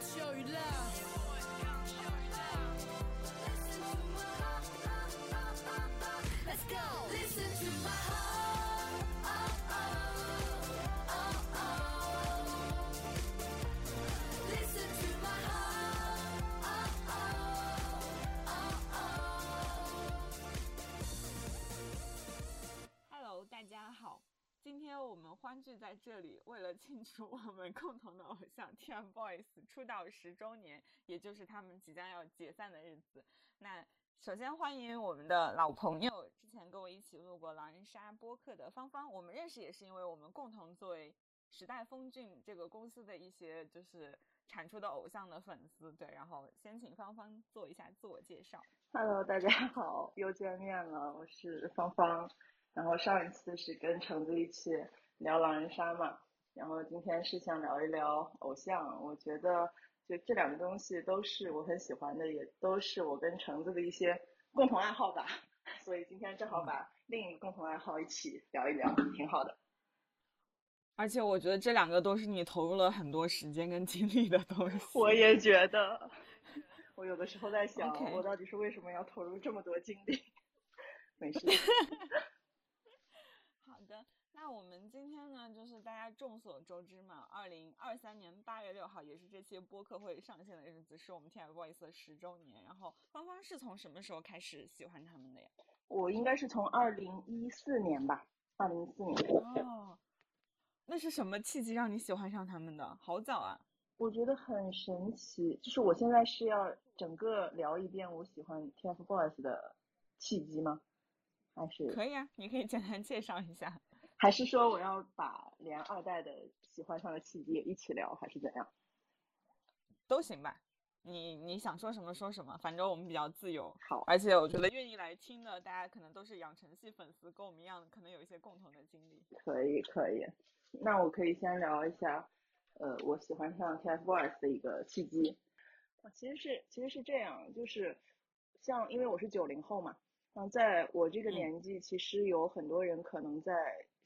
Show you love. 聚在这里，为了庆祝我们共同的偶像 TFBOYS 出道十周年，也就是他们即将要解散的日子。那首先欢迎我们的老朋友，之前跟我一起录过狼人杀播客的芳芳，我们认识也是因为我们共同作为时代峰峻这个公司的一些就是产出的偶像的粉丝。对，然后先请芳芳做一下自我介绍。Hello，大家好，又见面了，我是芳芳。然后上一次是跟橙子一起聊狼人杀嘛，然后今天是想聊一聊偶像。我觉得就这两个东西都是我很喜欢的，也都是我跟橙子的一些共同爱好吧。所以今天正好把另一个共同爱好一起聊一聊，挺好的。而且我觉得这两个都是你投入了很多时间跟精力的东西。我也觉得，我有的时候在想我到底是为什么要投入这么多精力？没事。那我们今天呢，就是大家众所周知嘛，二零二三年八月六号也是这期播客会上线的日子，是我们 TFBOYS 的十周年。然后芳芳是从什么时候开始喜欢他们的呀？我应该是从二零一四年吧，二零一四年。哦，那是什么契机让你喜欢上他们的？好早啊！我觉得很神奇，就是我现在是要整个聊一遍我喜欢 TFBOYS 的契机吗？还是可以啊，你可以简单介绍一下。还是说我要把连二代的喜欢上的契机也一起聊，还是怎样？都行吧，你你想说什么说什么，反正我们比较自由。好，而且我觉得愿意来听的，大家可能都是养成系粉丝，跟我们一样，可能有一些共同的经历。可以可以，那我可以先聊一下，呃，我喜欢上 TFBOYS 的一个契机。啊，其实是其实是这样，就是像因为我是九零后嘛，嗯，在我这个嗯年纪，其实有很多人可能在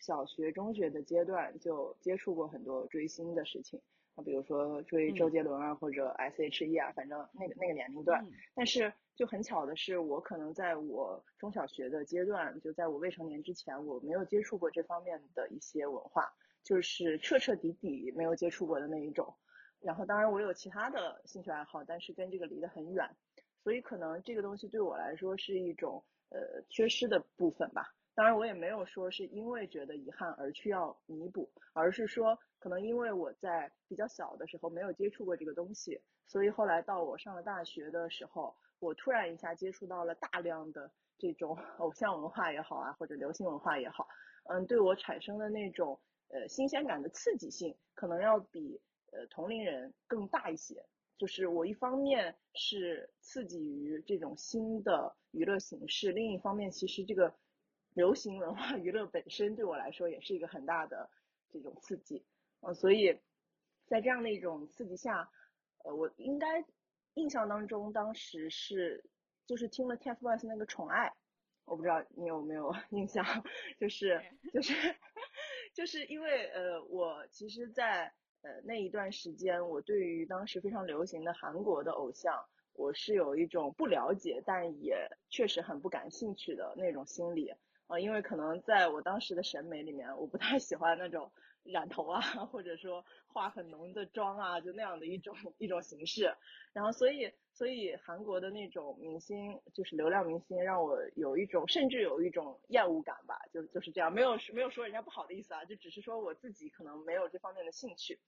小学、中学的阶段就接触过很多追星的事情，啊，比如说追周嗯杰伦啊，或者 S.H.E 啊，反正那个那个年龄段。嗯但是就很巧的是，我可能在我中小学的阶段，就在我未成年之前，我没有接触过这方面的一些文化，就是彻彻底底没有接触过的那一种。然后，当然我有其他的兴趣爱好，但是跟这个离得很远，所以可能这个东西对我来说是一种呃缺失的部分吧。当然，我也没有说是因为觉得遗憾而去要弥补，而是说可能因为我在比较小的时候没有接触过这个东西，所以后来到我上了大学的时候，我突然一下接触到了大量的这种 偶像文化也好啊，或者流行文化也好，嗯，对我产生的那种呃新鲜感的刺激性，可能要比呃同龄人更大一些。就是我一方面是刺激于这种新的娱乐形式，另一方面其实这个流行文化娱乐本身对我来说也是一个很大的这种刺激，嗯，所以在这样的一种刺激下，呃，我应该印象当中当时是就是听了 TFBOYS 那个《宠爱》，我不知道你有没有 印象，就是就是 就是因为呃，我其实在，呃那一段时间，我对于当时非常流行的韩国的偶像，我是有一种不了解，但也确实很不感兴趣的那种心理。啊，因为可能在我当时的审美里面，我不太喜欢那种染头啊，或者说化很浓的妆啊，就那样的一种一种形式。然后，所以所以韩国的那种明星，就是流量明星，让我有一种甚至有一种厌恶感吧，就就是这样，没有没有说人家不好的意思啊，就只是说我自己可能没有这方面的兴趣。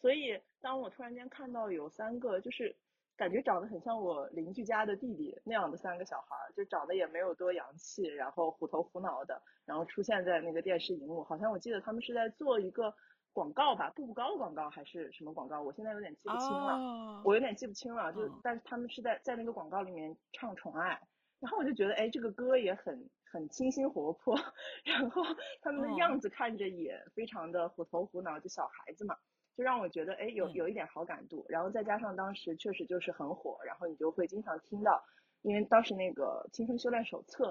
所以，当我突然间看到有三个，就是感觉长得很像我邻居家的弟弟那样的三个小孩儿，就长得也没有多洋气，然后虎头虎脑的，然后出现在那个电视荧幕，好像我记得他们是在做一个广告吧，步步高广告还是什么广告，我现在有点记不清了，哦，我有点记不清了，就嗯。但是他们是在在那个广告里面唱《宠爱》，然后我就觉得，哎，这个歌也很很清新活泼，然后他们的嗯样子看着也非常的虎头虎脑，就小孩子嘛。就让我觉得，哎，有嗯。有一点好感度，然后再加上当时确实就是很火，然后你就会经常听到，因为当时那个《青春修炼手册》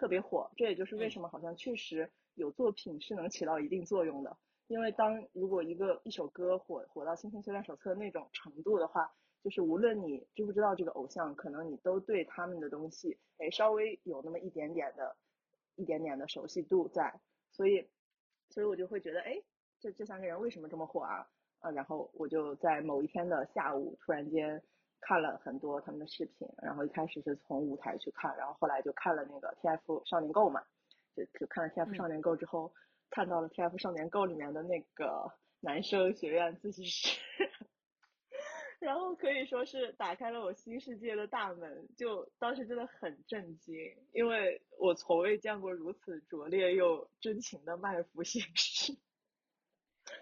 特别火，这也就是为什么好像确实有作品是能起到一定作用的，因为当如果一个一首歌火火到《青春修炼手册》那种程度的话，就是无论你知不知道这个偶像，可能你都对他们的东西，哎，稍微有那么一点点的、一点点的熟悉度在，所以，所以我就会觉得，哎，这这三个人为什么这么火啊？啊，然后我就在某一天的下午，突然间看了很多他们的视频，然后一开始是从舞台去看，然后后来就看了那个 TF 少年购嘛，就就看了 TF 少年购之后，看到了 TF 少年购里面的那个男生学院自习室。然后可以说是打开了我新世界的大门，就当时真的很震惊，因为我从未见过如此拙劣又真情的卖腐形式。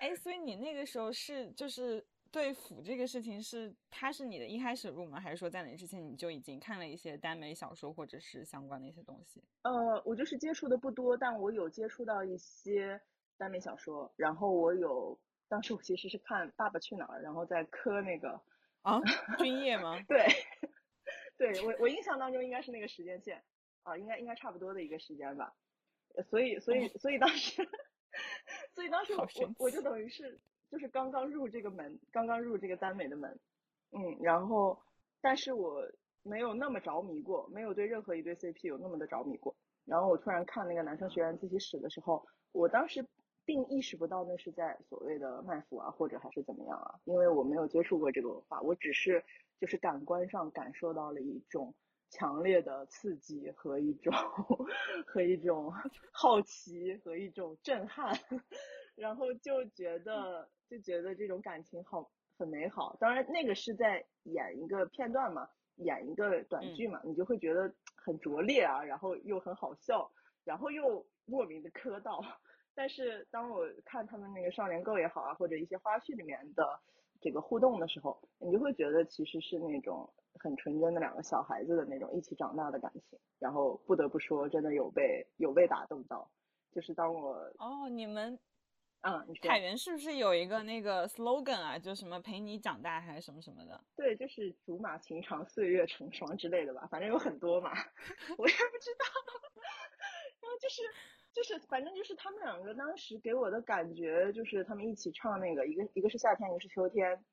哎，所以你那个时候是就是对腐这个事情是它是你的一开始入门，还是说在那之前你就已经看了一些耽美小说或者是相关的一些东西？呃，我就是接触的不多，但我有接触到一些耽美小说，然后我有。当时我其实是看《爸爸去哪儿》，然后在磕那个啊，君夜吗？对，对我我印象当中应该是那个时间线啊，应该应该差不多的一个时间吧。所以所以所以当时，所以当时我我我就等于是就是刚刚入这个门，刚刚入这个耽美的门，嗯，然后但是我没有那么着迷过，没有对任何一对 CP 有那么的着迷过。然后我突然看那个男生学院自习室的时候，我当时。并意识不到那是在所谓的卖腐啊，或者还是怎么样啊？因为我没有接触过这个文化，我只是就是感官上感受到了一种强烈的刺激和一种和一种好奇和一种震撼，然后就觉得就觉得这种感情好很美好。当然那个是在演一个片段嘛，演一个短剧嘛，你就会觉得很拙劣啊，然后又很好笑，然后又莫名的磕到。但是当我看他们那个少年购也好啊，或者一些花絮里面的这个互动的时候，你就会觉得其实是那种很纯真的两个小孩子的那种一起长大的感情。然后不得不说，真的有被有被打动到。就是当我哦，你们，嗯，海源是不是有一个那个 slogan 啊？就什么陪你长大还是什么什么的？对，就是竹马情长，岁月成双之类的吧，反正有很多嘛，我也不知道。然后就是。就是，反正就是他们两个当时给我的感觉，就是他们一起唱那个，一个一个是夏天，一个是秋天，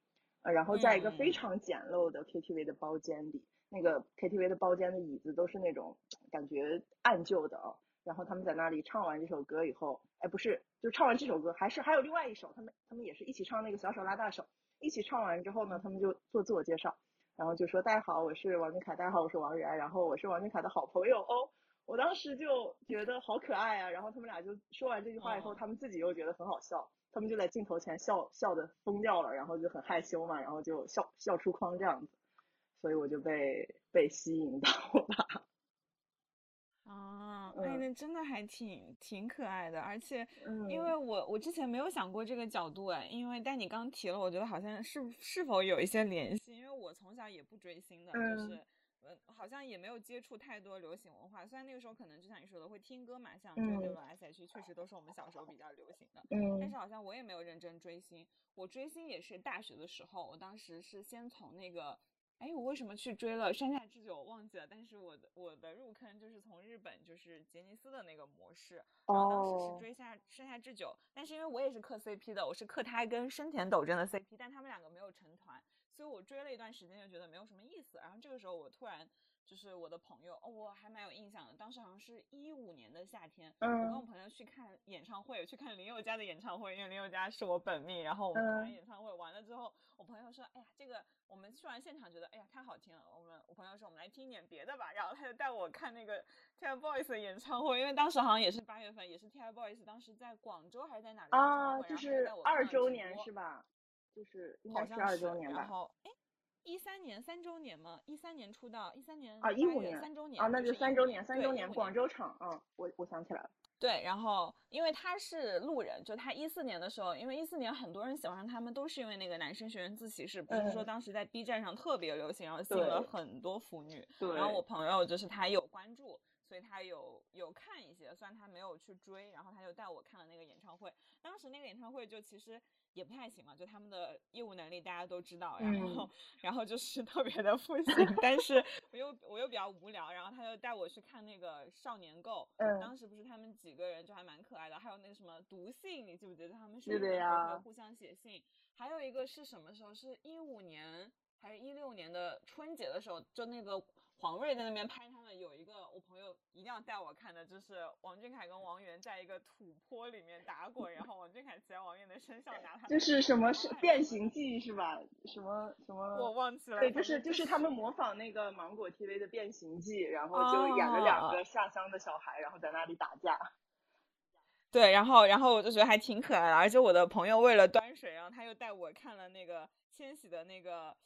呃，然后在一个非常简陋的 KTV 的包间里，那个 KTV 的包间的椅子都是那种感觉暗旧的哦。然后他们在那里唱完这首歌以后，哎，不是，就唱完这首歌，还是还有另外一首，他们他们也是一起唱那个小手拉大手，一起唱完之后呢，他们就做自我介绍，然后就说大家好，我是王俊凯，大家好，我是王源，然后我是王俊凯的好朋友哦。我当时就觉得好可爱啊，然后他们俩就说完这句话以后，他们自己又觉得很好笑，他们就在镜头前笑笑的疯掉了，然后就很害羞嘛，然后就笑笑出框这样子，所以我就被被吸引到了。啊，哎，那真的还挺挺可爱的，而且因为我我之前没有想过这个角度哎，因为但你刚提了，我觉得好像是是否有一些联系，因为我从小也不追星的，就是。嗯，好像也没有接触太多流行文化，虽然那个时候可能就像你说的会听歌嘛，像周杰伦、S.H.E 确实都是我们小时候比较流行的。嗯，但是好像我也没有认真追星，我追星也是大学的时候，我当时是先从那个，哎，我为什么去追了山下智久，我忘记了，但是我的我的入坑就是从日本就是杰尼斯的那个模式，然后当时是追下山下智久，但是因为我也是磕 CP 的，我是磕他跟深田斗真的 CP，但他们两个没有成团。所以我追了一段时间，就觉得没有什么意思。然后这个时候，我突然就是我的朋友，哦，我还蛮有印象的。当时好像是一五年的夏天，我跟我朋友去看演唱会，去看林宥嘉的演唱会，因为林宥嘉是我本命。然后我们看完演唱会完了之后，我朋友说：“哎呀，这个我们去完现场觉得，哎呀，太好听了。”我们我朋友说：“我们来听点别的吧。”然后他就带我看那个 TFBOYS 的演唱会，因为当时好像也是八月份，也是 TFBOYS 当时在广州还是在哪里啊？就是二周年是吧？就是应该是二周年吧。然后哎。一三年三周年吗？一三年出道，一三年啊，一五年三周年啊，那就三周年，三周年广州场，啊，我我想起来了。对，然后因为他是路人，就他一四年的时候，因为一四年很多人喜欢上他们，都是因为那个男生学院自习室，不是说当时在 B 站上特别流行，然后吸引了很多腐女。对。然后我朋友就是他有关注，所以他有有看一些，虽然他没有去追，然后他就带我看了那个演唱会。当时那个演唱会就其实也不太行嘛，就他们的业务能力大家都知道，然后、然后就是特别的不行，但是我又我又比较无聊，然后他就带我去看那个少年购，嗯当时不是他们几个人就还蛮可爱的，还有那个什么读信，你记不记得他们是是的呀互相写信，还有一个是什么时候？是一五年还是一六年的春节的时候，就那个黄睿在那边拍他们，有一个我朋友一定要带我看的，就是王俊凯跟王源在一个土坡里面打滚，然后王俊凯骑在王源的身上拿他就是什么是变形记是吧？什么什么？我忘记了，对，就是就是他们模仿那个芒果 TV 的《变形记》，然后就演了两哦个下乡的小孩，然后在那里打架。对，然后然后我就觉得还挺可爱的，而且我的朋友为了端水，然后他又带我看了那个千玺的那个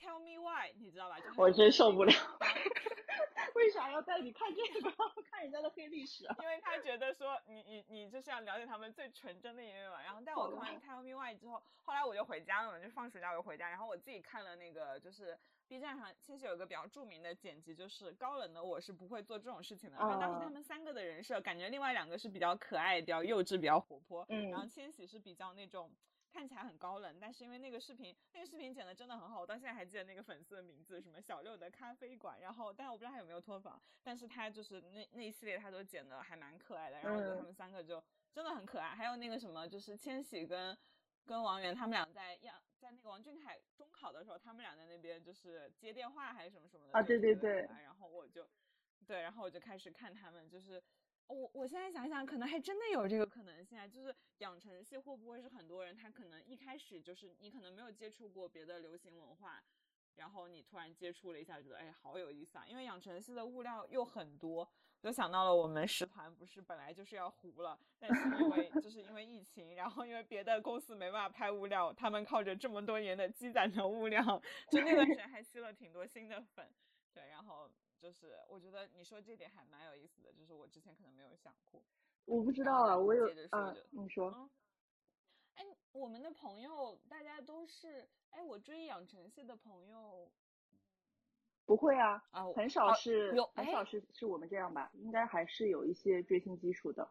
Tell Me Why，你知道吧？我真受不了，为啥要带你看这个？看人家的黑历史啊？因为他觉得说你你你就是要了解他们最纯真的一面嘛。然后带我看完《Tell Me Why》之后，后来我就回家了嘛，就放暑假我就回家，然后我自己看了那个就是 B 站上其实有个比较著名的剪辑，就是高冷的我是不会做这种事情的。然后当时他啊们三个的人设，感觉另外两个是比较可爱、比较幼稚、比较活泼，然后嗯千玺是比较那种。看起来很高冷，但是因为那个视频，那个视频剪的真的很好，我到现在还记得那个粉丝的名字，什么小六的咖啡馆。然后，但是我不知道他有没有脱访，但是他就是那那一系列他都剪的还蛮可爱的。然后我觉得他嗯们三个就真的很可爱。还有那个什么，就是千玺跟跟王源他们俩在样在那个王俊凯中考的时候，他们俩在那边就是接电话还是什么什么的啊对对对然后我就对，然后我就开始看他们，就是我我现在想想，可能还真的有这个可能性啊，就是养成系会不会是很多人他可能一开始就是你可能没有接触过别的流行文化，然后你突然接触了一下，觉得哎好有意思啊，因为养成系的物料又很多，就想到了我们十团不是本来就是要糊了，但是因为就是因为疫情，然后因为别的公司没办法拍物料，他们靠着这么多年的积攒的物料，就那段时间还吸了挺多新的粉，对，然后就是我觉得你说这点还蛮有意思的，就是我之前可能没有想过。我不知道啊，我有啊就，你说嗯，哎，我们的朋友大家都是，哎，我追养成系的朋友不会啊？啊，我很少啊是有很少哎是是我们这样吧？应该还是有一些追星基础的。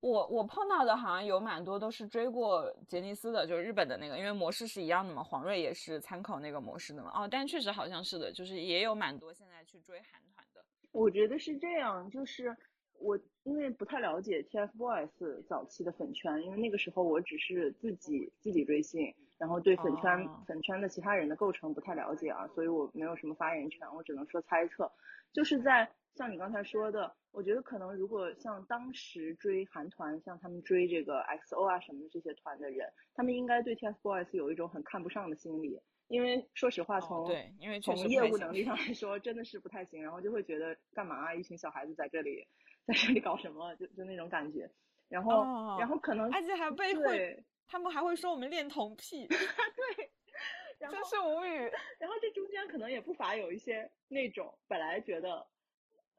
我我碰到的好像有蛮多都是追过杰尼斯的，就是日本的那个，因为模式是一样的嘛，黄睿也是参考那个模式的嘛。哦，但确实好像是的，就是也有蛮多现在去追韩团的。我觉得是这样，就是我因为不太了解 TFBOYS 早期的粉圈，因为那个时候我只是自己自己追星，然后对粉圈、哦粉圈的其他人的构成不太了解啊，所以我没有什么发言权，我只能说猜测。就是在像你刚才说的，我觉得可能如果像当时追韩团，像他们追这个 XO 啊什么的这些团的人，他们应该对 TFBOYS 有一种很看不上的心理，因为说实话哦从、对因为从业务能力上来说，真的是不太行，然后就会觉得干嘛啊，一群小孩子在这里，在这里搞什么，就就那种感觉。然后，哦然后可能而且还被会，他们还会说我们恋童癖，然后真是无语。然后这中间可能也不乏有一些那种本来觉得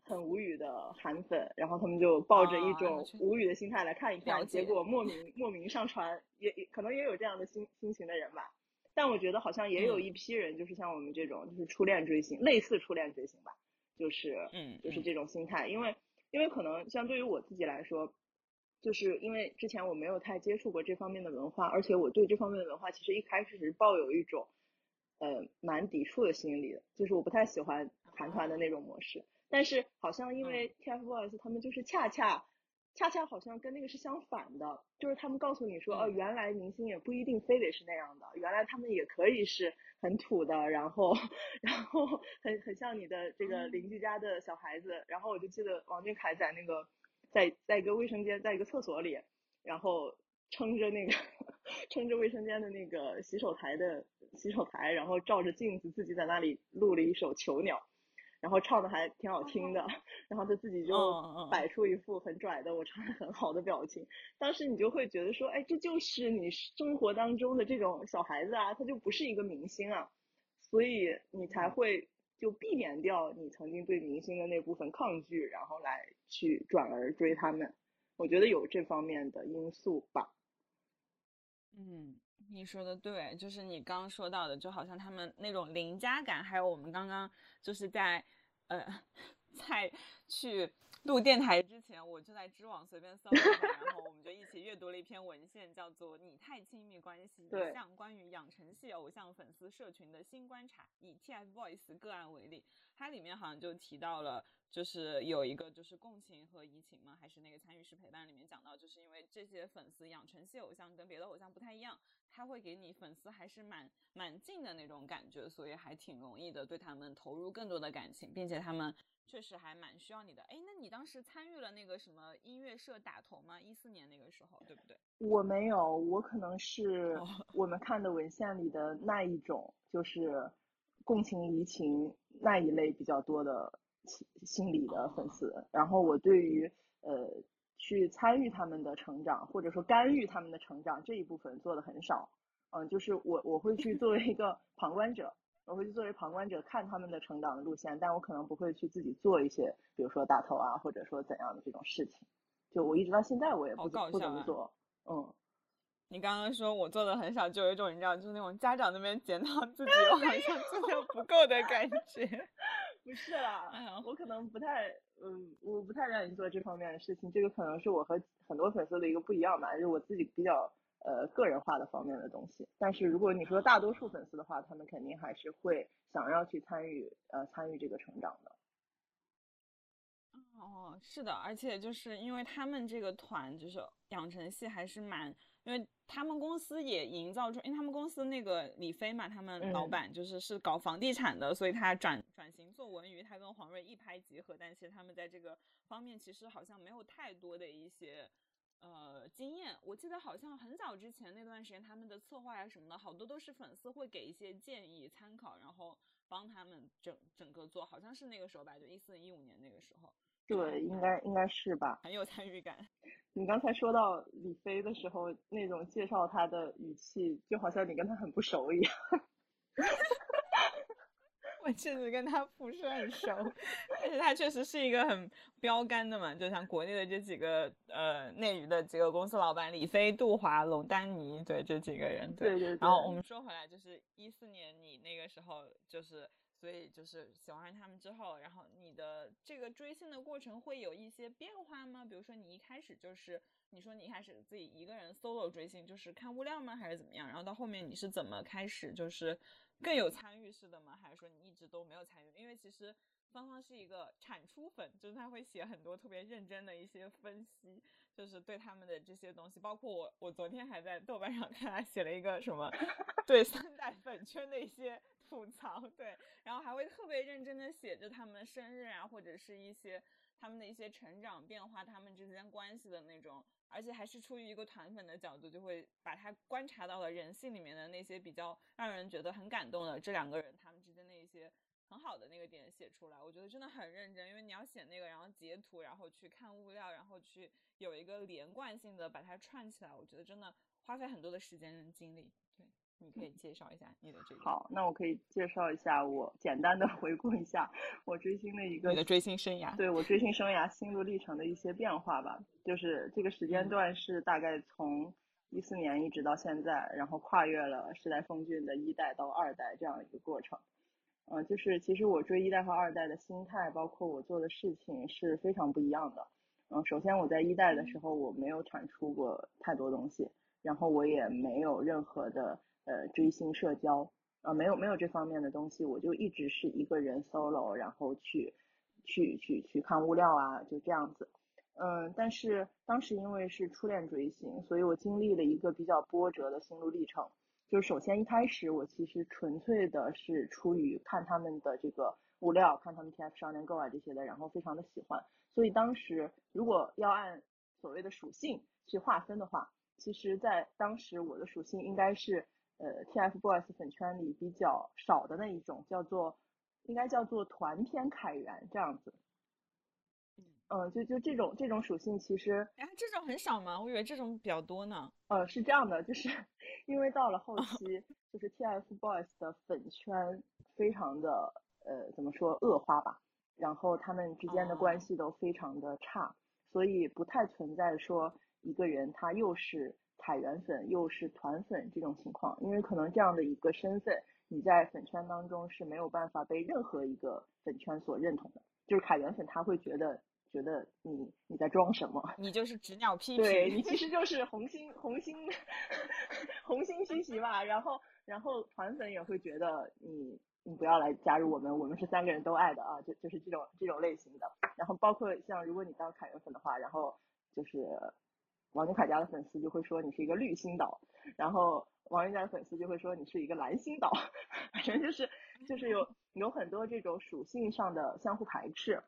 很无语的韩粉，然后他们就抱着一啊种无语的心态来看一了看，结果莫名莫名上传，也也可能也有这样的心心情的人吧。但我觉得好像也有嗯。一批人，就是像我们这种，就是初恋追星，类似初恋追星吧，就是嗯嗯就是这种心态，因为因为可能像对于我自己来说，就是因为之前我没有太接触过这方面的文化，而且我对这方面的文化其实一开始是抱有一种呃蛮抵触的心理的，就是我不太喜欢韩团的那种模式。但是好像因为 TFBOYS 他们就是恰恰恰恰好像跟那个是相反的，就是他们告诉你说，哦，嗯原来明星也不一定非得是那样的，原来他们也可以是很土的，然后然后很很像你的这个邻居家的小孩子。然后我就记得王俊凯在那个在在一个卫生间，在一个厕所里，然后撑着那个 撑着卫生间的那个洗手台的洗手台，然后照着镜子自己在那里录了一首《囚鸟》。然后唱的还挺好听的，然后他自己就摆。出一副很拽的我唱的很好的表情，当时你就会觉得说，哎，这就是你生活当中的这种小孩子啊，他就不是一个明星啊，所以你才会就避免掉你曾经对明星的那部分抗拒，然后来去转而追他们。我觉得有这方面的因素吧。嗯，你说的对，就是你刚刚说到的，就好像他们那种邻家感，还有我们刚刚就是在呃 在去录电台之前，我就在知网随便搜了，然后我们就一起阅读了一篇文献，叫做《你太亲密关系 一对项关于养成系偶像粉丝社群的新观察》，以 TFBOYS 个案为例，它里面好像就提到了，就是有一个就是共情和移情嘛，还是那个参与式陪伴？里面讲到，就是因为这些粉丝养成系偶像跟别的偶像不太一样，他会给你粉丝还是蛮蛮近的那种感觉，所以还挺容易的对他们投入更多的感情，并且他们确实还蛮需要你的。哎，那你当时参与了那个什么音乐社打头吗？一四年那个时候，对不对？我没有，我可能是哦我们看的文献里的那一种，就是共情移情那一类比较多的心心理的粉丝。然后我对于呃去参与他们的成长，或者说干预他们的成长这一部分做的很少。嗯，就是我我会去作为一个 旁观者，我会去作为旁观者看他们的成长的路线，但我可能不会去自己做一些，比如说打头啊，或者说怎样的这种事情。就我一直到现在我也不怎不怎么做。嗯，你刚刚说我做的很少，就有一种你知道，就是那种家长那边检讨自己，我好像做的不够的感觉。不是啦我可能不太，嗯，我不太愿意做这方面的事情。这个可能是我和很多粉丝的一个不一样吧，就是我自己比较呃个人化的方面的东西。但是如果你说大多数粉丝的话，他们肯定还是会想要去参与呃参与这个成长的。哦，是的，而且就是因为他们这个团就是养成系还是蛮，因为他们公司也营造出，因为他们公司那个李飞嘛，他们老嗯板就是是搞房地产的，所以他转转型做文娱，他跟黄睿一拍即合，但其实他们在这个方面其实好像没有太多的一些。呃，经验，我记得好像很早之前那段时间，他们的策划呀什么的，好多都是粉丝会给一些建议参考，然后帮他们整整个做，好像是那个时候吧，就一四一五年那个时候。对，应该应该是吧。很有参与感。你刚才说到李飞的时候，那种介绍他的语气，就好像你跟他很不熟一样。我确实跟他不是很熟，但是他确实是一个很标杆的嘛，就像国内的这几个呃内娱的几个公司老板，李飞、杜华、龙丹妮，对这几个人，对。对对对。然后我们说回来，就是一四年你那个时候就是，所以就是喜欢上他们之后，然后你的这个追星的过程会有一些变化吗？比如说你一开始就是你说你一开始自己一个人 solo 追星，就是看物料吗？还是怎么样？然后到后面你是怎么开始就是更有参与式的吗？还是说你一直都没有参与？因为其实芳芳是一个产出粉，就是他会写很多特别认真的一些分析，就是对他们的这些东西，包括我，我昨天还在豆瓣上看他写了一个什么对三代粉圈的一些吐槽，对，然后还会特别认真的写着他们生日啊，或者是一些他们的一些成长变化，他们之间关系的那种，而且还是出于一个团粉的角度，就会把他观察到了人性里面的那些比较让人觉得很感动的这两个人他们之间的一些。很好的那个点写出来，我觉得真的很认真，因为你要写那个，然后截图，然后去看物料，然后去有一个连贯性的把它串起来，我觉得真的花费很多的时间跟精力。对，你可以介绍一下你的这个好，那我可以介绍一下我简单的回顾一下我追星的一个你的追星生涯。对我追星生涯心路历程的一些变化吧。就是这个时间嗯段是大概从一四年一直到现在，然后跨越了时代峰峻的一代到二代这样一个过程。嗯、就是其实我追一代和二代的心态，包括我做的事情是非常不一样的。嗯，首先我在一代的时候我没有产出过太多东西，然后我也没有任何的呃追星社交，呃没有没有这方面的东西，我就一直是一个人 solo，然后去去去去看物料啊，就这样子。嗯，但是当时因为是初恋追星，所以我经历了一个比较波折的心路历程。就是首先一开始我其实纯粹的是出于看他们的这个物料，看他们 TF 少年 Go 啊这些的，然后非常的喜欢。所以当时如果要按所谓的属性去划分的话，其实在当时我的属性应该是呃 TFBOYS 粉圈里比较少的那一种，叫做应该叫做团偏凯源这样子。嗯，就就这种这种属性，其实哎，这种很少吗？我以为这种比较多呢。呃是这样的，就是 因为到了后期，就是 TFBOYS 的粉圈非常的呃怎么说恶化吧，然后他们之间的关哦系都非常的差，所以不太存在说一个人他又是凯源粉又是团粉这种情况，因为可能这样的一个身份，你在粉圈当中是没有办法被任何一个粉圈所认同的。就是凯源粉他会觉得觉得你你在装什么，你就是纸鸟屁屁，对你其实就是红心红心 红心虚席吧，然后然后团粉也会觉得你你不要来加入我们，我们是三个人都爱的啊，就就是这种这种类型的。然后包括像如果你当凯源粉的话，然后就是王俊凯家的粉丝就会说你是一个绿心岛，然后王源家的粉丝就会说你是一个蓝心岛，反正就是就是有有很多这种属性上的相互排斥。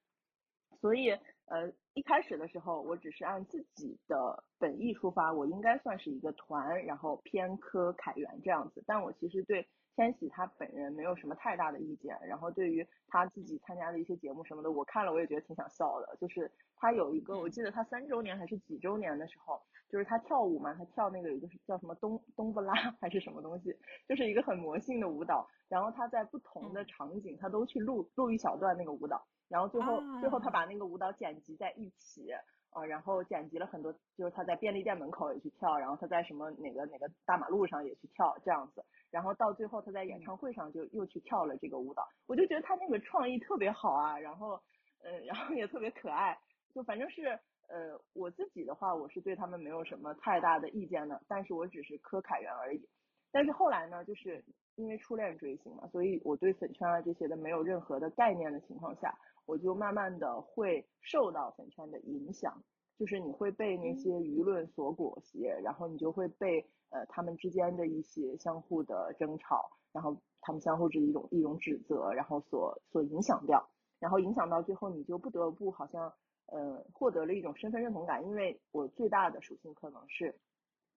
所以，呃，一开始的时候，我只是按自己的本意出发，我应该算是一个团，然后偏科凯源这样子。但我其实对千玺他本人没有什么太大的意见。然后对于他自己参加的一些节目什么的，我看了我也觉得挺想笑的。就是他有一个，我记得他三周年还是几周年的时候，就是他跳舞嘛，他跳那个有一个是叫什么东东布拉还是什么东西，就是一个很魔性的舞蹈。然后他在不同的场景，他都去录录一小段那个舞蹈。然后最后最后他把那个舞蹈剪辑在一起，啊，然后剪辑了很多，就是他在便利店门口也去跳，然后他在什么哪个哪个大马路上也去跳这样子，然后到最后他在演唱会上就又去跳了这个舞蹈，我就觉得他那个创意特别好啊，然后，呃，然后也特别可爱，就反正是，呃，我自己的话我是对他们没有什么太大的意见的，但是我只是磕凯源而已，但是后来呢，就是因为初恋追星嘛，所以我对粉圈啊这些的没有任何的概念的情况下。我就慢慢的会受到粉圈的影响，就是你会被那些舆论所裹挟，然后你就会被呃他们之间的一些相互的争吵，然后他们相互之一种一种指责，然后所所影响掉，然后影响到最后你就不得不好像呃获得了一种身份认同感，因为我最大的属性可能是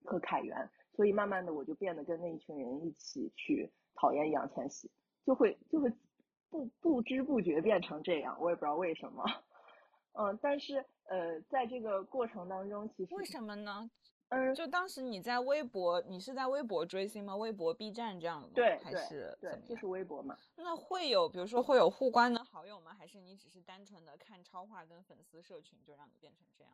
和凯源，所以慢慢的我就变得跟那一群人一起去讨厌易烊千玺，就会就会。不不知不觉变成这样，我也不知道为什么。嗯，但是呃，在这个过程当中，其实为什么呢？嗯，就当时你在微博，你是在微博追星吗？微博、B 站这样的吗？对，还是对，就是微博嘛。那会有，比如说会有互关的好友吗？还是你只是单纯的看超话跟粉丝社群，就让你变成这样？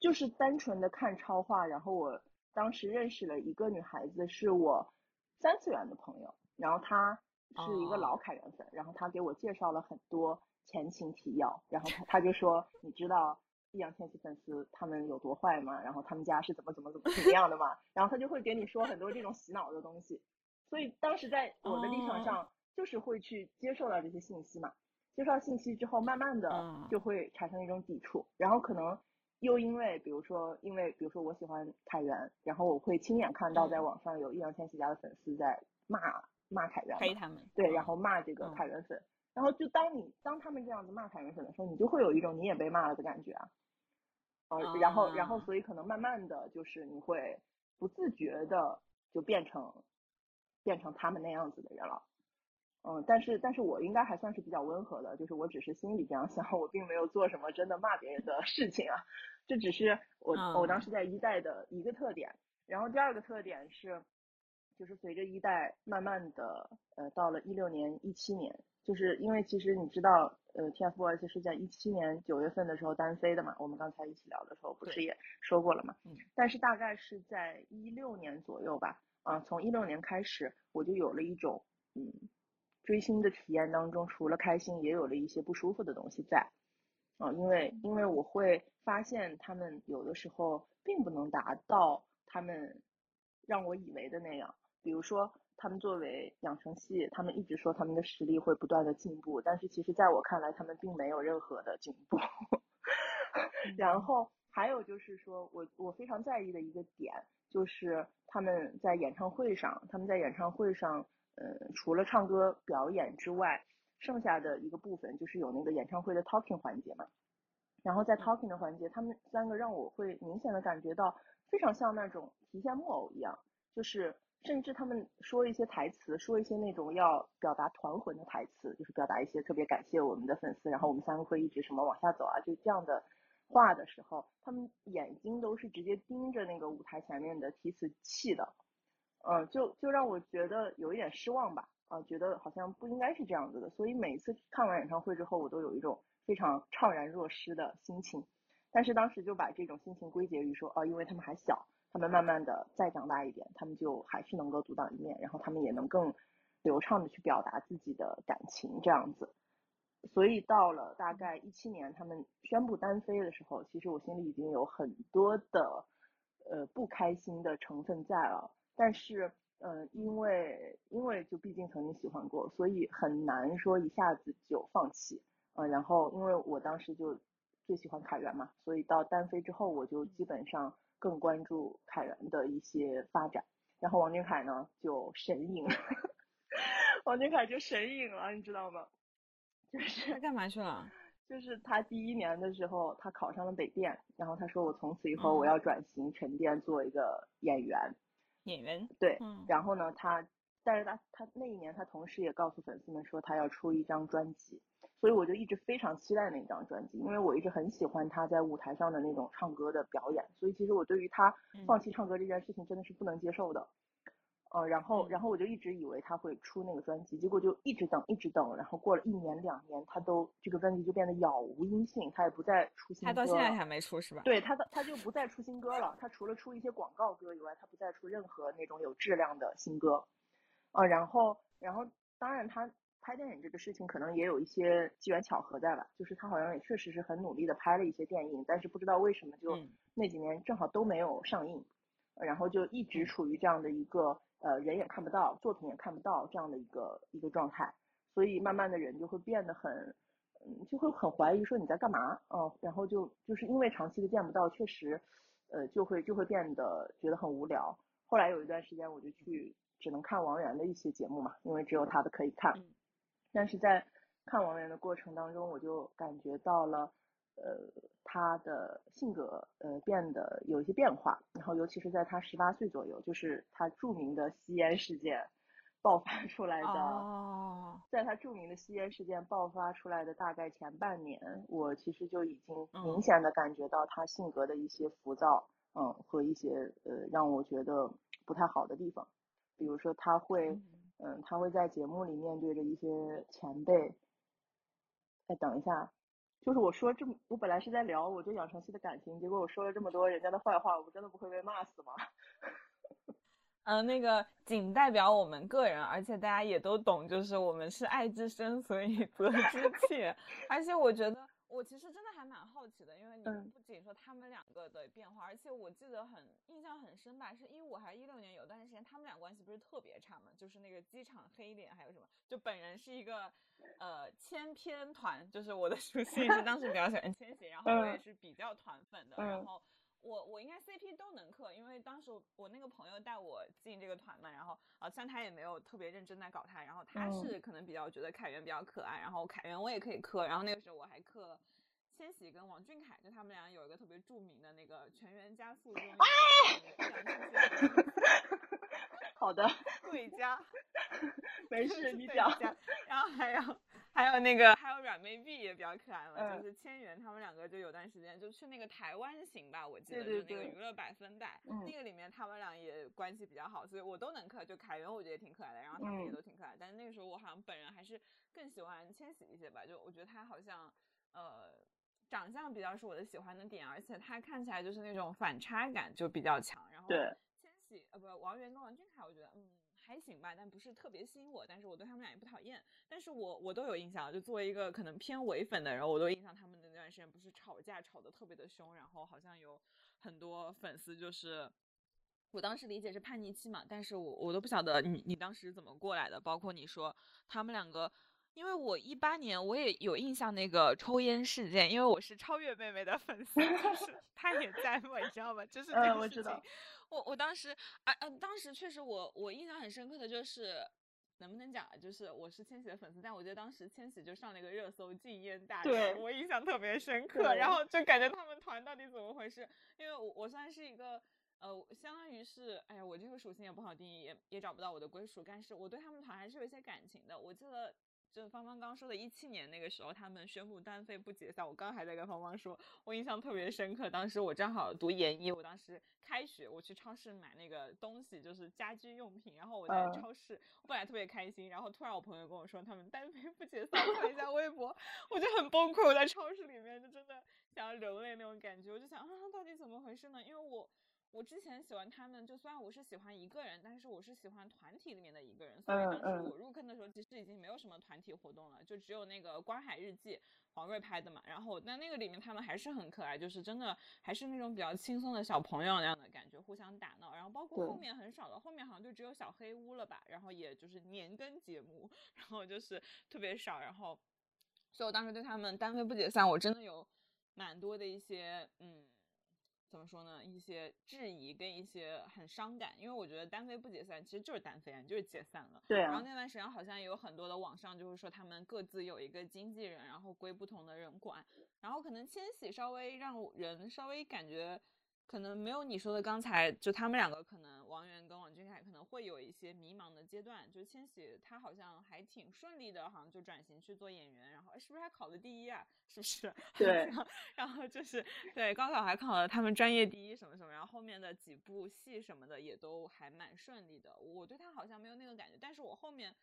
就是单纯的看超话，然后我当时认识了一个女孩子，是我三次元的朋友，然后她。是一个老凯源粉，然后他给我介绍了很多前情提要，然后他他就说，你知道易烊千玺粉丝他们有多坏吗？然后他们家是怎么怎么怎么怎么样的嘛？然后他就会给你说很多这种洗脑的东西，所以当时在我的立场上就是会去接受到这些信息嘛，接受到信息之后，慢慢的就会产生一种抵触，然后可能又因为比如说因为比如说我喜欢凯源，然后我会亲眼看到在网上有易烊千玺家的粉丝在骂。骂凯源，黑他们，对，然后骂这个凯源粉，然后就当你当他们这样子骂凯源粉的时候，你就会有一种你也被骂了的感觉啊，呃，然后然后所以可能慢慢的就是你会不自觉的就变成变成他们那样子的人了，嗯，但是但是我应该还算是比较温和的，就是我只是心里这样想，我并没有做什么真的骂别人的事情啊，这只是我我当时在一代的一个特点，然后第二个特点是。就是随着一代慢慢的，呃，到了一六年、一七年，就是因为其实你知道，呃，TFBOYS 是在一七年九月份的时候单飞的嘛，我们刚才一起聊的时候不是也说过了嘛，嗯，但是大概是在一六年左右吧，啊，从一六年开始，我就有了一种，嗯，追星的体验当中，除了开心，也有了一些不舒服的东西在，啊，因为因为我会发现他们有的时候并不能达到他们让我以为的那样。比如说，他们作为养成系，他们一直说他们的实力会不断的进步，但是其实在我看来，他们并没有任何的进步。然后还有就是说，我我非常在意的一个点，就是他们在演唱会上，他们在演唱会上，呃，除了唱歌表演之外，剩下的一个部分就是有那个演唱会的 talking 环节嘛。然后在 talking 的环节，他们三个让我会明显的感觉到，非常像那种提线木偶一样，就是。甚至他们说一些台词，说一些那种要表达团魂的台词，就是表达一些特别感谢我们的粉丝，然后我们三个会一直什么往下走啊，就这样的话的时候，他们眼睛都是直接盯着那个舞台前面的提词器的，嗯，就就让我觉得有一点失望吧，啊，觉得好像不应该是这样子的，所以每次看完演唱会之后，我都有一种非常怅然若失的心情，但是当时就把这种心情归结于说，哦，因为他们还小。他们慢慢的再长大一点，他们就还是能够独当一面，然后他们也能更流畅的去表达自己的感情，这样子。所以到了大概一七年他们宣布单飞的时候，其实我心里已经有很多的呃不开心的成分在了。但是，呃，因为因为就毕竟曾经喜欢过，所以很难说一下子就放弃。呃，然后因为我当时就最喜欢凯源嘛，所以到单飞之后，我就基本上更关注凯源的一些发展。然后王俊凯呢就神隐，王俊凯就神隐了，你知道吗？就是他干嘛去了？就是他第一年的时候，他考上了北电，然后他说我从此以后嗯我要转型沉淀做一个演员。演员。对，嗯然后呢，他，但是他他那一年他同时也告诉粉丝们说他要出一张专辑，所以我就一直非常期待那张专辑，因为我一直很喜欢他在舞台上的那种唱歌的表演，所以其实我对于他嗯放弃唱歌这件事情真的是不能接受的。呃，然后，嗯然后我就一直以为他会出那个专辑，结果就一直等，一直等，然后过了一年两年，他都这个专辑就变得杳无音信，他也不再出新歌了。到现在还没出是吧？对他的他就不再出新歌了，他除了出一些广告歌以外，他不再出任何那种有质量的新歌。啊，然后然后当然他拍电影这个事情可能也有一些机缘巧合在吧，就是他好像也确实是很努力的拍了一些电影，但是不知道为什么就嗯那几年正好都没有上映，然后就一直嗯处于这样的一个呃人也看不到，作品也看不到这样的一个一个状态，所以慢慢的人就会变得很。嗯，就会很怀疑说你在干嘛，嗯，然后就就是因为长期的见不到，确实，呃，就会就会变得觉得很无聊。后来有一段时间，我就去只能看王源的一些节目嘛，因为只有他的可以看。嗯但是在看王源的过程当中，我就感觉到了，呃，他的性格呃变得有一些变化，然后尤其是在他十八岁左右，就是他著名的吸烟事件爆发出来的。哦，在他著名的吸烟事件爆发出来的大概前半年，我其实就已经嗯明显的感觉到他性格的一些浮躁，嗯，和一些呃让我觉得不太好的地方，比如说他会，嗯，他会在节目里面对着一些前辈，哎，等一下，就是我说这么，我本来是在聊我对养成系的感情，结果我说了这么多人家的坏话，我真的不会被骂死吗？嗯，那个仅代表我们个人，而且大家也都懂，就是我们是爱之深，所以责之切。而且我觉得，我其实真的还蛮好奇的，因为你嗯不仅说他们两个的变化，而且我记得很印象很深吧，是一五还是一六年有段时间，他们俩关系不是特别差嘛，就是那个机场黑脸还有什么，就本人是一个呃千篇团，就是我的 属性是当时比较喜欢千玺，然后我也嗯是比较团粉的，然嗯后。我我应该 CP 都能嗑，因为当时我我那个朋友带我进这个团嘛，然后啊，虽然他也没有特别认真在搞他，然后他嗯。是可能比较觉得凯源比较可爱，然后凯源我也可以嗑，然后那个时候我还嗑千玺跟王俊凯，就他们俩有一个特别著名的那个《全员加速》中 好的，对家，没事你讲。家。然后还有还有那个还有软妹币也比较可爱嘛，嗯就是千源他们两个就有段时间就去那个台湾行吧，我记得就那个娱乐百分百，嗯那个里面他们俩也关系比较好，所以我都能磕。就凯源我觉得挺可爱的，然后他们也嗯都挺可爱，但是那个时候我好像本人还是更喜欢千玺一些吧，就我觉得他好像呃。长相比较是我的喜欢的点，而且他看起来就是那种反差感就比较强。然后千玺呃不王源跟王俊凯，我觉得嗯还行吧，但不是特别吸引我。但是我对他们俩也不讨厌，但是我我都有印象，就作为一个可能偏伪粉的人，我都印象他们的那段时间不是吵架吵得特别的凶，然后好像有很多粉丝就是。我当时理解是叛逆期嘛，但是我我都不晓得你你当时怎么过来的，包括你说他们两个，因为我一八年我也有印象那个抽烟事件，因为我是超越妹妹的粉丝，就是 她也在嘛，你知道吗？就 是这嗯个事情我我我当时啊啊，当时确实我我印象很深刻的就是。能不能讲啊？就是我是千玺的粉丝，但我觉得当时千玺就上了一个热搜禁烟大对使，我印象特别深刻。然后就感觉他们团到底怎么回事？因为我我算是一个呃，相当于是，哎呀，我这个属性也不好定义，也也找不到我的归属，但是我对他们团还是有一些感情的。我记得。就是芳芳刚说的，一七年那个时候，他们宣布单飞不解散。我刚刚还在跟芳芳说，我印象特别深刻。当时我正好读研一，我当时开学，我去超市买那个东西，就是家居用品。然后我在嗯超市，我本来特别开心，然后突然我朋友跟我说他们单飞不解散，看了一下微博，我就很崩溃。我在超市里面就真的想要流泪那种感觉，我就想啊，到底怎么回事呢？因为我我之前喜欢他们，就虽然我是喜欢一个人，但是我是喜欢团体里面的一个人。所以嗯当时嗯我入坑的时候，其实已经没有什么团体活动了，就只有那个《观海日记》，黄睿拍的嘛。然后但那个里面他们还是很可爱，就是真的还是那种比较轻松的小朋友那样的感觉，互相打闹。然后包括后面很少了，后面好像就只有小黑屋了吧，然后也就是年更节目，然后就是特别少。然后，所以我当时对他们单飞不解散，我真的有蛮多的一些嗯。怎么说呢？一些质疑跟一些很伤感，因为我觉得单飞不解散其实就是单飞啊，就是解散了。对啊然后，那段时间好像也有很多的网上就是说他们各自有一个经纪人，然后归不同的人管，然后可能千玺稍微让人稍微感觉。可能没有你说的刚才，就他们两个可能王源跟王俊凯可能会有一些迷茫的阶段。就千玺他好像还挺顺利的，好像就转型去做演员，然后哎是不是还考了第一啊？是不是？对然后就是对高考还考了他们专业第一什么什么，然后后面的几部戏什么的也都还蛮顺利的。我对他好像没有那个感觉，但是我后面。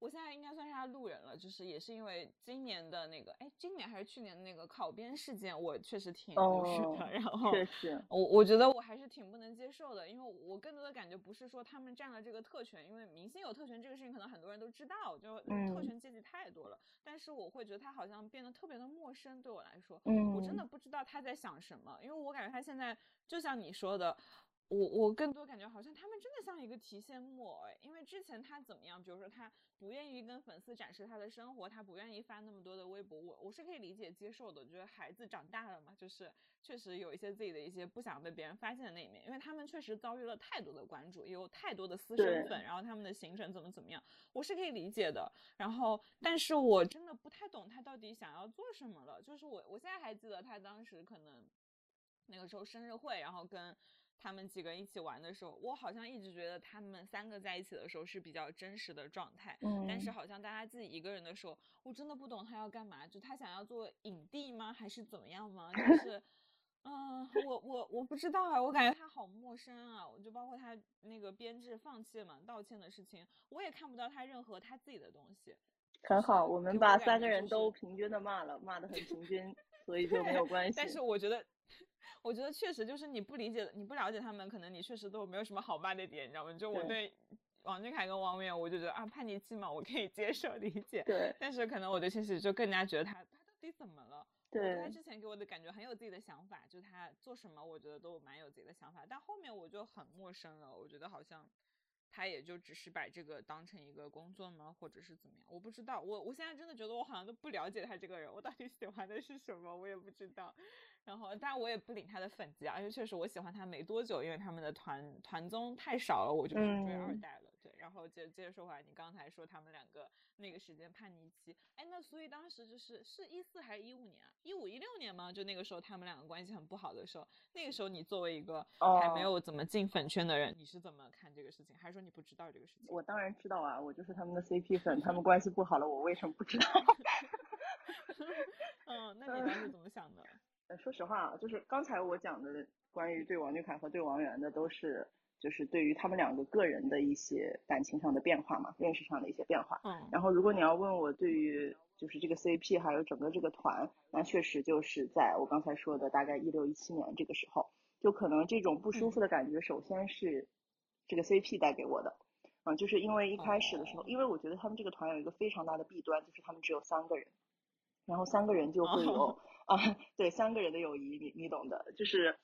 我现在应该算是他路人了，就是也是因为今年的那个，哎，今年还是去年的那个考编事件，我确实挺无语的。哦然后确实，我我觉得我还是挺不能接受的，因为我更多的感觉不是说他们占了这个特权，因为明星有特权这个事情可能很多人都知道，就特嗯权阶级太多了。但是我会觉得他好像变得特别的陌生，对我来说，嗯，我真的不知道他在想什么，因为我感觉他现在就像你说的。我我更多感觉好像他们真的像一个提线木偶哎，因为之前他怎么样，比如说他不愿意跟粉丝展示他的生活，他不愿意发那么多的微博，我我是可以理解接受的，我觉得孩子长大了嘛，就是确实有一些自己的一些不想被别人发现的那一面，因为他们确实遭遇了太多的关注，也有太多的私生对粉，然后他们的行程怎么怎么样，我是可以理解的。然后，但是我真的不太懂他到底想要做什么了。就是我我现在还记得他当时可能那个时候生日会，然后跟他们几个人一起玩的时候，我好像一直觉得他们三个在一起的时候是比较真实的状态。但是嗯好像大家自己一个人的时候，我真的不懂他要干嘛，就他想要做影帝吗，还是怎么样吗？就 是，嗯、我我我不知道啊，我感觉他好陌生啊。我就包括他那个编制放弃了嘛，道歉的事情，我也看不到他任何他自己的东西。很好，我们把三个人都平均的骂了，骂的很平均，所以就没有关系。但是我觉得，我觉得确实就是你不理解、你不了解他们，可能你确实都没有什么好骂的点，你知道吗？就我对对王俊凯跟王源，我就觉得啊，叛逆期嘛，我可以接受理解。对但是可能我对千玺就更加觉得他他到底怎么了？对他之前给我的感觉很有自己的想法，就他做什么，我觉得都蛮有自己的想法。但后面我就很陌生了，我觉得好像他也就只是把这个当成一个工作吗，或者是怎么样？我不知道。我我现在真的觉得我好像都不了解他这个人，我到底喜欢的是什么，我也不知道。然后，但我也不领他的粉丝啊，因为确实我喜欢他没多久，因为他们的团团综太少了，我就去追二嗯代了。对，然后接接着说回来，你刚才说他们两个那个时间叛逆期，哎，那所以当时就是是一四还是一五年啊？一五一六年吗？就那个时候他们两个关系很不好的时候，那个时候你作为一个还没哦有怎么进粉圈的人，你是怎么看这个事情？还是说你不知道这个事情？我当然知道啊，我就是他们的 CP 粉，他们关系不好了，我为什么不知道？嗯，那你当时怎么想的？呃，说实话啊，就是刚才我讲的关于对王俊凯和对王源的，都是就是对于他们两个个人的一些感情上的变化嘛，认识上的一些变化。嗯然后如果你要问我对于就是这个 CP 还有整个这个团，那确实就是在我刚才说的大概一六一七年这个时候，就可能这种不舒服的感觉，首先是这个 CP 带给我的。嗯，就是因为一开始的时候，哦因为我觉得他们这个团有一个非常大的弊端，就是他们只有三个人，然后三个人就会有、哦啊，对三个人的友谊，你你懂的，就是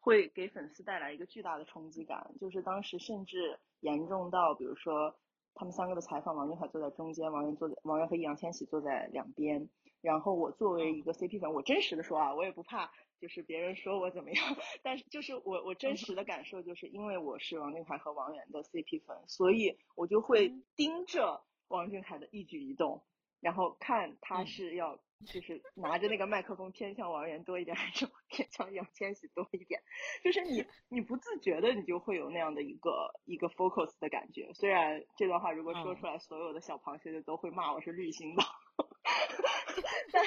会给粉丝带来一个巨大的冲击感。就是当时甚至严重到，比如说他们三个的采访，王俊凯坐在中间，王源坐在王源和易烊千玺坐在两边。然后我作为一个 CP 粉，我真实的说啊，我也不怕，就是别人说我怎么样，但是就是我我真实的感受，就是因为我是王俊凯和王源的 CP 粉，所以我就会嗯盯着王俊凯的一举一动，然后看他嗯。是要就是拿着那个麦克风偏向王源多一点，还是 偏向易烊千玺多一点，就是你 你不自觉的你就会有那样的一个一个 focus 的感觉。虽然这段话如果说嗯。出来，所有的小螃蟹就都会骂我是绿心的，但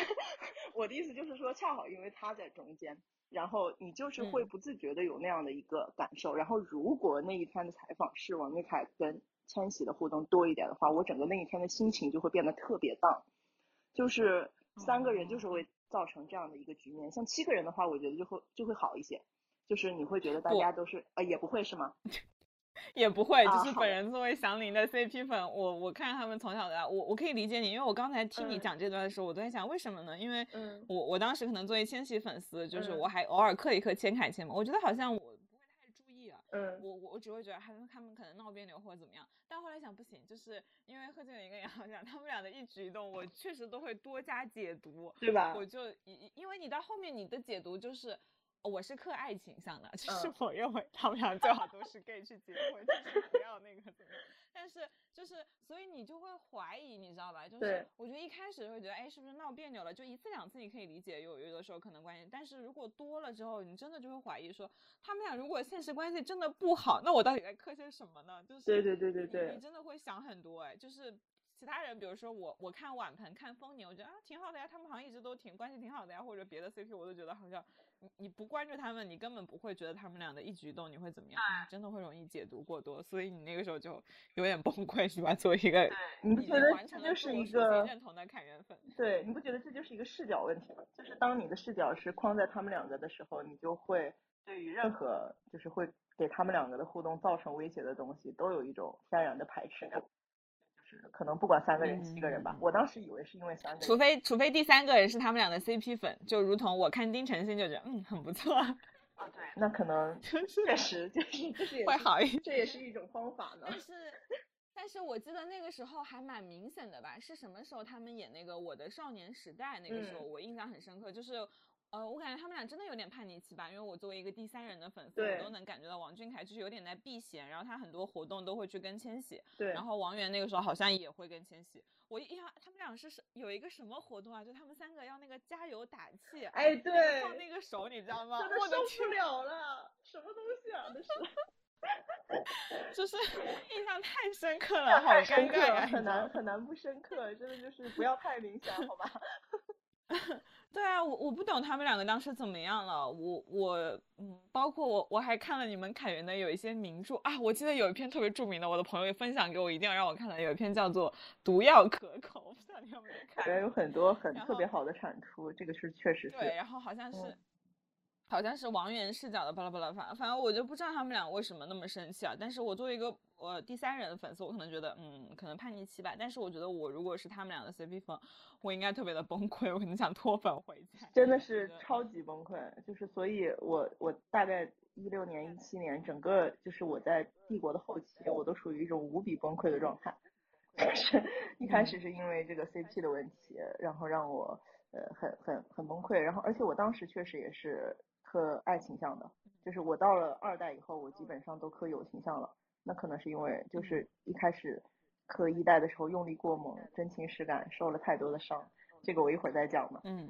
我的意思就是说，恰好因为他在中间，然后你就是会嗯。不自觉的有那样的一个感受。然后如果那一天的采访是王俊凯跟千玺的互动多一点的话，我整个那一天的心情就会变得特别荡，就是三个人就是会造成这样的一个局面。像七个人的话，我觉得就会就会好一些。就是你会觉得大家都是呃也不会是吗？也不会，啊就是本人作为祥林的 CP 粉，我我看他们从小到大，我我可以理解你，因为我刚才听你嗯讲这段的时候，我都在想为什么呢？因为嗯我我当时可能作为千玺粉丝，就是嗯我还偶尔磕一磕千凯千嘛，我觉得好像我嗯我我我只会觉得他们他们可能闹别扭或者怎么样，但后来想不行，就是因为贺峻霖跟杨洋讲他们俩的一举一动，我确实都会多加解读，对吧？我就因因为你到后面你的解读就是。哦我是克爱情向的，就是嗯我认为他们俩最好都是 gay 去结婚，就是不要那个怎么样。但是就是，所以你就会怀疑，你知道吧？就是我觉得一开始会觉得，哎，是不是闹别扭了？就一次两次你可以理解，有有的时候可能关系，但是如果多了之后，你真的就会怀疑说，他们俩如果现实关系真的不好，那我到底在磕些什么呢？就是对对对对对你真的会想很多哎，就是其他人，比如说我，我看碗盆、看丰年，我觉得啊挺好的呀，他们好像一直都挺关系挺好的呀，或者别的 CP 我都觉得好像你你不关注他们，你根本不会觉得他们俩的一举一动你会怎么样，你真的会容易解读过多，所以你那个时候就有点崩溃是吧？作为一个你不觉得完成了这就是一个认同的看缘分，对，你不觉得这就是一个视角问题吗？就是当你的视角是框在他们两个的时候，你就会对于任何就是会给他们两个的互动造成威胁的东西，都有一种天然的排斥感。就是可能不管三个人、七个人吧嗯，我当时以为是因为三个除，非除非第三个人是他们俩的 CP 粉，就如同我看丁程鑫就觉得嗯很不错，啊对，那可能 确实就是 会好一点。这也是一种方法呢。但是，但是我记得那个时候还蛮明显的吧？是什么时候他们演那个《我的少年时代》？那个时候嗯我印象很深刻，就是。呃，我感觉他们俩真的有点叛逆期吧，因为我作为一个第三人的粉丝，我都能感觉到王俊凯就是有点在避嫌，然后他很多活动都会去跟千玺，对，然后王源那个时候好像也会跟千玺。我印象他们俩是是有一个什么活动啊？就他们三个要那个加油打气，哎那个对放那个手，你知道吗？真的我受不了了，什么东西啊？那是 就是印象太深刻了，好尴尬呀！很难很难不深刻，真的就是不要太明显，好吧？对啊，我我不懂他们两个当时怎么样了。我我嗯，包括我我还看了你们凯源的有一些名著啊，我记得有一篇特别著名的，我的朋友也分享给我，一定要让我看的，有一篇叫做《毒药可口》，我不知道你有没有看？人有很多很特别好的产出，这个是确实是。对，然后好像是、嗯好像是王源视角的巴拉巴拉，反反正我就不知道他们俩为什么那么生气啊。但是我作为一个呃第三人的粉丝，我可能觉得嗯，可能叛逆期吧。但是我觉得我如果是他们俩的 CP 粉，我应该特别的崩溃，我可能想脱粉回家。真的是超级崩溃，就是所以我我大概一六年一七年，整个就是我在帝国的后期，我都属于一种无比崩溃的状态。就是一开始是因为这个 CP 的问题，然后让我呃很很很崩溃，然后而且我当时确实也是磕爱情向的，就是我到了二代以后，我基本上都磕友情向了。那可能是因为就是一开始磕一代的时候用力过猛，真情实感，受了太多的伤，这个我一会儿再讲嘛。嗯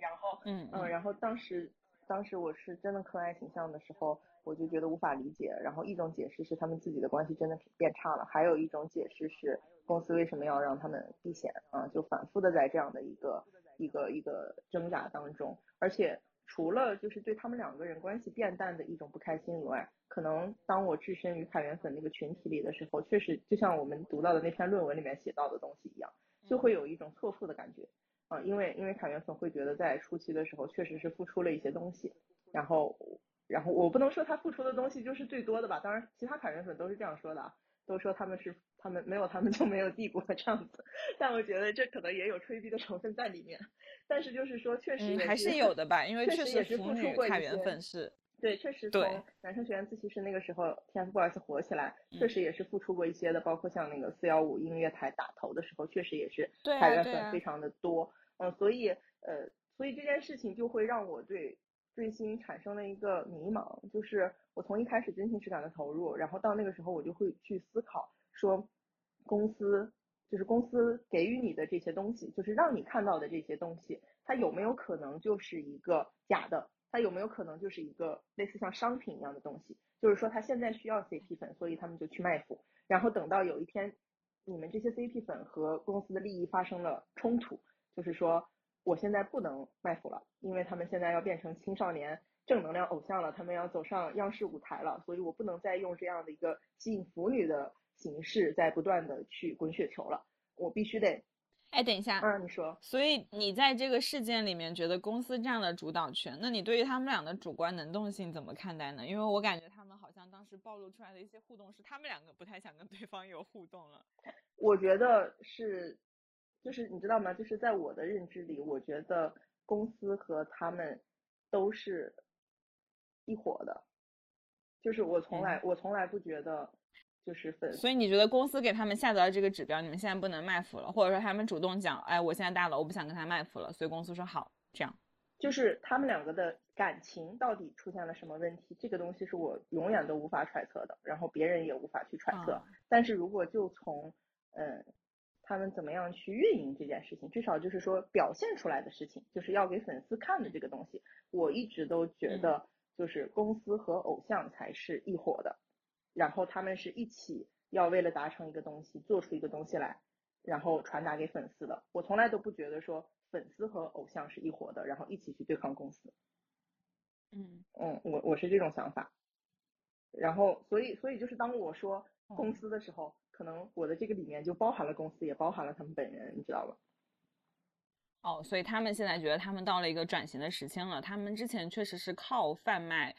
然后嗯嗯，然后当时当时我是真的磕爱情向的时候，我就觉得无法理解。然后一种解释是他们自己的关系真的变差了，还有一种解释是公司为什么要让他们避险啊，就反复的在这样的一个一个一个挣扎当中。而且除了就是对他们两个人关系变淡的一种不开心以外，可能当我置身于凯源粉那个群体里的时候，确实就像我们读到的那篇论文里面写到的东西一样，就会有一种错付的感觉。啊，因为因为凯源粉会觉得在初期的时候确实是付出了一些东西，然后然后我不能说他付出的东西就是最多的吧，当然其他凯源粉都是这样说的啊，都说他们是他们没有他们就没有帝国这样子，但我觉得这可能也有吹逼的成分在里面，但是就是说确实嗯，还是有的吧，因为确确实也是付出过一些对，确实对从男生学院自习室那个时候，TFBOYS 火起来，确嗯实也是付出过一些的，包括像那个四幺五音乐台打头的时候，确实也是对凯啊对啊源粉非常的多，嗯，所以呃，所以这件事情就会让我对追星产生了一个迷茫，就是我从一开始真情实感的投入，然后到那个时候我就会去思考说，公司就是公司给予你的这些东西，就是让你看到的这些东西，它有没有可能就是一个假的？它有没有可能就是一个类似像商品一样的东西？就是说他现在需要 CP 粉，所以他们就去卖腐，然后等到有一天你们这些 CP 粉和公司的利益发生了冲突，就是说我现在不能卖腐了，因为他们现在要变成青少年正能量偶像了，他们要走上央视舞台了，所以我不能再用这样的一个吸引腐女的形式在不断的去滚雪球了，我必须得哎，等一下，嗯，你说，所以你在这个事件里面觉得公司占了主导权，那你对于他们俩的主观能动性怎么看待呢？因为我感觉他们好像当时暴露出来的一些互动是他们两个不太想跟对方有互动了。我觉得是，就是你知道吗？就是在我的认知里，我觉得公司和他们都是一伙的，就是我从来我从来不觉得就是粉所以你觉得公司给他们下达了这个指标，你们现在不能卖腐了，或者说他们主动讲，哎，我现在大了，我不想跟他卖腐了，所以公司说好，这样。就是他们两个的感情到底出现了什么问题，这个东西是我永远都无法揣测的，然后别人也无法去揣测。啊但是如果就从嗯他们怎么样去运营这件事情，至少就是说表现出来的事情，就是要给粉丝看的这个东西，我一直都觉得就是公司和偶像才是一伙的，然后他们是一起要为了达成一个东西，做出一个东西来，然后传达给粉丝的。我从来都不觉得说粉丝和偶像是一伙的，然后一起去对抗公司。嗯嗯，我我是这种想法。然后，所以所以就是当我说哦公司的时候，可能我的这个里面就包含了公司，也包含了他们本人，你知道吧？哦，所以他们现在觉得他们到了一个转型的时间了。他们之前确实是靠贩卖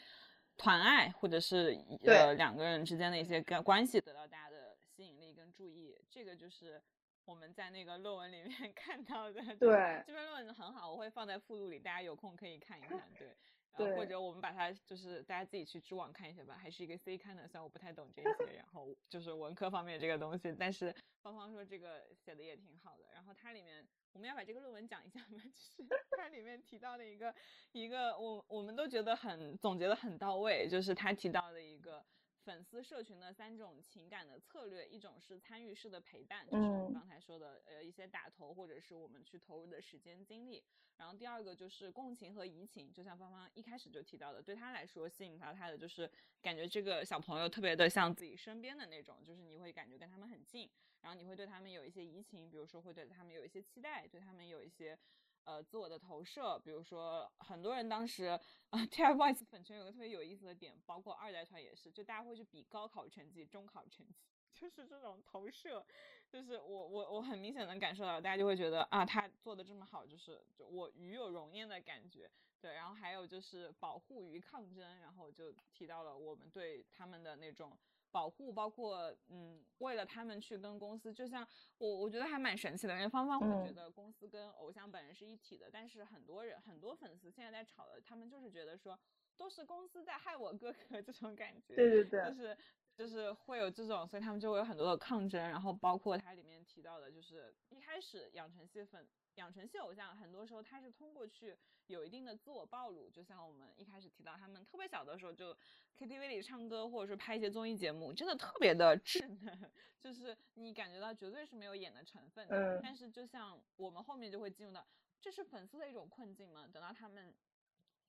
团爱，或者是呃两个人之间的一些关关系得到大家的吸引力跟注意。这个就是我们在那个论文里面 看到的。对这篇论文很好，我会放在附录里，大家有空可以看一看。对。呃，或者我们把它就是大家自己去知网看一下吧，还是一个 C 刊的，虽然我不太懂这些，然后就是文科方面这个东西，但是芳芳说这个写的也挺好的。然后它里面我们要把这个论文讲一下吗？就是它里面提到的一个一个我我们都觉得很总结的很到位，就是他提到的一个粉丝社群的三种情感的策略，一种是参与式的陪伴，就是我们嗯刚才说的呃一些打头或者是我们去投入的时间精力。然后第二个就是共情和移情，就像芳芳一开始就提到的，对他来说吸引到他的就是感觉这个小朋友特别的像自己身边的那种，就是你会感觉跟他们很近，然后你会对他们有一些移情，比如说会对他们有一些期待，对他们有一些呃自我的投射，比如说很多人当时啊、TFBOYS 粉圈有个特别有意思的点，包括二代团也是，就大家会去比高考成绩、中考成绩，就是这种投射，就是我我我很明显能感受到，大家就会觉得啊，他做的这么好，就是就我与有荣焉的感觉。对，然后还有就是保护与抗争，然后就提到了我们对他们的那种保护，包括嗯，为了他们去跟公司，就像我我觉得还蛮神奇的，因为芳芳会觉嗯得公司跟偶像本人是一体的，但是很多人很多粉丝现在在吵的，他们就是觉得说都是公司在害我哥哥 这种感觉。对对对就，是就是会有这种，所以他们就会有很多的抗争，然后包括它里面提到的，就是一开始养成系粉、养成系偶像，很多时候他是通过去有一定的自我暴露，就像我们一开始提到，他们特别小的时候就 KTV 里唱歌，或者说拍一些综艺节目，真的特别的稚嫩，就是你感觉到绝对是没有演的成分的。嗯但是就像我们后面就会进入到，这是粉丝的一种困境嘛，等到他们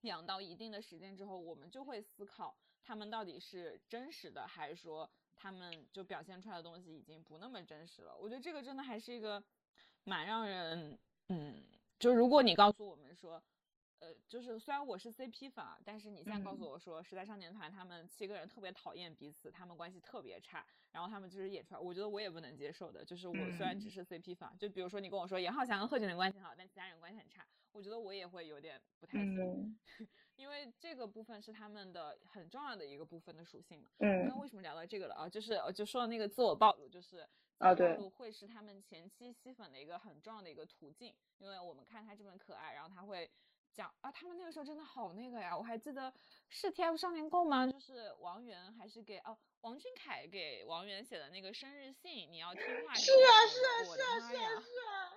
养到一定的时间之后，我们就会思考他们到底是真实的，还是说他们就表现出来的东西已经不那么真实了。我觉得这个真的还是一个蛮让人，嗯，就如果你告诉我们说，呃，就是虽然我是 CP 粉啊，但是你现在告诉嗯我说，时代少年团他们七个人特别讨厌彼此，他们关系特别差，然后他们就是演出来，我觉得我也不能接受的。就是我虽然只嗯是 CP 粉啊，就比如说你跟我说严浩翔跟贺峻霖关系好，但其他人关系很差，我觉得我也会有点不太行。嗯 因为这个部分是他们的很重要的一个部分的属性嘛。嗯那为什么聊到这个了啊？就是呃就说到那个自我暴露，就是自啊对会是他们前期吸粉的一个很重要的一个途径。因为我们看他这么可爱，然后他会讲啊，他们那个时候真的好那个呀！我还记得是 TF 少年宫吗？就是王源还是给哦王俊凯给王源写的那个生日信，你要听话是啊是啊是啊！是啊是啊，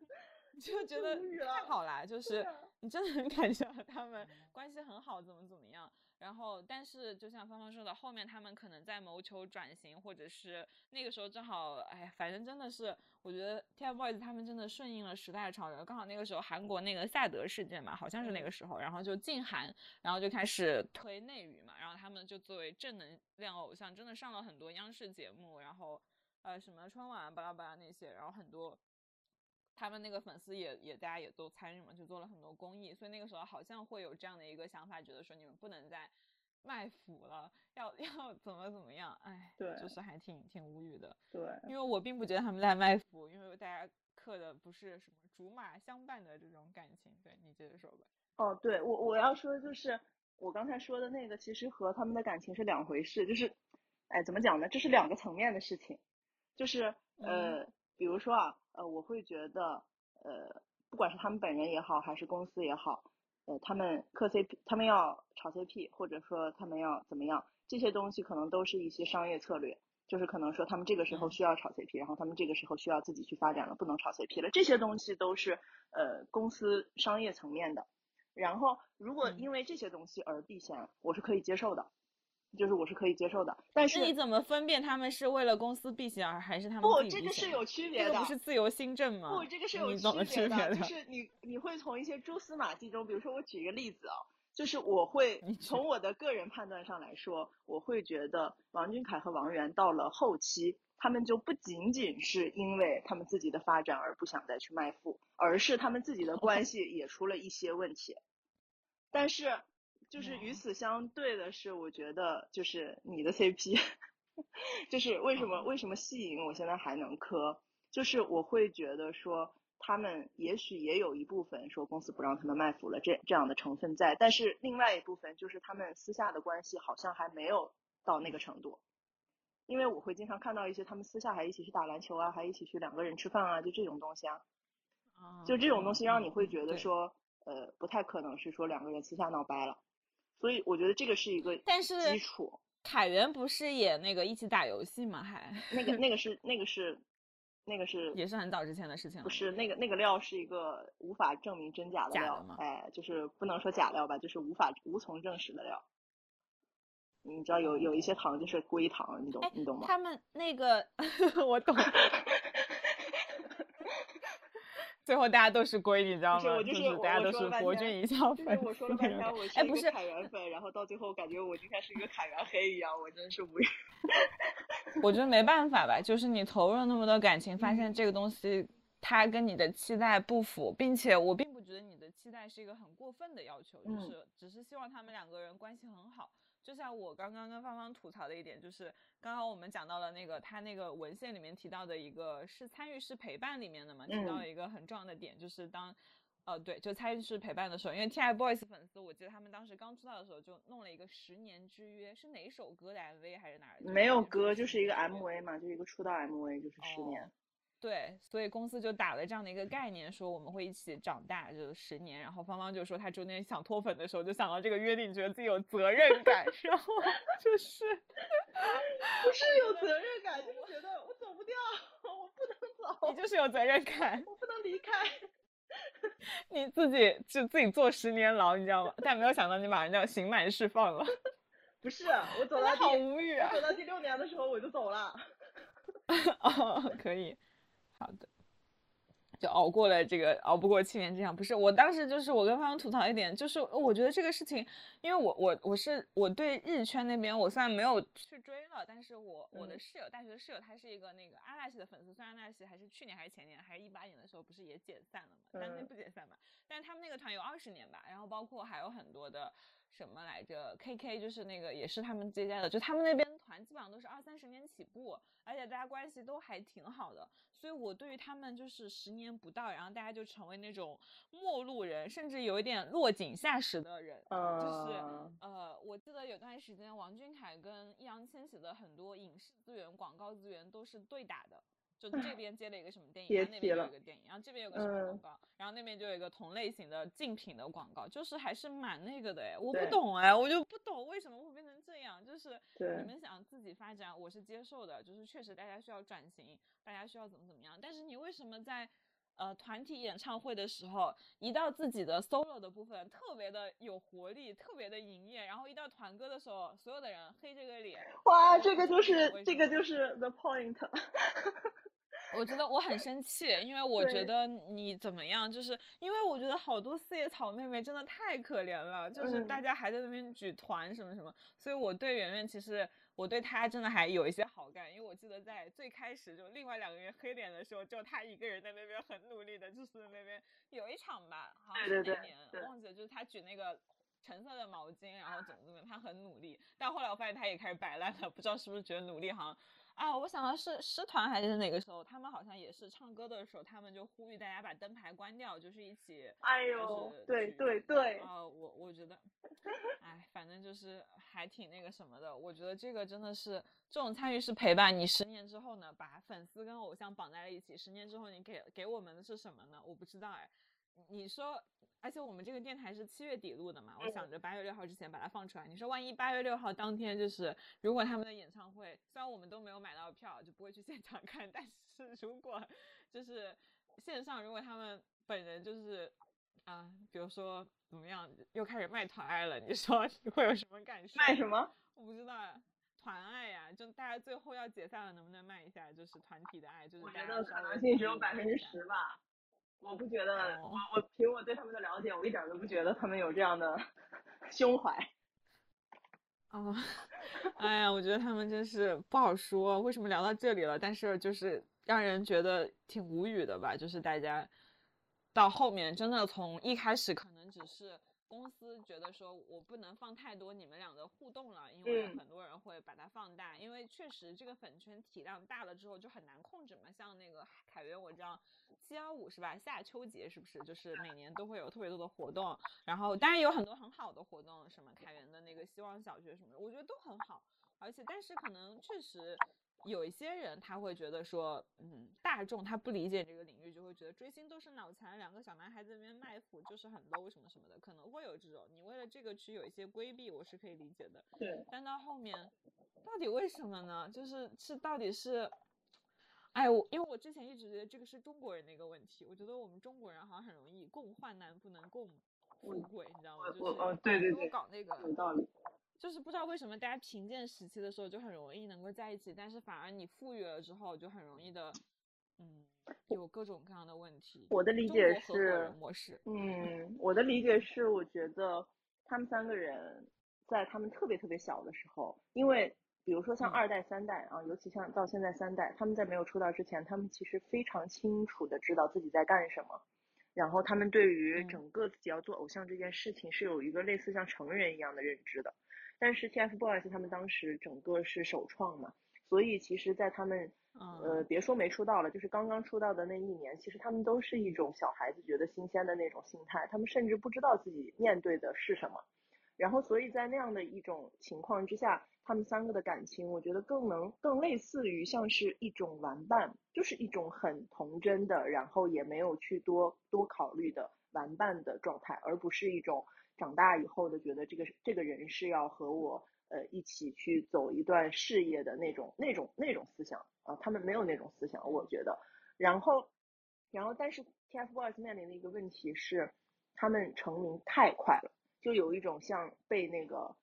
就觉得太好啦，就是啊你真的很 感觉到他们关系很好，怎么怎么样。然后，但是就像芳芳说的，后面他们可能在谋求转型，或者是那个时候正好，哎，反正真的是，我觉得 TFBOYS 他们真的顺应了时代的潮流。刚好那个时候韩国那个萨德事件嘛，好像是那个时候，然后就禁韩，然后就开始推内娱嘛，然后他们就作为正能量偶像，真的上了很多央视节目，然后呃什么春晚巴拉巴拉那些，然后很多。他们那个粉丝也也大家也都参与嘛，就做了很多公益，所以那个时候好像会有这样的一个想法，觉得说你们不能再卖腐了，要 要怎么怎么样，哎，对就是还挺挺无语的，对，因为我并不觉得他们在卖腐，因为大家刻的不是什么竹马相伴的这种感情。对你接着说吧。哦，对我我要说的就是我刚才说的那个，其实和他们的感情是两回事，就是，哎，怎么讲呢？这是两个层面的事情，就是呃，比如说啊，呃，我会觉得，呃，不管是他们本人也好，还是公司也好，呃，他们磕 CP，他们要炒 CP，或者说他们要怎么样，这些东西可能都是一些商业策略，就是可能说他们这个时候需要炒 CP，然后他们这个时候需要自己去发展了，不能炒 CP 了，这些东西都是呃公司商业层面的。然后，如果嗯。因为这些东西而避嫌，我是可以接受的，就是我是可以接受的。但是你怎么分辨他们是为了公司避嫌，而还是他们不，这个是有区别的，这个不是自由新政吗？不，这个是有区别的？就是你你会从一些蛛丝马迹中，比如说我举一个例子啊，就是我会从我的个人判断上来说，我会觉得王俊凯和王源到了后期，他们就不仅仅是因为他们自己的发展而不想再去卖腐，而是他们自己的关系也出了一些问题。但是，就是与哦此相对的是，我觉得就是你的 CP，就是为什么哦为什么戏影我现在还能磕，就是我会觉得说他们也许也有一部分说公司不让他们卖腐了这这样的成分在，但是另外一部分就是他们私下的关系好像还没有到那个程度。因为我会经常看到一些他们私下还一起去打篮球啊，还一起去两个人吃饭啊，就这种东西啊。就这种东西让你会觉得说，呃，不太可能是说两个人私下闹掰了，所以我觉得这个是一个但是基础。凯源不是也那个一起打游戏吗？还那个 那个是那个是那个是也是很早之前的事情了。不是那个那个料是一个无法证明真假的料假的吗，哎，就是不能说假料吧，就是无法无从证实的料。你知道有有一些糖就是硅糖，你懂哎你懂吗？他们那个 我懂。最后大家都是龟，你知道吗？是我就是我大家都是博天君一笑就是粉我说了半天，我是哎，不是，一个凯源粉，然后到最后感觉我就像是一个凯源黑一样，我真是无语。我觉得没办法吧，就是你投入了那么多感情，发嗯现这个东西它跟你的期待不符，并且我并不觉得你的期待是一个很过分的要求，就嗯是只是希望他们两个人关系很好。就像我刚刚跟芳芳吐槽的一点，就是刚刚我们讲到了那个他那个文献里面提到的一个是参与式陪伴里面的嘛，提到嗯了一个很重要的点，就是当。呃，对，就参与式陪伴的时候，因为 TFBOYS 粉丝，我记得他们当时刚出道的时候就弄了一个十年之约，是哪首歌的 MV 还是哪儿？没有歌，歌，就是一个 MV 嘛，就是一个出道 MV，就是十年。哦对，所以公司就打了这样的一个概念，说我们会一起长大，就是十年。然后芳芳就说她中间想脱粉的时候，就想到这个约定，觉得自己有责任感，然后就是不是有责任感，就是觉得我走不掉，我不能 走，你就是有责任感，我不能离开。你自己就自己坐十年牢，你知道吗？但没有想到你把人家刑满释放了，不是，我走真的好到第无语啊我！走到第六年的时候我就走了。哦，可以，好的，就熬过了这个熬不过七年之痒。不是，我当时就是我跟芳芳吐槽一点，就是我觉得这个事情，因为我我我是我对日圈那边我虽然没有去追了，但是我我的嗯室友大学的室友他是一个那个阿拉西的粉丝，虽然阿拉西还是去年还是前年还是一八年的时候不是也解散了嘛，但那嗯不解散嘛，但是他们那个团有二十年吧，然后包括还有很多的。什么来着？KK 就是那个，也是他们接家的，就他们那边团基本上都是二三十年起步，而且大家关系都还挺好的，所以我对于他们就是十年不到，然后大家就成为那种陌路人，甚至有一点落井下石的人。就是嗯，呃，我记得有段时间王俊凯跟易烊千玺的很多影视资源、广告资源都是对打的。就这边接了一个什么电影，然后那边有一个电影，然后这边有个什么广嗯。告，然后那边就有一个同类型的竞品的广告，就是还是蛮那个的哎，我不懂哎，我就不懂为什么会变成这样，就是你们想自己发展，我是接受的，就是确实大家需要转型，大家需要怎么怎么样，但是你为什么在呃团体演唱会的时候，一到自己的 solo 的部分特别的有活力，特别的营业，然后一到团歌的时候，所有的人黑这个脸，哇，这个就是这个就是 the point。我觉得我很生气，因为我觉得你怎么样，就是因为我觉得好多四叶草妹妹真的太可怜了，就是大嗯。家还在那边举团什么什么，所以我对圆圆其实我对她真的还有一些好感，因为我记得在最开始就另外两个人黑脸的时候，只有她一个人在那边很努力的，就是那边有一场吧，好像是对对对哪年对。忘记了，就是她举那个。橙色的毛巾，然后怎么怎么样，她很努力，但后来我发现她也开始摆烂了，不知道是不是觉得努力好像啊，我想到是师团还是哪个时候，他们好像也是唱歌的时候，他们就呼吁大家把灯牌关掉，就是一起。哎呦，对对对。啊，我我觉得，哎，反正就是还挺那个什么的。我觉得这个真的是这种参与式陪伴，你十年之后呢，把粉丝跟偶像绑在了一起，十年之后你给给我们的是什么呢？我不知道哎。你说。而且我们这个电台是七月底录的嘛，我想着八月六号之前把它放出来。你说万一八月六号当天就是，如果他们的演唱会，虽然我们都没有买到票，就不会去现场看，但是如果就是线上，如果他们本人就是啊，比如说怎么样，又开始卖团爱了，你说你会有什么感受？卖什么？我不知道，团爱呀，就大家最后要解散了，能不能卖一下？就是团体的爱，就是我觉得可能性只有百分之十吧。我不觉得，我我凭我对他们的了解，我一点都不觉得他们有这样的 胸怀。哦，哎呀，我觉得他们真是不好说。为什么聊到这里了？但是就是让人觉得挺无语的吧。就是大家到后面真的从一开始可能只是。公司觉得说，我不能放太多你们俩的互动了，因为很多人会把它放大，因为确实这个粉圈体量大了之后就很难控制嘛。像那个凯源，我知道七幺五是吧？夏秋节是不是？就是每年都会有特别多的活动，然后当然有很多很好的活动，什么凯源的那个希望小学什么的，我觉得都很好。而且，但是可能确实。有一些人他会觉得说，嗯，大众他不理解这个领域，就会觉得追星都是脑残，两个小男孩子那边卖腐就是很 low 什么什么的，可能会有这种。你为了这个去有一些规避，我是可以理解的。对。但到后面，到底为什么呢？就是是到底是，哎，我因为我之前一直觉得这个是中国人的一个问题，我觉得我们中国人好像很容易共患难，不能共富贵，你知道吗？就是对对对，搞那个有道理。就是不知道为什么大家贫贱时期的时候就很容易能够在一起，但是反而你富裕了之后就很容易的，嗯，有各种各样的问题。我的理解是，模式，嗯，我的理解是，我觉得他们三个人在他们特别特别小的时候，因为比如说像二代、三代啊，尤其像到现在三代，他们在没有出道之前，他们其实非常清楚的知道自己在干什么，然后他们对于整个自己要做偶像这件事情是有一个类似像成人一样的认知的。但是 TFBOYS 他们当时整个是首创嘛，所以其实，在他们呃别说没出道了，就是刚刚出道的那一年，其实他们都是一种小孩子觉得新鲜的那种心态，他们甚至不知道自己面对的是什么。然后，所以在那样的一种情况之下，他们三个的感情，我觉得更能更类似于像是一种玩伴，就是一种很童真的，然后也没有去多多考虑的玩伴的状态，而不是一种。长大以后的觉得这个这个人是要和我呃一起去走一段事业的那种那种那种思想啊，他们没有那种思想，我觉得。然后，然后但是 TFBOYS 面临的一个问题是，他们成名太快了，就有一种像被那个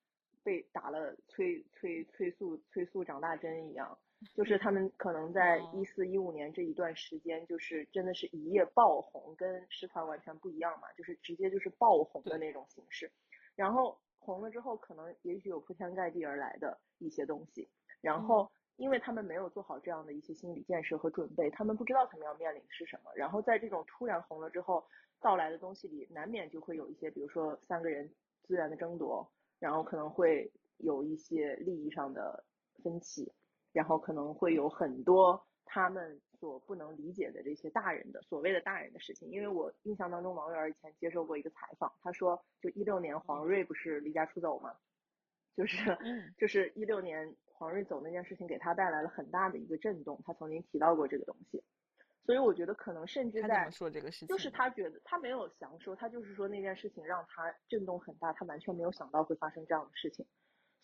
被打了催催催促催促长大针一样。就是他们可能在一四一五年这一段时间，就是真的是一夜爆红，跟师团完全不一样嘛，就是直接就是爆红的那种形式。然后红了之后，可能也许有铺天盖地而来的一些东西。然后因为他们没有做好这样的一些心理建设和准备，他们不知道他们要面临的是什么。然后在这种突然红了之后到来的东西里，难免就会有一些，比如说三个人资源的争夺，然后可能会有一些利益上的分歧。然后可能会有很多他们所不能理解的这些大人的所谓的大人的事情，因为我印象当中王源以前接受过一个采访，他说就一六年黄睿不是离家出走嘛，就是 就是一六年黄睿走那件事情给他带来了很大的一个震动，他曾经提到过这个东西，所以我觉得可能甚至在说这个事情，就是他觉得他没有详说，他就是说那件事情让他震动很大，他完全没有想到会发生这样的事情。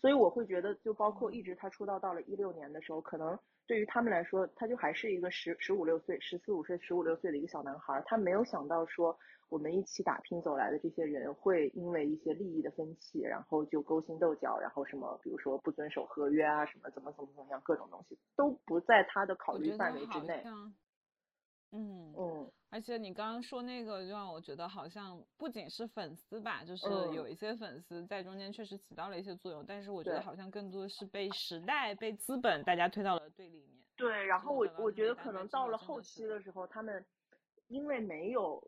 所以我会觉得，就包括一直他出道到了一六年的时候，可能对于他们来说，他就还是一个十十五六岁、十四五岁、十五六岁的一个小男孩，他没有想到说我们一起打拼走来的这些人会因为一些利益的分歧，然后就勾心斗角，然后什么，比如说不遵守合约啊，什么怎么怎么怎么样，各种东西都不在他的考虑范围之内。嗯嗯。而且你刚刚说那个，就让我觉得好像不仅是粉丝吧，就是有一些粉丝在中间确实起到了一些作用，但是我觉得好像更多的是被时代、被资本大家推到了对立面。对，然后我我觉得可能到了后期的时候，他们因为没有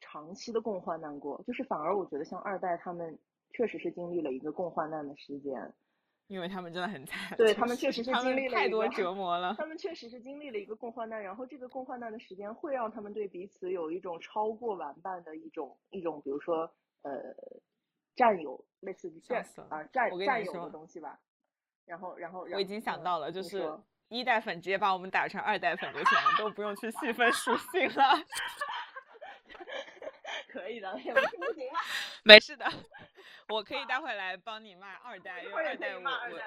长期的共患难过，就是反而我觉得像二代他们确实是经历了一个共患难的时间，因为他们真的很惨。对他们确实是经历了太多折磨了。他们确实是经历了一个共患难，然后这个共患难的时间会让他们对彼此有一种超过玩伴的一种一种，比如说呃占有，类似于占啊占占有的东西吧。然后然后然我已经想嗯到了，就是一代粉直接把我们打成二代粉就行了，都不用去细分属性了。可以的，也不行啊。没事的，我可以待会来帮你骂二代，因为二代我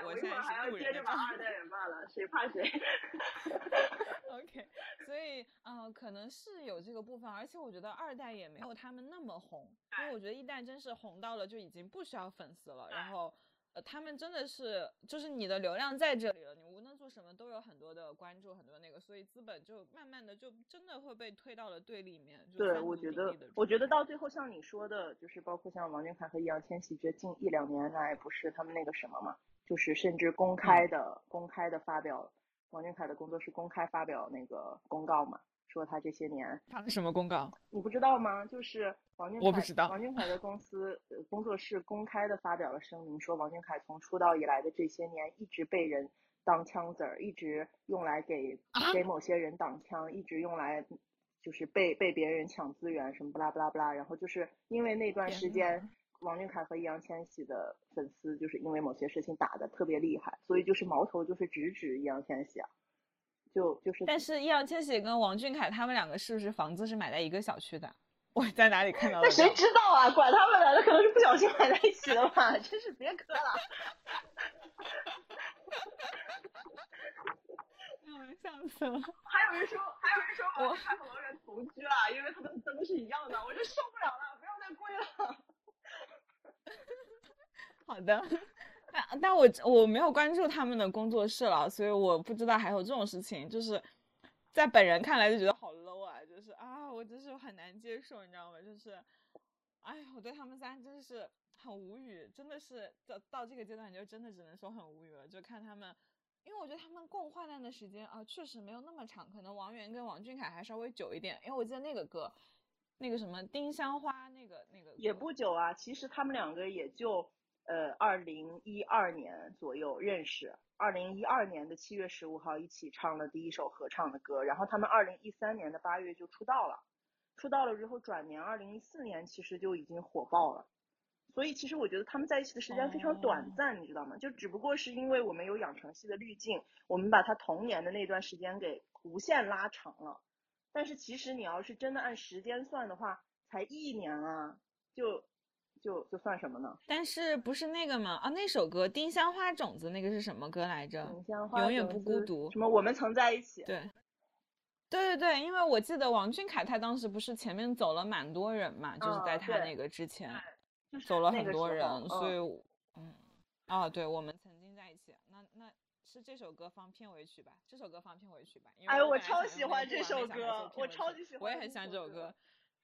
我一会儿现在是路人的状把二代也骂了，谁怕谁？OK，所以呃，可能是有这个部分，而且我觉得二代也没有他们那么红，因为我觉得一代真是红到了就已经不需要粉丝了，然后呃，他们真的是就是你的流量在这里了，你无论做什么都有很多的关注，很多那个，所以资本就慢慢的就真的会被推到了对立面。就对，我觉得我觉得到最后像你说的，就是包括像王俊凯和易烊千玺，这近一两年来不是他们那个什么嘛，就是甚至公开的、公开的发表，王俊凯的工作室公开发表那个公告嘛，说他这些年发了什么公告？你不知道吗？就是王俊凯，我不知道王俊凯的公司呃工作室公开的发表了声明，说王俊凯从出道以来的这些年一直被人当枪子儿，一直用来给、啊给某些人挡枪，一直用来就是被被别人抢资源什么不拉不拉不拉，然后就是因为那段时间。王俊凯和易烊千玺的粉丝就是因为某些事情打的特别厉害，所以就是矛头就是直指易烊千玺啊，就就是但是易烊千玺跟王俊凯他们两个是不是房子是买在一个小区的？我在哪里看到的那谁？知道啊？管他们俩的，可能是不小心买在一起的吧。真是别磕了。让我笑死了。还有人说，还有人说我王俊凯和王源同居了，因为他们的灯是一样的，我就受不了了，不要再跪了。好的，但但我我没有关注他们的工作室了，所以我不知道还有这种事情。就是在本人看来就觉得好 low 啊，就是啊，我真是很难接受，你知道吗？就是，哎呀，我对他们仨真的是很无语，真的是到到这个阶段就真的只能说很无语了，就看他们。因为我觉得他们共患难的时间啊，确实没有那么长，可能王源跟王俊凯还稍微久一点。因为我记得那个歌，那个什么丁香花，那个那个也不久啊，其实他们两个也就呃二零一二年左右认识，二零一二年的七月十五号一起唱了第一首合唱的歌，然后他们二零一三年的八月就出道了，出道了之后转年二零一四年其实就已经火爆了。所以其实我觉得他们在一起的时间非常短哦暂，你知道吗？就只不过是因为我们有养成系的滤镜，我们把他童年的那段时间给无限拉长了。但是其实你要是真的按时间算的话，才一年啊，就就就算什么呢？但是不是那个吗？啊，那首歌《丁香花种子》那个是什么歌来着？丁香花永远不孤独什么我们曾在一起？对，对对对，因为我记得王俊凯他当时不是前面走了蛮多人嘛，就是在他那个之前就是走了很多人，候所以嗯啊，对我们曾经在一起，那那是这首歌放片尾曲吧？这首歌放片尾曲吧？因为哎我超喜欢这首歌我超级喜欢我也很喜欢这首歌。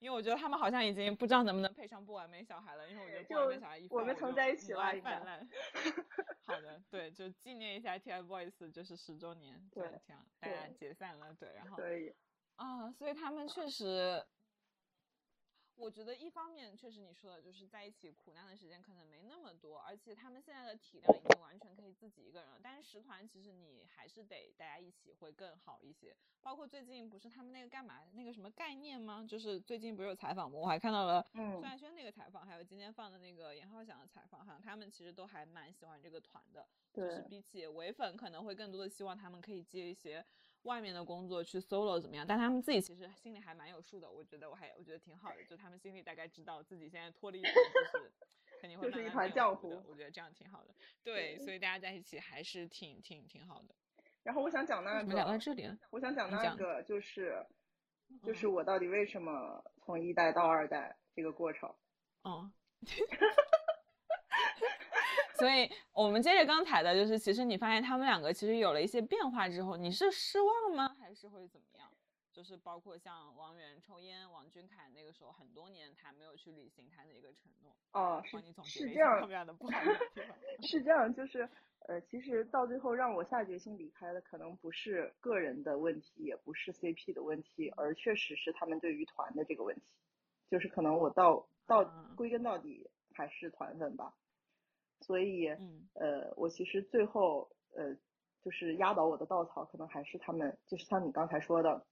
因为我觉得他们好像已经不知道能不能配上不完美小孩了，因为我觉得不完美小孩一我们重在一起母爱啦应该泛滥。好的，对，就纪念一下 TFBOYS 就是十周年，对这样大家解散了，对，然后可以，啊，所以他们确实，我觉得一方面确实你说的，就是在一起苦难的时间可能没那么多，而且他们现在的体量已经完全可以自己一个人了。但是十团其实你还是得大家一起会更好一些。包括最近不是他们那个干嘛那个什么概念吗？就是最近不是有采访吗？我还看到了嗯孙亚轩那个采访，还有今天放的那个严浩翔的采访，好像他们其实都还蛮喜欢这个团的。就是比起唯粉，可能会更多的希望他们可以接一些外面的工作去 solo 怎么样？但他们自己其实心里还蛮有数的，我觉得我还我觉得挺好的，就他们心里大概知道自己现在脱离就是 肯定会就是一团浆糊我觉得这样挺好的。对，对所以大家在一起还是挺挺挺好的。然后我想讲那为什么聊到个，这里了？我想讲那个就是就嗯是我到底为什么从一代到二代这个过程。哦。所以我们接着刚才的，就是其实你发现他们两个其实有了一些变化之后，你是失望吗？还是会怎么样？就是包括像王源抽烟，王俊凯那个时候很多年他没有去履行他的一个承诺。哦，是你总结是这样了一下他们，俩的不好的地方。是这样，就是呃，其实到最后让我下决心离开的，可能不是个人的问题，也不是 CP 的问题，而确实是他们对于团的这个问题，就是可能我到到嗯归根到底还是团粉吧。所以嗯。呃，我其实最后呃，就是压倒我的稻草，可能还是他们，就是像你刚才说的，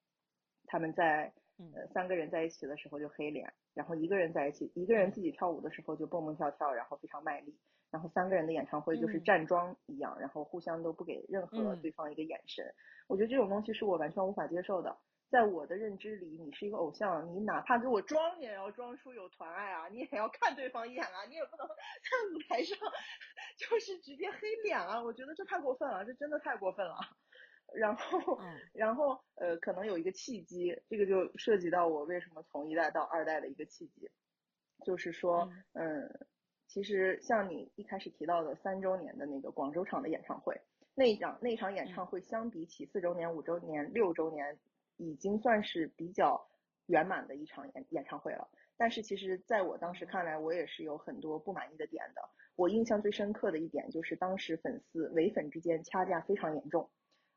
他们在嗯。呃三个人在一起的时候就黑脸，然后一个人在一起，一个人自己跳舞的时候就蹦蹦跳跳，然后非常卖力，然后三个人的演唱会就是嗯。站桩一样，然后互相都不给任何嗯。对方一个眼神，我觉得这种东西是我完全无法接受的。在我的认知里，你是一个偶像，你哪怕给我装，你也要装出有团爱啊，你也要看对方一眼啊，你也不能 在舞台上就是直接黑脸啊，我觉得这太过分了，这真的太过分了。然后，嗯。然后呃，可能有一个契机，这个就涉及到我为什么从一代到二代的一个契机，就是说，嗯，其实像你一开始提到的三周年的那个广州场的演唱会，那一场那场演唱会相比起四周年、五周年、六周年，已经算是比较圆满的一场演演唱会了。但是其实在我当时看来，我也是有很多不满意的点的。我印象最深刻的一点就是当时粉丝唯粉之间掐架非常严重，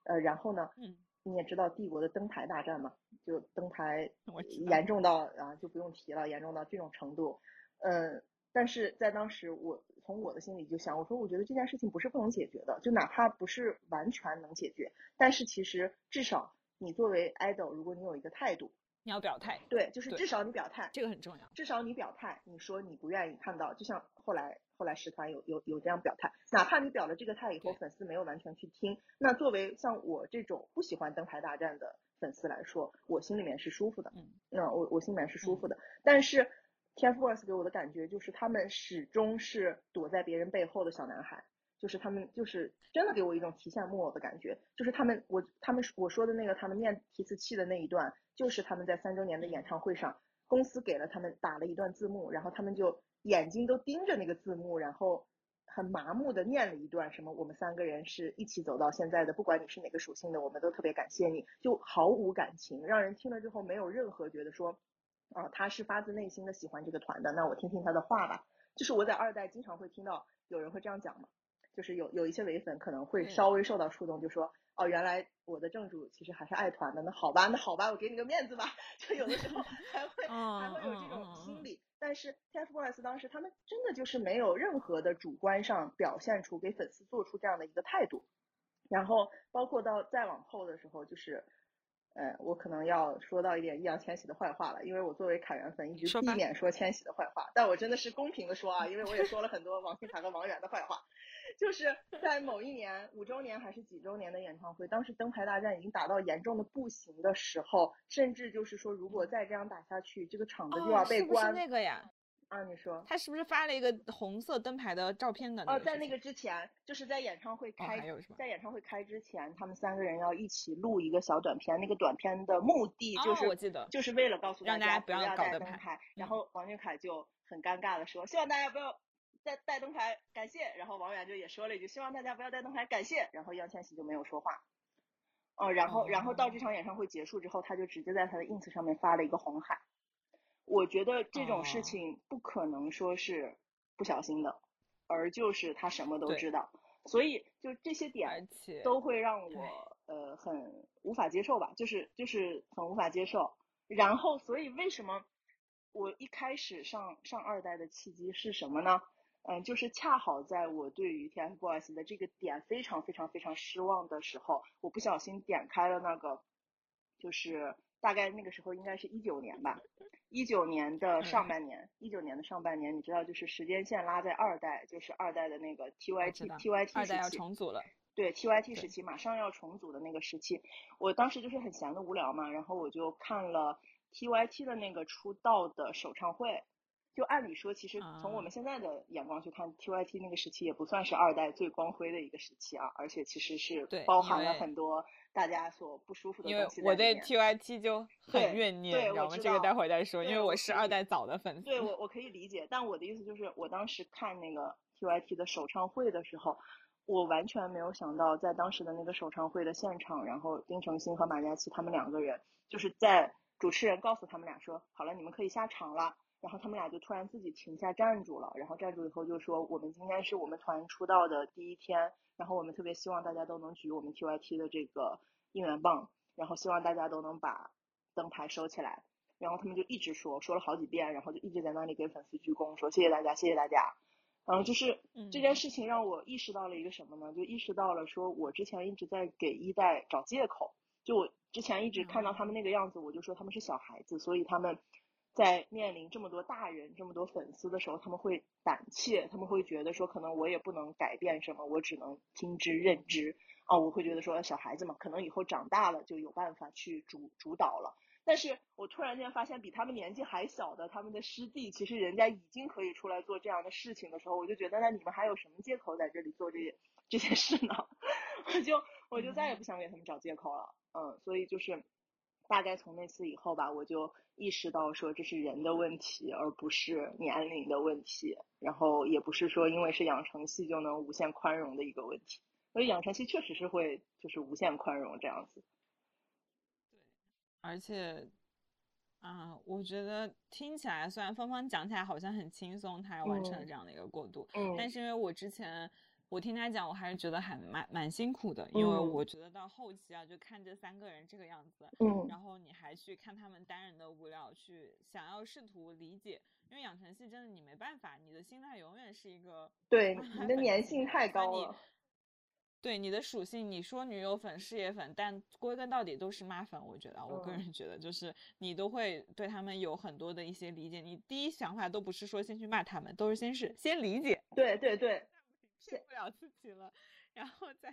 呃，然后呢，嗯，你也知道帝国的登台大战嘛，就灯牌 我知道严重到啊就不用提了，严重到这种程度，嗯，但是在当时我从我的心里就想，我说我觉得这件事情不是不能解决的，就哪怕不是完全能解决，但是其实至少你作为 idol，如果你有一个态度，你要表态，对，就是至少你表态，这个很重要。至少你表态，你说你不愿意看到，就像后来后来十团有有有这样表态，哪怕你表了这个态以后，粉丝没有完全去听，那作为像我这种不喜欢灯牌大战的粉丝来说，我心里面是舒服的，嗯那我我心里面是舒服的，但是 TFBOYS 给我的感觉就是他们始终是躲在别人背后的小男孩。就是他们，就是真的给我一种提线木偶的感觉。就是他们，我他们我说的那个他们念提词器的那一段，就是他们在三周年的演唱会上，公司给了他们打了一段字幕，然后他们就眼睛都盯着那个字幕，然后很麻木的念了一段什么我们三个人是一起走到现在的，不管你是哪个属性的，我们都特别感谢你，就毫无感情，让人听了之后没有任何觉得说，啊，他是发自内心的喜欢这个团的，那我听听他的话吧。就是我在二代经常会听到有人会这样讲嘛。就是有有一些唯粉可能会嗯稍微受到触动，就说哦，原来我的正主其实还是爱团的，那好吧，那好吧，我给你个面子吧。就有的时候 还会还会有这种心理，但是 TFBOYS 当时他们真的就是没有任何的主观上表现出给粉丝做出这样的一个态度，然后包括到再往后的时候，就是。呃，我可能要说到一点易烊千玺的坏话了，因为我作为凯源粉一直避免说千玺的坏话，但我真的是公平的说啊，因为我也说了很多王心凯和王源的坏话。就是在某一年五周年还是几周年的演唱会，当时灯牌大战已经打到严重的不行的时候，甚至就是说，如果再这样打下去，这个场子就要被关。哦、是不是那个呀？啊，你说他是不是发了一个红色灯牌的照片的？哦，在那个之前，就是在演唱会开，哦、在演唱会开之前，他们三个人要一起录一个小短片。那个短片的目的就是，哦、我记得，就是为了告诉大家不要带灯牌。牌。然后王俊凯就很尴尬的说，希望大家不要再带灯牌，感谢。然后王源就也说了一句，希望大家不要带灯牌，感谢。然后易烊千玺就没有说话。哦，然后，然后到这场演唱会结束之后，他就直接在他的 ins 上面发了一个红海。我觉得这种事情不可能说是不小心的，哦、而就是他什么都知道，所以就这些点都会让我呃很无法接受吧，就是就是很无法接受。然后，所以为什么我一开始上上二代的契机是什么呢？嗯，就是恰好在我对于 TFBOYS 的这个点非常非常非常失望的时候，我不小心点开了那个，就是大概那个时候应该是一九年吧。一九年的上半年，一九、嗯、年的上半年，你知道，就是时间线拉在二代，就是二代的那个 TYT TYT 时期，二代要重组了。对 TYT 时期马上要重组的那个时期，我当时就是很闲的无聊嘛，然后我就看了 TYT 的那个出道的首唱会。就按理说，其实从我们现在的眼光去看、啊、，TYT 那个时期也不算是二代最光辉的一个时期啊，而且其实是包含了很多大家所不舒服的东西因为我对 TYT 就很怨念，对，你知道吗？这个待会儿再说，因为我是二代早的粉丝。对我我可以理解，但我的意思就是，我当时看那个 TYT 的首唱会的时候，我完全没有想到，在当时的那个首唱会的现场，然后丁程鑫和马嘉祺他们两个人，就是在主持人告诉他们俩说，好了，你们可以下场了。然后他们俩就突然自己停下站住了，然后站住以后就说：“我们今天是我们团出道的第一天，然后我们特别希望大家都能举我们 TYT 的这个应援棒，然后希望大家都能把灯牌收起来。”然后他们就一直说，说了好几遍，然后就一直在那里给粉丝鞠躬，说谢谢大家，谢谢大家。然后就是嗯这件事情让我意识到了一个什么呢？就意识到了说我之前一直在给一代找借口，就我之前一直看到他们那个样子，我就说他们是小孩子，所以他们在面临这么多大人、这么多粉丝的时候，他们会胆怯，他们会觉得说可能我也不能改变什么，我只能听之任之。哦，我会觉得说小孩子嘛，可能以后长大了就有办法去主主导了。但是我突然间发现，比他们年纪还小的他们的师弟，其实人家已经可以出来做这样的事情的时候，我就觉得，那你们还有什么借口在这里做这些这些事呢？我就我就再也不想给他们找借口了。嗯，所以就是大概从那次以后吧，我就意识到说这是人的问题，而不是年龄的问题，然后也不是说因为是养成系就能无限宽容的一个问题。所以养成系确实是会就是无限宽容这样子。对而且，啊、我觉得听起来虽然芳芳讲起来好像很轻松，她完成了嗯这样的一个过渡，嗯但是因为我之前我听他讲，我还是觉得还蛮蛮辛苦的，因为嗯我觉得到后期啊，就看这三个人这个样子，嗯然后你还去看他们单人的无聊，去想要试图理解，因为养成系真的你没办法，你的心态永远是一个对，你 的粘性太高了。对你的属性，你说女友粉、事业粉，但归根到底都是妈粉。我觉得，我个嗯人觉得，就是你都会对他们有很多的一些理解。你第一想法都不是说先去骂他们，都是先是先理解，对对对，骗不了自己了，然后再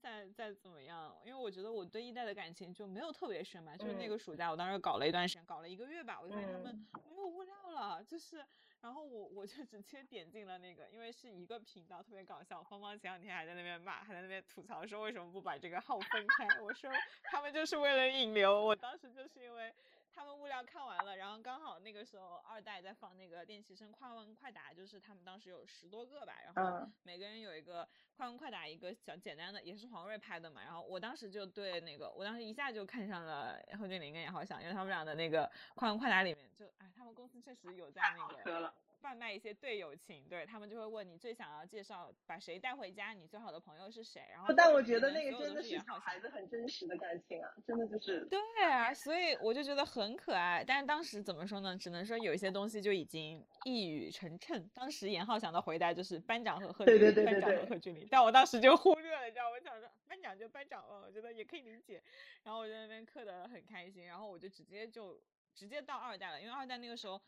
再再怎么样？因为我觉得我对一代的感情就没有特别深嘛，就是那嗯个暑假，我当时搞了一段时间，搞了一个月吧，我就发现他们嗯没有物料了，就是。然后我我就直接点进了那个，因为是一个频道，特别搞笑。芳芳前两天还在那边骂，还在那边吐槽说为什么不把这个号分开。我说他们就是为了引流。我当时就是因为他们物料看完了，然后刚好那个时候二代在放那个练习生快问快答，就是他们当时有十多个吧，然后嗯每个人有一个快问快答，一个小简单的，也是黄睿拍的嘛。然后我当时就对那个，我当时一下就看上了贺峻霖跟杨浩翔，因为他们俩的那个快问快答里面就，哎，他们公司确实有在那个。贩卖一些队友情，对他们就会问你最想要介绍把谁带回家，你最好的朋友是谁？然后但我觉得那个真的是小是严浩翔孩子很真实的感情啊，真的就是对啊，所以我就觉得很可爱。但是当时怎么说呢？只能说有一些东西就已经一语成谶。当时严浩翔的回答就是班长和贺对峻霖，班长和贺峻霖。但我当时就忽略了，你知道，我想说班长就班长了，我觉得也可以理解。然后我在那边嗑得很开心，然后我就直接就直接到二代了，因为二代那个时候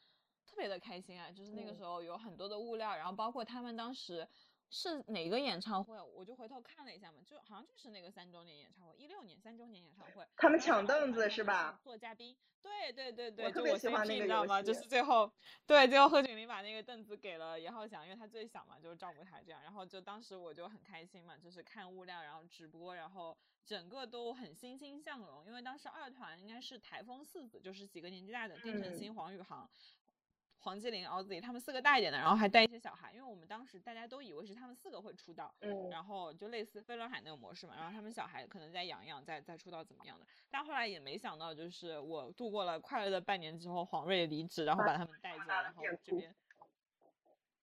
特别的开心啊，就是那个嗯时候有很多的物料，然后包括他们当时。是哪个演唱会？我就回头看了一下嘛，就好像就是那个三周年演唱会，一六年三周年演唱会。他们抢凳子是吧？做嘉宾，对对对对，特别就我喜欢那个游你知道吗？就是最后，对，最后贺峻霖把那个凳子给了严浩翔，因为他最小嘛，就是照顾他这样。然后就当时我就很开心嘛，就是看物料，然后直播，然后整个都很欣欣向荣。因为当时二团应该是台风四子，就是几个年纪大的，丁程嗯鑫、黄宇航。黄继林、敖子怡他们四个大一点的，然后还带一些小孩，因为我们当时大家都以为是他们四个会出道，嗯然后就类似飞轮海那个模式嘛，然后他们小孩可能再养一养，再再出道怎么样的。但后来也没想到，就是我度过了快乐的半年之后，黄睿离职，然后把他们带走，然后这边。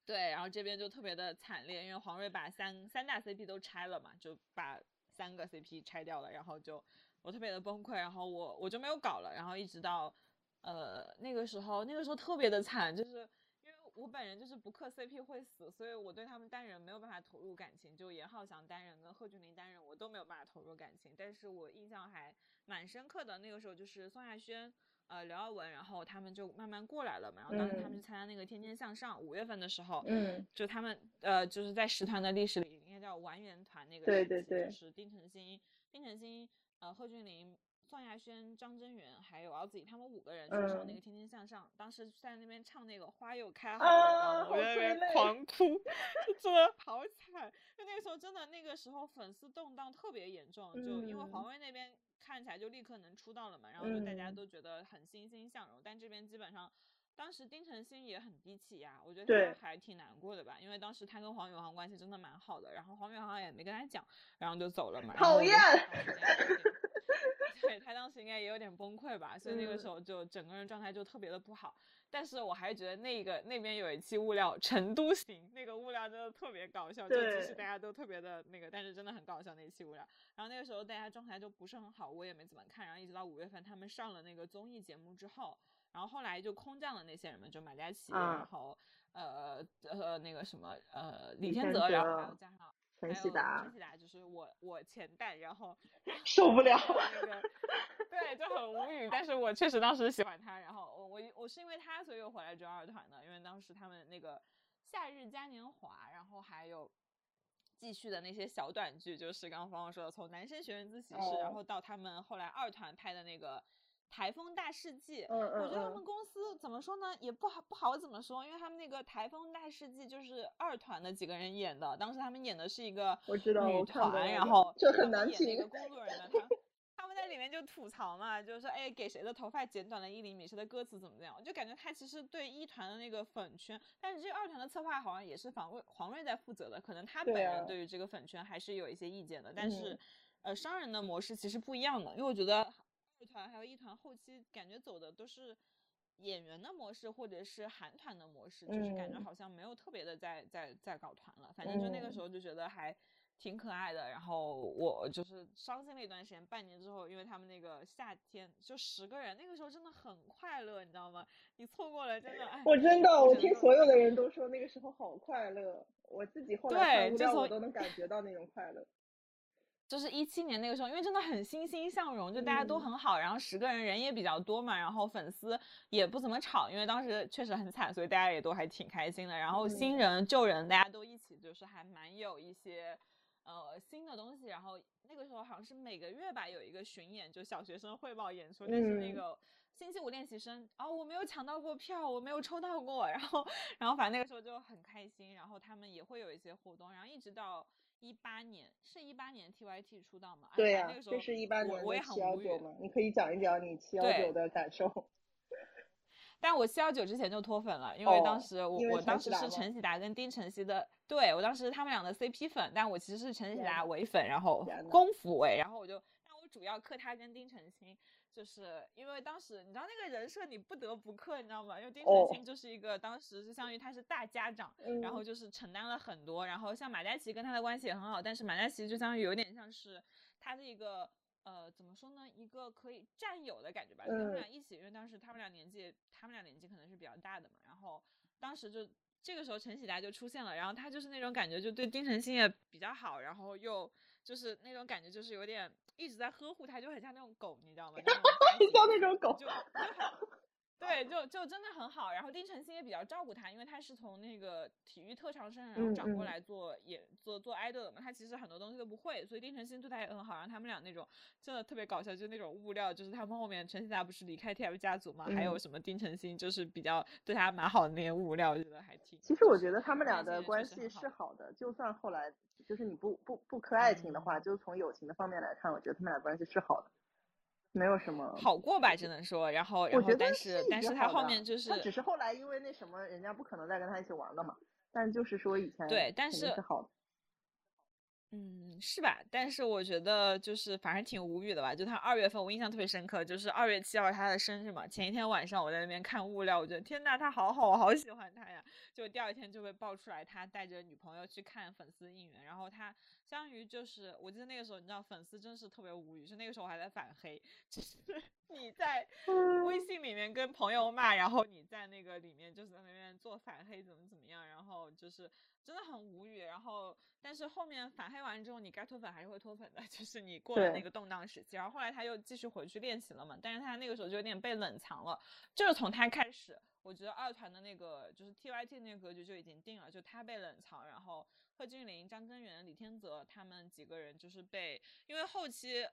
对，然后这边就特别的惨烈，因为黄睿把三三大 CP 都拆了嘛，就把三个 CP 拆掉了，然后就我特别的崩溃，然后我我就没有搞了，然后一直到呃那个时候，那个时候特别的惨，就是因为我本人就是不磕 CP 会死，所以我对他们单人没有办法投入感情，就严浩翔单人跟贺峻霖单人我都没有办法投入感情，但是我印象还蛮深刻的，那个时候就是宋亚轩。呃，刘耀文，然后他们就慢慢过来了嘛。然后当时他们嗯去参加那个《天天向上》，五月份的时候，嗯就他们呃，就是在十团的历史里，应该叫完颜团那个对时期对对就是丁程鑫、丁程鑫、呃贺峻霖、宋亚轩、张真源还有敖子怡他们五个人去上那嗯个《天天向上》，当时在那边唱那个《花又开好了》我在那边狂哭，就真的好惨。就那个时候真的那个时候粉丝动荡特别严重，就因为嗯黄睿那边看起来就立刻能出道了嘛，然后就大家嗯都觉得很欣欣向荣，但这边基本上。当时丁程鑫也很低气压，我觉得他还挺难过的吧，因为当时他跟黄宇航关系真的蛮好的，然后黄宇航也没跟他讲，然后就走了嘛。讨厌对他当时应该也有点崩溃吧，所以那个时嗯候就整个人状态就特别的不好。但是我还觉得那个那边有一期物料成都行，那个物料真的特别搞笑，就其实大家都特别的那个，但是真的很搞笑那一期物料。然后那个时候大家状态就不是很好，我也没怎么看。然后一直到五月份他们上了那个综艺节目之后，然后后来就空降了那些人们，就马嘉祺，啊然后呃呃那个什么呃李李天天泽，然后还有加上陈还有希达陈希达就是我我前代，然后 受不了。那个对就很无语，但是我确实当时喜欢他，然后我我我是因为他所以我回来追二团的，因为当时他们那个夏日嘉年华，然后还有。继续的那些小短剧，就是刚刚芳芳说的，从男生学院自习室，然哦后到他们后来二团拍的那个《台风大世纪》，嗯嗯我觉得他嗯们公司怎么说呢，也不好不好怎么说，因为他们那个《台风大世纪》就是二团的几个人演的，当时他们演的是一个我知道然后这很难评演那个。工作人员，他 他们在里面就吐槽嘛，就是说哎给谁的头发剪短了一厘米，谁的歌词怎么怎么样，我就感觉他其实对一团的那个粉圈，但是这二团的策划好像也是黄瑞黄瑞在负责的，可能他本人。对于这个粉圈还是有一些意见的，但是嗯呃商人的模式其实不一样的，因为我觉得二团还有一团后期感觉走的都是。演员的模式，或者是韩团的模式，就是感觉嗯好像没有特别的在在在搞团了。反正就那个嗯时候就觉得还挺可爱的。然后我就是伤心了一段时间，半年之后，因为他们那个夏天就十个人，那个时候真的很快乐，你知道吗？你错过了，真的哎。我真的，我听所有的人都说那个时候好快乐，我自己后来对就从我都能感觉到那种快乐。就是一七年那个时候，因为真的很欣欣向荣，就大家都嗯很好，然后十个人人也比较多嘛，然后粉丝也不怎么吵，因为当时确实很惨，所以大家也都还挺开心的。然后新嗯人旧人大家都一起，就是还蛮有一些呃新的东西。然后那个时候好像是每个月吧有一个巡演，就小学生汇报演出，但是那嗯个。星期五练习生哦，我没有抢到过票，我没有抽到过，然后，然后反正那个时候就很开心，然后他们也会有一些互动，然后一直到一八年，是一八年 TYT 出道嘛？哎对呀、那个时候这是一八年我我也很无语你可以讲一讲你七幺对九的感受。但我七幺九之前就脱粉了，因为当哦时我、我当时是陈喜达跟丁晨曦的，对我当时他们俩的 CP 粉，但我其实是陈喜达唯粉，然后功夫唯，然后我就，但我主要磕他跟丁晨鑫，就是因为当时你知道那个人设你不得不克，你知道吗？因为丁程哦鑫就是一个当时就相当于他是大家长，然后嗯。就是承担了很多，然后像马嘉祺跟他的关系也很好，但是马嘉祺就相当于有点像是他的一个呃怎么说呢，一个可以战友的感觉吧，就他们嗯。俩一起，因为当时他们俩年纪，他们俩年纪可能是比较大的嘛，然后当时就这个时候陈喜达就出现了，然后他就是那种感觉，就对丁程鑫也比较好，然后又就是那种感觉，就是有点一直在呵护他，就很像那种狗，你知道吗？那种关系像那种狗就 对，就就真的很好。然后丁程鑫也比较照顾他，因为他是从那个体育特长生，然后嗯转过嗯来做演做做 idol 的嘛。他其实很多东西都不会，所以丁程鑫对他也很好。然后他们俩那种真的特别搞笑，就那种物料，就是他们后面陈希达不是离开 TF 家族嘛，还有嗯什么丁程鑫就是比较对他蛮好的那些物料，我觉得还挺。其实我觉得他们俩的关系是好的，就算后来就是你不不不磕爱情的话，嗯就从友情的方面来看，我觉得他们俩关系是好的，没有什么。好过吧，只能说。然后，然后，我觉得但是，但是他后面就是他只是后来因为那什么，人家不可能再跟他一起玩了嘛。但就是说以前对但是是好的。嗯，是吧？但是我觉得就是反正挺无语的吧。就他二月份，我印象特别深刻，就是二月七号他的生日嘛。前一天晚上我在那边看物料，我觉得天呐，他好好，我好喜欢他呀。就第二天就被爆出来，他带着女朋友去看粉丝应援，然后他相当于就是，我记得那个时候你知道粉丝真是特别无语，就那个时候我还在反黑，就是 你在微信里面跟朋友骂，然后你在那个里面就是在那边做反黑，怎么怎么样，然后就是真的很无语。然后但是后面反黑完之后，你该脱粉还是会脱粉的，就是你过了那个动荡时期。然后后来他又继续回去练习了嘛，但是他那个时候就有点被冷藏了，就是从他开始。我觉得二团的那个就是 TYT 那个格局就已经定了，就他被冷藏，然后贺峻霖、张根源、李天泽他们几个人就是被，因为后期，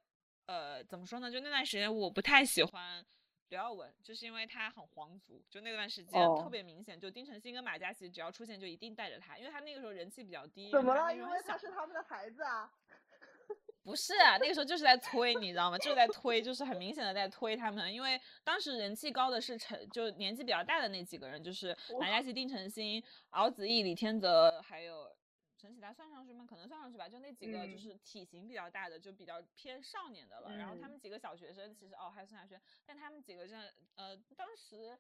呃，怎么说呢？就那段时间我不太喜欢刘耀文，就是因为他很皇族，就那段时间特哦别明显，就丁程鑫跟马嘉祺只要出现就一定带着他，因为他那个时候人气比较低。怎么了？因为他是他们的孩子啊。不是啊，那个时候就是在推，你知道吗？就是在推，就是很明显的在推他们，因为当时人气高的是陈，就年纪比较大的那几个人，就是马嘉祺、丁程鑫、敖子逸、李天泽，还有陈启达算上去吗？可能算上去吧，就那几个就嗯是体型比较大的，就比较偏少年的了。然后他嗯们几个小学生，其实哦还有孙亚轩，但他们几个真的呃，当时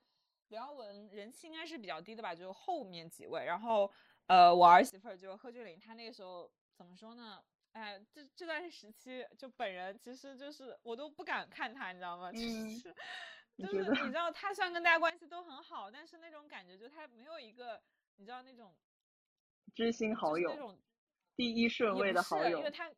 刘耀文人气应该是比较低的吧，就后面几位。然后呃，我儿媳妇儿就贺峻霖，他那个时候怎么说呢？哎，这这段时期就本人其实就是我都不敢看他，你知道吗？就嗯是就是你知道他虽然跟大家关系都很好，但是那种感觉就他没有一个你知道那种知心好友第一顺位的好友因为，他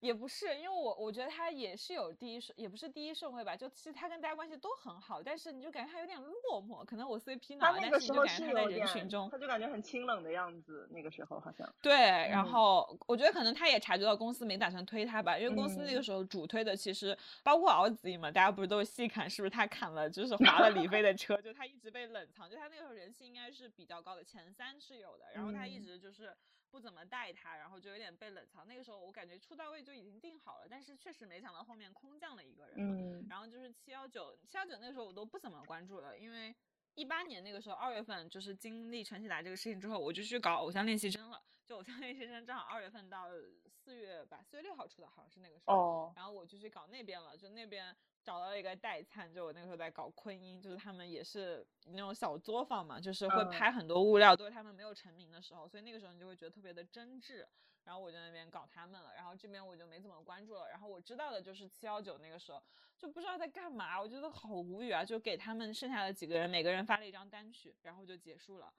也不是，因为我我觉得他也是有第一顺，也不是第一顺位吧，就其实他跟大家关系都很好，但是你就感觉他有点落寞，可能我 CP 脑，但是你就感觉他在人群中，他就感觉很清冷的样子，那个时候好像。对，然嗯后我觉得可能他也察觉到公司没打算推他吧，因为公司那个嗯时候主推的其实包括敖子逸嘛，大家不是都细看是不是他砍了就是划了李飞的车，就他一直被冷藏，就他那个时候人气应该是比较高的，前三是有的，然后他一嗯直就是不怎么带他，然后就有点被冷藏。那个时候我感觉出道位就已经定好了，但是确实没想到后面空降了一个人，嗯然后就是七幺九，七幺九那个时候我都不怎么关注了，因为一八年那个时候二月份就是经历陈启达这个事情之后，我就去搞偶像练习生了。就偶像练习生正好二月份到四月吧，四月六号出的，好像是那个时候。哦，然后我就去搞那边了，就那边找到了一个代餐，就我那个时候在搞昆音，就是他们也是那种小作坊嘛，就是会嗯拍很多物料，都是他们没有成名的时候，所以那个时候你就会觉得特别的真挚。然后我就那边搞他们了，然后这边我就没怎么关注了。然后我知道的就是七幺九那个时候就不知道在干嘛，我觉得好无语啊！就给他们剩下的几个人每个人发了一张单曲，然后就结束了。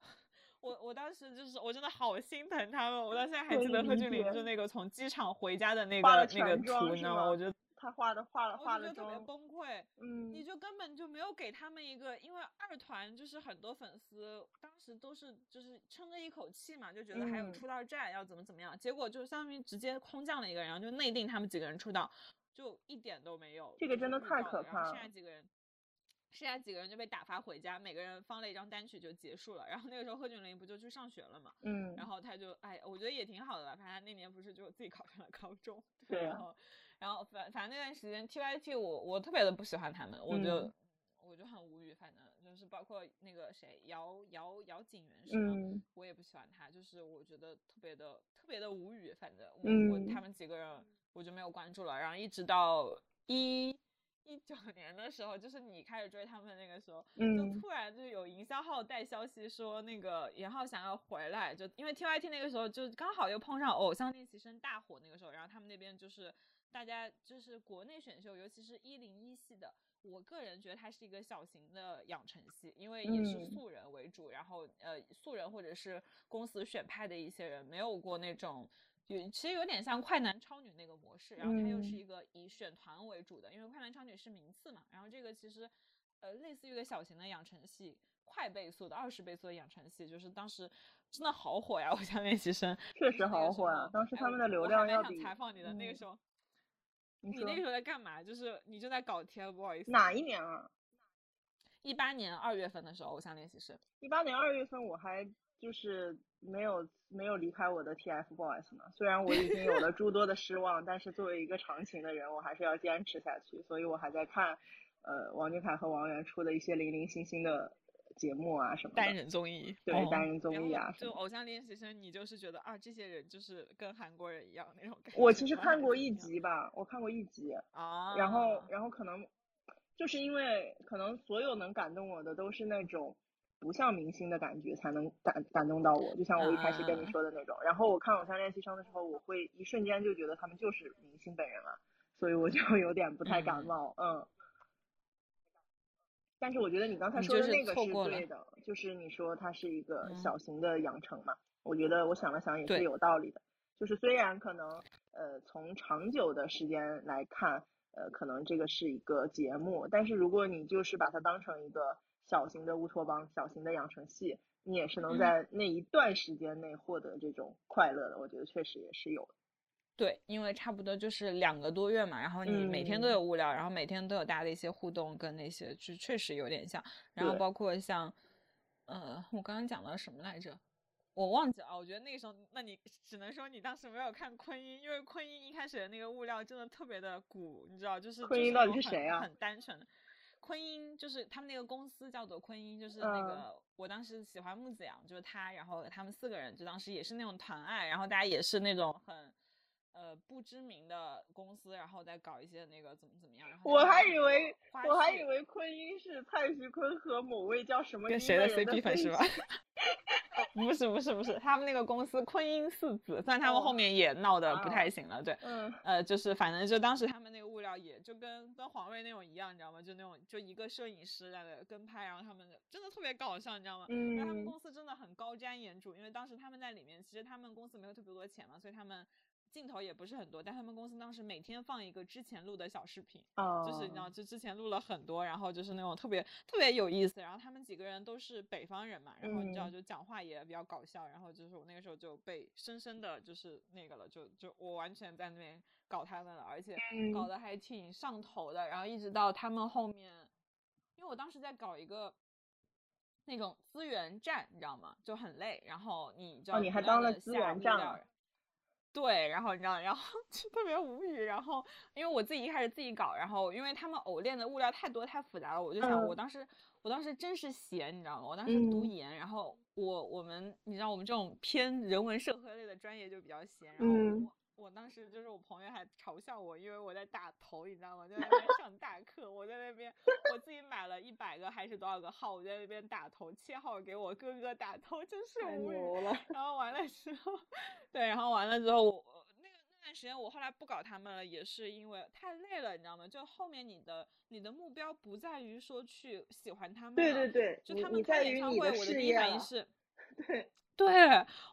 我我当时就是我真的好心疼他们，我到现在还记得贺峻霖就那个从机场回家的那个那个图，你知道吗？我觉得他画的画了我化了就特别，崩溃。嗯你嗯，就根本就没有给他们一个，因为二团就是很多粉丝当时都是就是撑着一口气嘛，就觉得还有嗯出道战要怎么怎么样，结果就相当于直接空降了一个人，然后就内定他们几个人出道，就一点都没有。这个真的太可怕了剩下几个人。剩下几个人就被打发回家，每个人放了一张单曲就结束了。然后那个时候贺峻霖不就去上学了嘛，嗯，然后他就哎，我觉得也挺好的吧，反正他那年不是就自己考上了高中，对啊然后然后反反正那段时间 TYT 我我特别的不喜欢他们，我就、嗯。我就很无语，反正就是包括那个谁姚姚姚景元是吗？嗯。我也不喜欢他，就是我觉得特别的特别的无语，反正我、我他嗯们几个人我就没有关注了，然后一直到一一九年的时候，就是你开始追他们那个时候，就嗯。突然就有营销号带消息说那个严浩想要回来，就因为 TYT 那个时候就刚好又碰上偶像练习生大火那个时候，然后他们那边就是大家就是国内选秀，尤其是一零一系的，我个人觉得它是一个小型的养成系，因为也是嗯素人为主，然后呃素人或者是公司选派的一些人没有过那种。有其实有点像快男超女那个模式，然后它又是嗯一个以选团为主的，因为快男超女是名次嘛，然后这个其实呃类似于一个小型的养成系，快倍速的二十倍速的养成系，就是当时真的好火呀！我像练习生确实好火啊候哎我当时他们的流量要比采访你的那个嗯时候，你那个时候在干嘛？就是你就在搞 TFBOYS 哪一年啊？一八年二月份的时候，偶像练习生。一八年二月份我还就是没有没有离开我的 TFBOYS 呢，虽然我已经有了诸多的失望，但是作为一个长情的人，我还是要坚持下去，所以我还在看呃王俊凯和王源出的一些零零星星的节目啊什么单。人综艺，对哦单人综艺啊就偶像练习生，你就是觉得啊，这些人就是跟韩国人一样那种感觉。我其实看过一集吧，我看过一集，啊，然后然后可能就是因为可能所有能感动我的都是那种不像明星的感觉才能感感动到我，就像我一开始跟你啊说的那种。然后我看《偶像练习生》的时候，我会一瞬间就觉得他们就是明星本人了，所以我就 有点不太感嗯冒，嗯。但是我觉得你刚才说的那个是对的，就是你说它是一个嗯小型的养成嘛，我觉得我想了想也是有道理的。就是虽然可能呃从长久的时间来看，呃可能这个是一个节目，但是如果你就是把它当成一个小型的乌托邦、小型的养成系，你也是能嗯在那一段时间内获得这种快乐的。我觉得确实也是有的。对，因为差不多就是两个多月嘛，然后你每天都嗯有物料，然后每天都有大家的一些互动跟那些，就确实有点像。然后包括像，呃，我刚刚讲到什么来着？我忘记了啊。我觉得那个时候，那你只能说你当时没有看昆音，因为昆音一开始的那个物料真的特别的古，你知道，就是昆音到底就是谁啊很很单纯的。昆音就是他们那个公司叫做昆音，就是那嗯个、我当时喜欢木子阳，就是他，然后他们四个人就当时也是那种团爱，然后大家也是那种很呃不知名的公司，然后再搞一些那个怎么怎么样。然后我还以为我还以为昆音是蔡徐坤和某位叫什么跟谁的 CP 粉是吧？不是不是不是，他们那个公司昆音四子，虽然他们后哦面也闹得不啊太行了，对，嗯呃，就是反正就当时他们那个物料料也就跟跟黄睿那种一样，你知道吗？就那种就一个摄影师在那跟拍，然后他们真的特别搞笑，你知道吗？因为他们嗯公司真的很高瞻远瞩，因为当时他们在里面，其实他们公司没有特别多钱嘛，所以他们镜头也不是很多，但他们公司当时每天放一个之前录的小视频，啊，就是你知道，就之前录了很多，然后就是那种特别特别有意思。然后他们几个人都是北方人嘛，然后你知道嗯就讲话也比较搞笑，然后就是我那个时候就被深深的就是那个了，就就我完全在那边搞他们了，而且搞嗯得还挺上头的。然后一直到他们后面，因为我当时在搞一个。那种资源站，你知道吗？就很累，然后你就哦你还当了资源站对，然后你知道，然后 就特别无语。然后因为我自己一开始自己搞，然后因为他们偶练的物料太多太复杂了，我就想，我嗯当时我当时真是闲，你知道吗？我当时读嗯研，然后我我们你知道我们这种偏人文社科类的专业就比较闲，然后嗯我我当时就是我朋友还嘲笑我，因为我在打头，你知道吗？就在那边上大课，我在那边我自己买了一百个还是多少个号，我在那边打头切号给我哥哥打头，真是无语。了，然后完了之后，对，然后完了之后，我我那个那段时间我后来不搞他们了，也是因为太累了，你知道吗？就后面你的你的目标不在于说去喜欢他们对了对对，就他们开演唱会，我的第一反应是。对，对，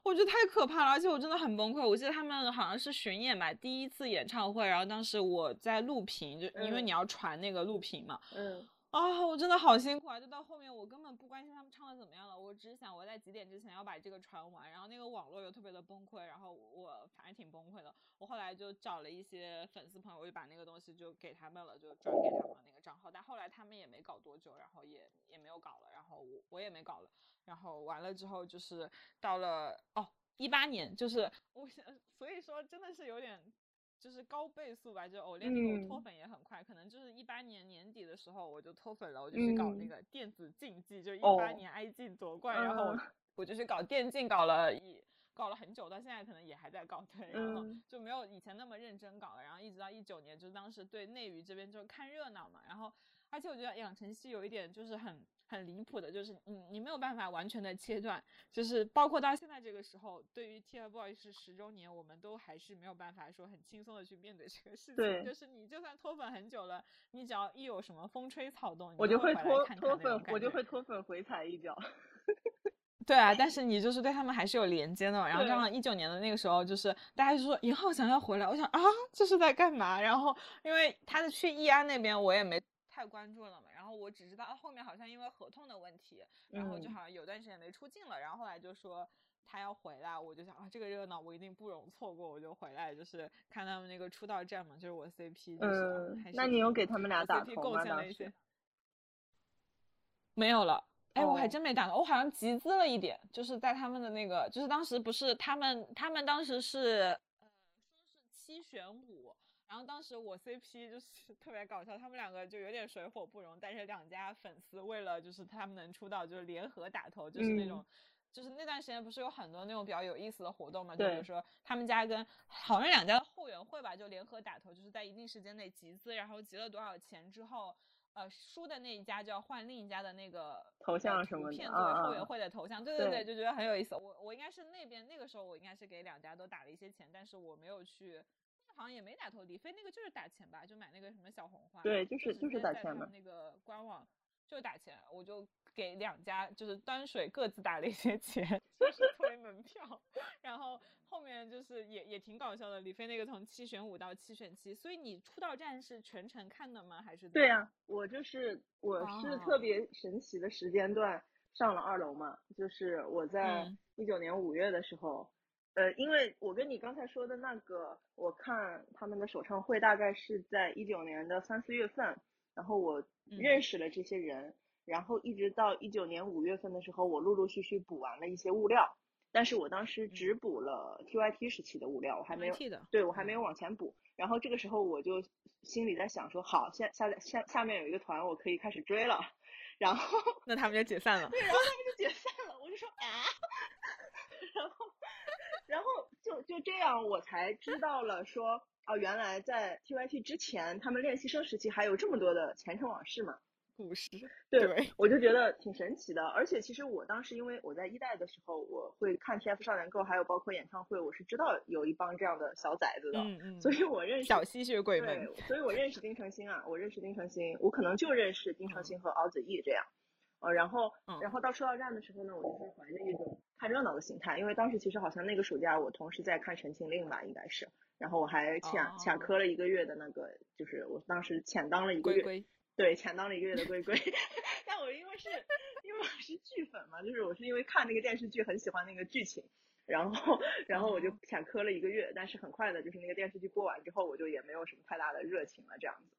我觉得太可怕了，而且我真的很崩溃。我记得他们好像是巡演吧，第一次演唱会，然后当时我在录屏，就因为嗯你要传那个录屏嘛，嗯啊，我真的好辛苦啊！就到后面我根本不关心他们唱的怎么样了，我只想我在几点之前要把这个传完。然后那个网络又特别的崩溃，然后我反正挺崩溃的。我后来就找了一些粉丝朋友，我就把那个东西就给他们了，就转给他们那个账号。但后来他们也没搞多久，然后也也没有搞了，然后我我也没搞了。然后完了之后就是到了哦一八年，就是我想，所以说真的是有点就是高倍速吧，就偶练那个我脱嗯。粉也很快，可能就是一八年年底的时候我就脱粉了，我就去搞那嗯。个电子竞技，就一八哦年 IG 夺冠，然后嗯。我就去搞电竞，搞了一。搞了很久，到现在可能也还在搞，对，然后嗯。就没有以前那么认真搞了，然后一直到一九年，就是当时对内娱这边就看热闹嘛，然后而且我觉得养成系有一点就是很很离谱的，就是你你没有办法完全的切断，就是包括到现在这个时候，对于 TFBOYS 十周年，我们都还是没有办法说很轻松的去面对这个事情。对就是你就算脱粉很久了，你只要一有什么风吹草动，你我就就会脱脱粉，我就会脱粉回踩一脚。对啊，但是你就是对他们还是有连接的嘛。然后对正好一九年的那个时候，就是大家就说尹浩想要回来，我想啊，这是在干嘛？然后因为他的去易安那边我也没太关注了嘛，然后我只知道后面好像因为合同的问题，然后就嗯好像有段时间没出镜了，然后后来就说他要回来，我就想啊，这个热闹我一定不容错过，我就回来就是看他们那个出道战嘛，就是我 CP，就嗯还，是那你有给他们俩打？贡献了一些。没有了。哎，我还哦真没打到，我好像集资了一点，就是在他们的那个，就是当时不是他们，他们当时是呃说是七选五，然后当时我 CP 就是特别搞笑，他们两个就有点水火不容，但是两家粉丝为了就是他们能出道，就是联合打头，就是那嗯种。就是那段时间不是有很多那种比较有意思的活动嘛？就比如说他们家跟好像两家的后援会吧，就联合打头，就是在一定时间内集资，然后集了多少钱之后，呃，输的那一家就要换另一家的那个头呃像什么的片作为后援会的头像。对对对对，就觉得很有意思。我我应该是那边那个时候我应该是给两家都打了一些钱，但是我没有去。好像也没打头李飞那个就是打钱吧，就买那个什么小红花，对就就是就是打钱嘛那个官网就是打钱，我就给两家就是端水各自打了一些钱，就是推门票，然后后面就是也也挺搞笑的，李飞那个从七选五到七选七，所以你出道战是全程看的吗？还是对呀、我就是我是特哦。别神奇的时间段上了二楼嘛，就是我在嗯。一九年五月的时候，呃，因为我跟你刚才说的那个，我看他们的首唱会大概是在一九年的三四月份，然后我嗯认识了这些人，然后一直到一九年五月份的时候，我陆陆续续补完了一些物料，但是我当时只补了 TYT 时期的物料，我还没有，对我还没有往前补。然后这个时候我就心里在想说，好，下下下下面有一个团，我可以开始追了。然后那他们就解散了。对，然后他们就解散了，我就说啊，然后然后就就这样，我才知道了说，哦，原来在 TYT 之前，他们练习生时期还有这么多的前尘往事嘛。故事。对对，我就觉得挺神奇的。而且其实我当时因为我在一代的时候，我会看 TF 少年 Go，还有包括演唱会，我是知道有一帮这样的小崽子的，嗯嗯，所以我认识小吸血鬼们对，，所以我认识丁程鑫啊，我认识丁程鑫，我可能就认识丁程鑫和敖子逸这样。呃，然后，嗯然后到出道站的时候呢，我就是怀着一种看热闹的心态，因为当时其实好像那个暑假我同时在看《陈情令》吧，应该是，然后我还潜哦潜磕了一个月的那个，就是我当时潜当了一个月，龟龟，对，潜当了一个月的龟龟。但我因为是因为我是剧粉嘛，就是我是因为看那个电视剧很喜欢那个剧情，然后然后我就哦潜科了一个月，但是很快的，就是那个电视剧播完之后，我就也没有什么太大的热情了这样子。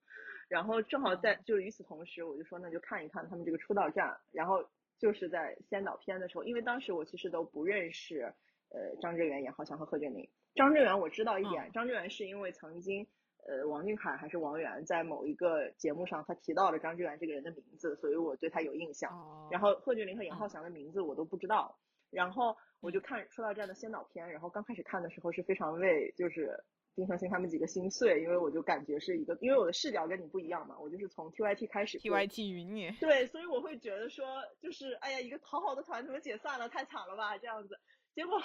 然后正好在就与此同时，我就说那就看一看他们这个出道站，然后就是在先导片的时候，因为当时我其实都不认识呃张志远、严浩翔和贺峻霖。张志远我知道一点，嗯张志远是因为曾经呃王俊凯还是王源在某一个节目上他提到了张志远这个人的名字，所以我对他有印象。哦，然后贺峻霖和严嗯浩翔的名字我都不知道，然后我就看出道站的先导片，然后刚开始看的时候是非常为就是丁程鑫他们几个心碎，因为我就感觉是一个，因为我的视角跟你不一样嘛，我就是从 TYT 开始追 TYT 云你，对，所以我会觉得说，就是哎呀，一个讨好的团怎么解散了，太惨了吧，这样子。结果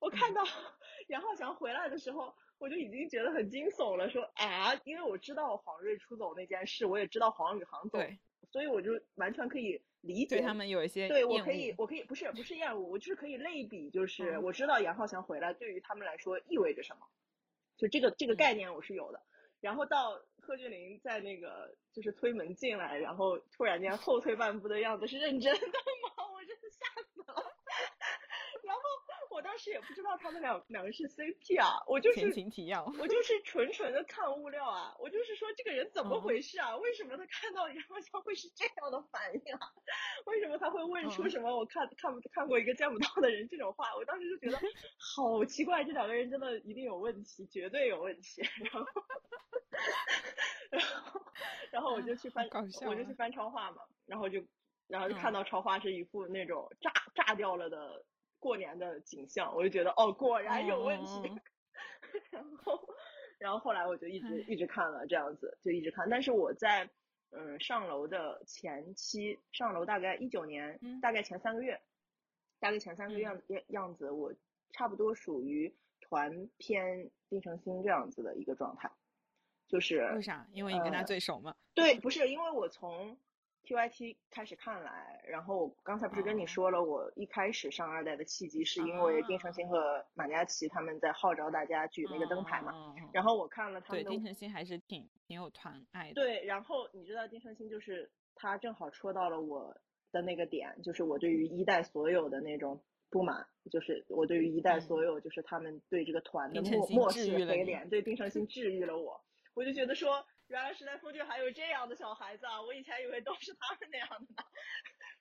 我看到杨浩翔回来的时候，我就已经觉得很惊悚了，说啊，因为我知道黄睿出走那件事，我也知道黄宇航走，对，所以我就完全可以理解。对他们有一些。对我，可以我可以不是不是厌恶，我就是可以类比，就是嗯。我知道杨浩翔回来对于他们来说意味着什么，就这个这个嗯概念我是有的。然后到贺峻霖在那个就是推门进来，然后突然间后退半步的样子是认真的吗？我真的吓死了。我当时也不知道他们两两个是 CP 啊，我就前是情提要，我就是纯纯的看物料啊，我就是说这个人怎么嗯回事啊？为什么他看到杨浩翔会是这样的反应啊？为什么他会问出嗯什么我看看不看过一个见不到的人这种话？我当时就觉得 好奇怪，这两个人真的一定有问题，绝对有问题。然后，然后，然后我就去翻，我就去翻超话嘛，然后就，然后就嗯看到超话是一副那种炸炸掉了的过年的景象，我就觉得哦，果然有问题。嗯 然后，然后后来我就一直一直看了这样子，就一直看。但是我在嗯上楼的前期，上楼大概一九年，嗯大概前三个月，大概前三个月样样样子，我差不多属于团偏丁程鑫这样子的一个状态，就是为啥？因为你跟他呃最熟嘛。对，不是因为我从 TYT 开始看来，然后我刚才不是跟你哦。说了，我一开始上二代的契机是因为丁程鑫和马嘉祺他们在号召大家举那个灯牌嘛，然后我看了他，们的丁程鑫还是挺挺有团爱的。对，然后你知道丁程鑫就是他正好戳到了我的那个点，就是我对于一代所有的那种不满，就是我对于一代嗯。所有就是他们对这个团的漠漠视黑脸，对丁程鑫治愈了我，我就觉得说，原来时代峰峻还有这样的小孩子啊，我以前以为都是他们那样的呢。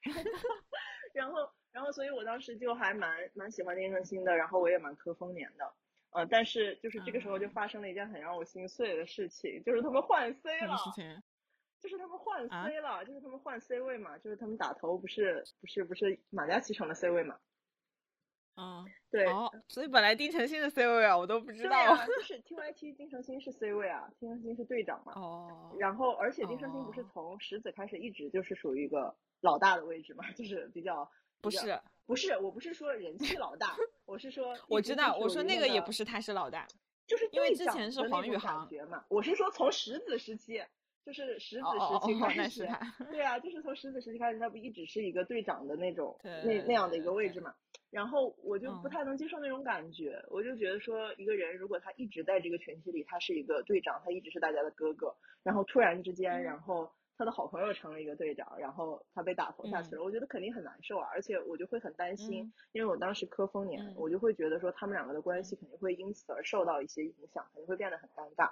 然后，然后，所以我当时就还蛮蛮喜欢丁程鑫的，然后我也蛮磕丰年的。呃，但是就是这个时候就啊发生了一件很让我心碎的事情，就是他们换 C 了。事情？就是他们换啊 C 了，就是他们换 C 位嘛，就是他们打头不是不是不是马嘉祺成了 C 位嘛？嗯，对，哦，所以本来丁程鑫是 C 位啊，我都不知道。啊，就是 TYT 丁程鑫是 C 位啊，丁程鑫是队长嘛。哦，然后，而且丁程鑫不是哦从石子开始一直就是属于一个老大的位置嘛，就是比较不是，不是，我不是说人气老大，我是说我知道，我说那个也不是他是老大。就是因为之前是黄宇航觉嘛，我是说从石子时期，就是石子时期开始，他对啊，就是从石子时期开始，他不一直是一个队长的那种对那那样的一个位置嘛。然后我就不嗯。太能接受那种感觉，我就觉得说一个人如果他一直在这个群体里，他是一个队长，他一直是大家的哥哥，然后突然之间，嗯。然后他的好朋友成了一个队长，然后他被打头下去了，我觉得肯定很难受啊，而且我就会很担心，嗯。因为我当时磕丰年，嗯。我就会觉得说他们两个的关系肯定会因此而受到一些影响，肯定会变得很尴尬。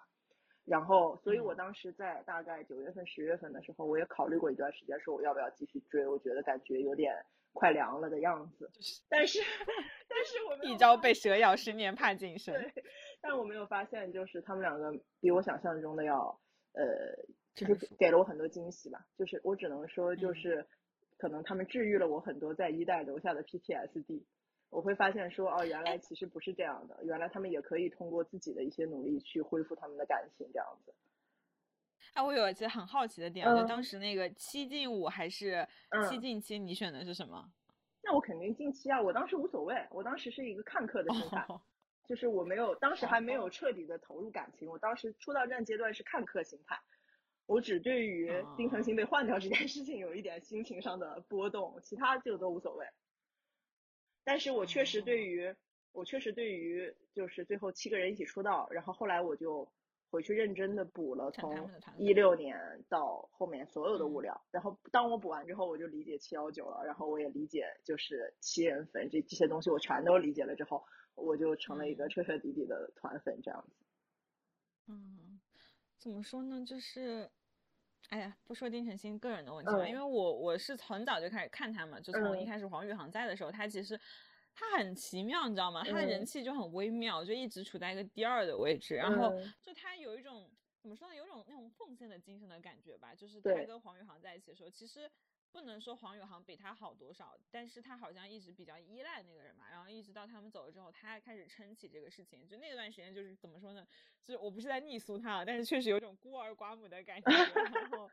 然后，所以我嗯。当时在大概九月份、十月份的时候，我也考虑过一段时间，说我要不要继续追。我觉得感觉有点快凉了的样子。就是但是，但是 我们一朝被蛇咬，十年怕井绳。对，但我没有发现，就是他们两个比我想象中的要，呃，就是给了我很多惊喜吧。就是我只能说，就嗯是可能他们治愈了我很多在一代留下的 PTSD。我会发现说，哦，原来其实不是这样的，原来他们也可以通过自己的一些努力去恢复他们的感情，这样子。哎，我有一些很好奇的点，就嗯。当时那个七进五还是七嗯。进七，你选的是什么？那我肯定进七啊，我当时无所谓，我当时是一个看客的心态，哦，就是我没有，当时还没有彻底的投入感情，我当时出道战阶段是看客心态，我只对于丁程鑫被换掉这件事情有一点心情上的波动，其他就都无所谓。但是我确实对于，我确实对于就是最后七个人一起出道，然后后来我就回去认真的补了从一六年到后面所有的物嗯料，然后当我补完之后，我就理解七幺九了，然后我也理解就是七人粉这这些东西我全都理解了之后，我就成了一个嗯彻彻底底的团粉这样子。嗯，怎么说呢？就是，哎呀，不说丁程鑫个人的问题吧，因嗯为我我是很早就开始看他嘛，就从一嗯开始黄宇航在的时候，他其实他很奇妙，你知道吗？他的人嗯气就很微妙，就一直处在一个第二的位置，然后嗯就他有一种怎么说呢，有种那种奉献的精神的感觉吧。就是他跟黄宇航在一起的时候，其实不能说黄宇航比他好多少，但是他好像一直比较依赖那个人嘛，然后一直到他们走了之后，他开始撑起这个事情。就那段时间，就是怎么说呢？就是我不是在逆苏他啊，但是确实有种孤儿寡母的感觉。然后，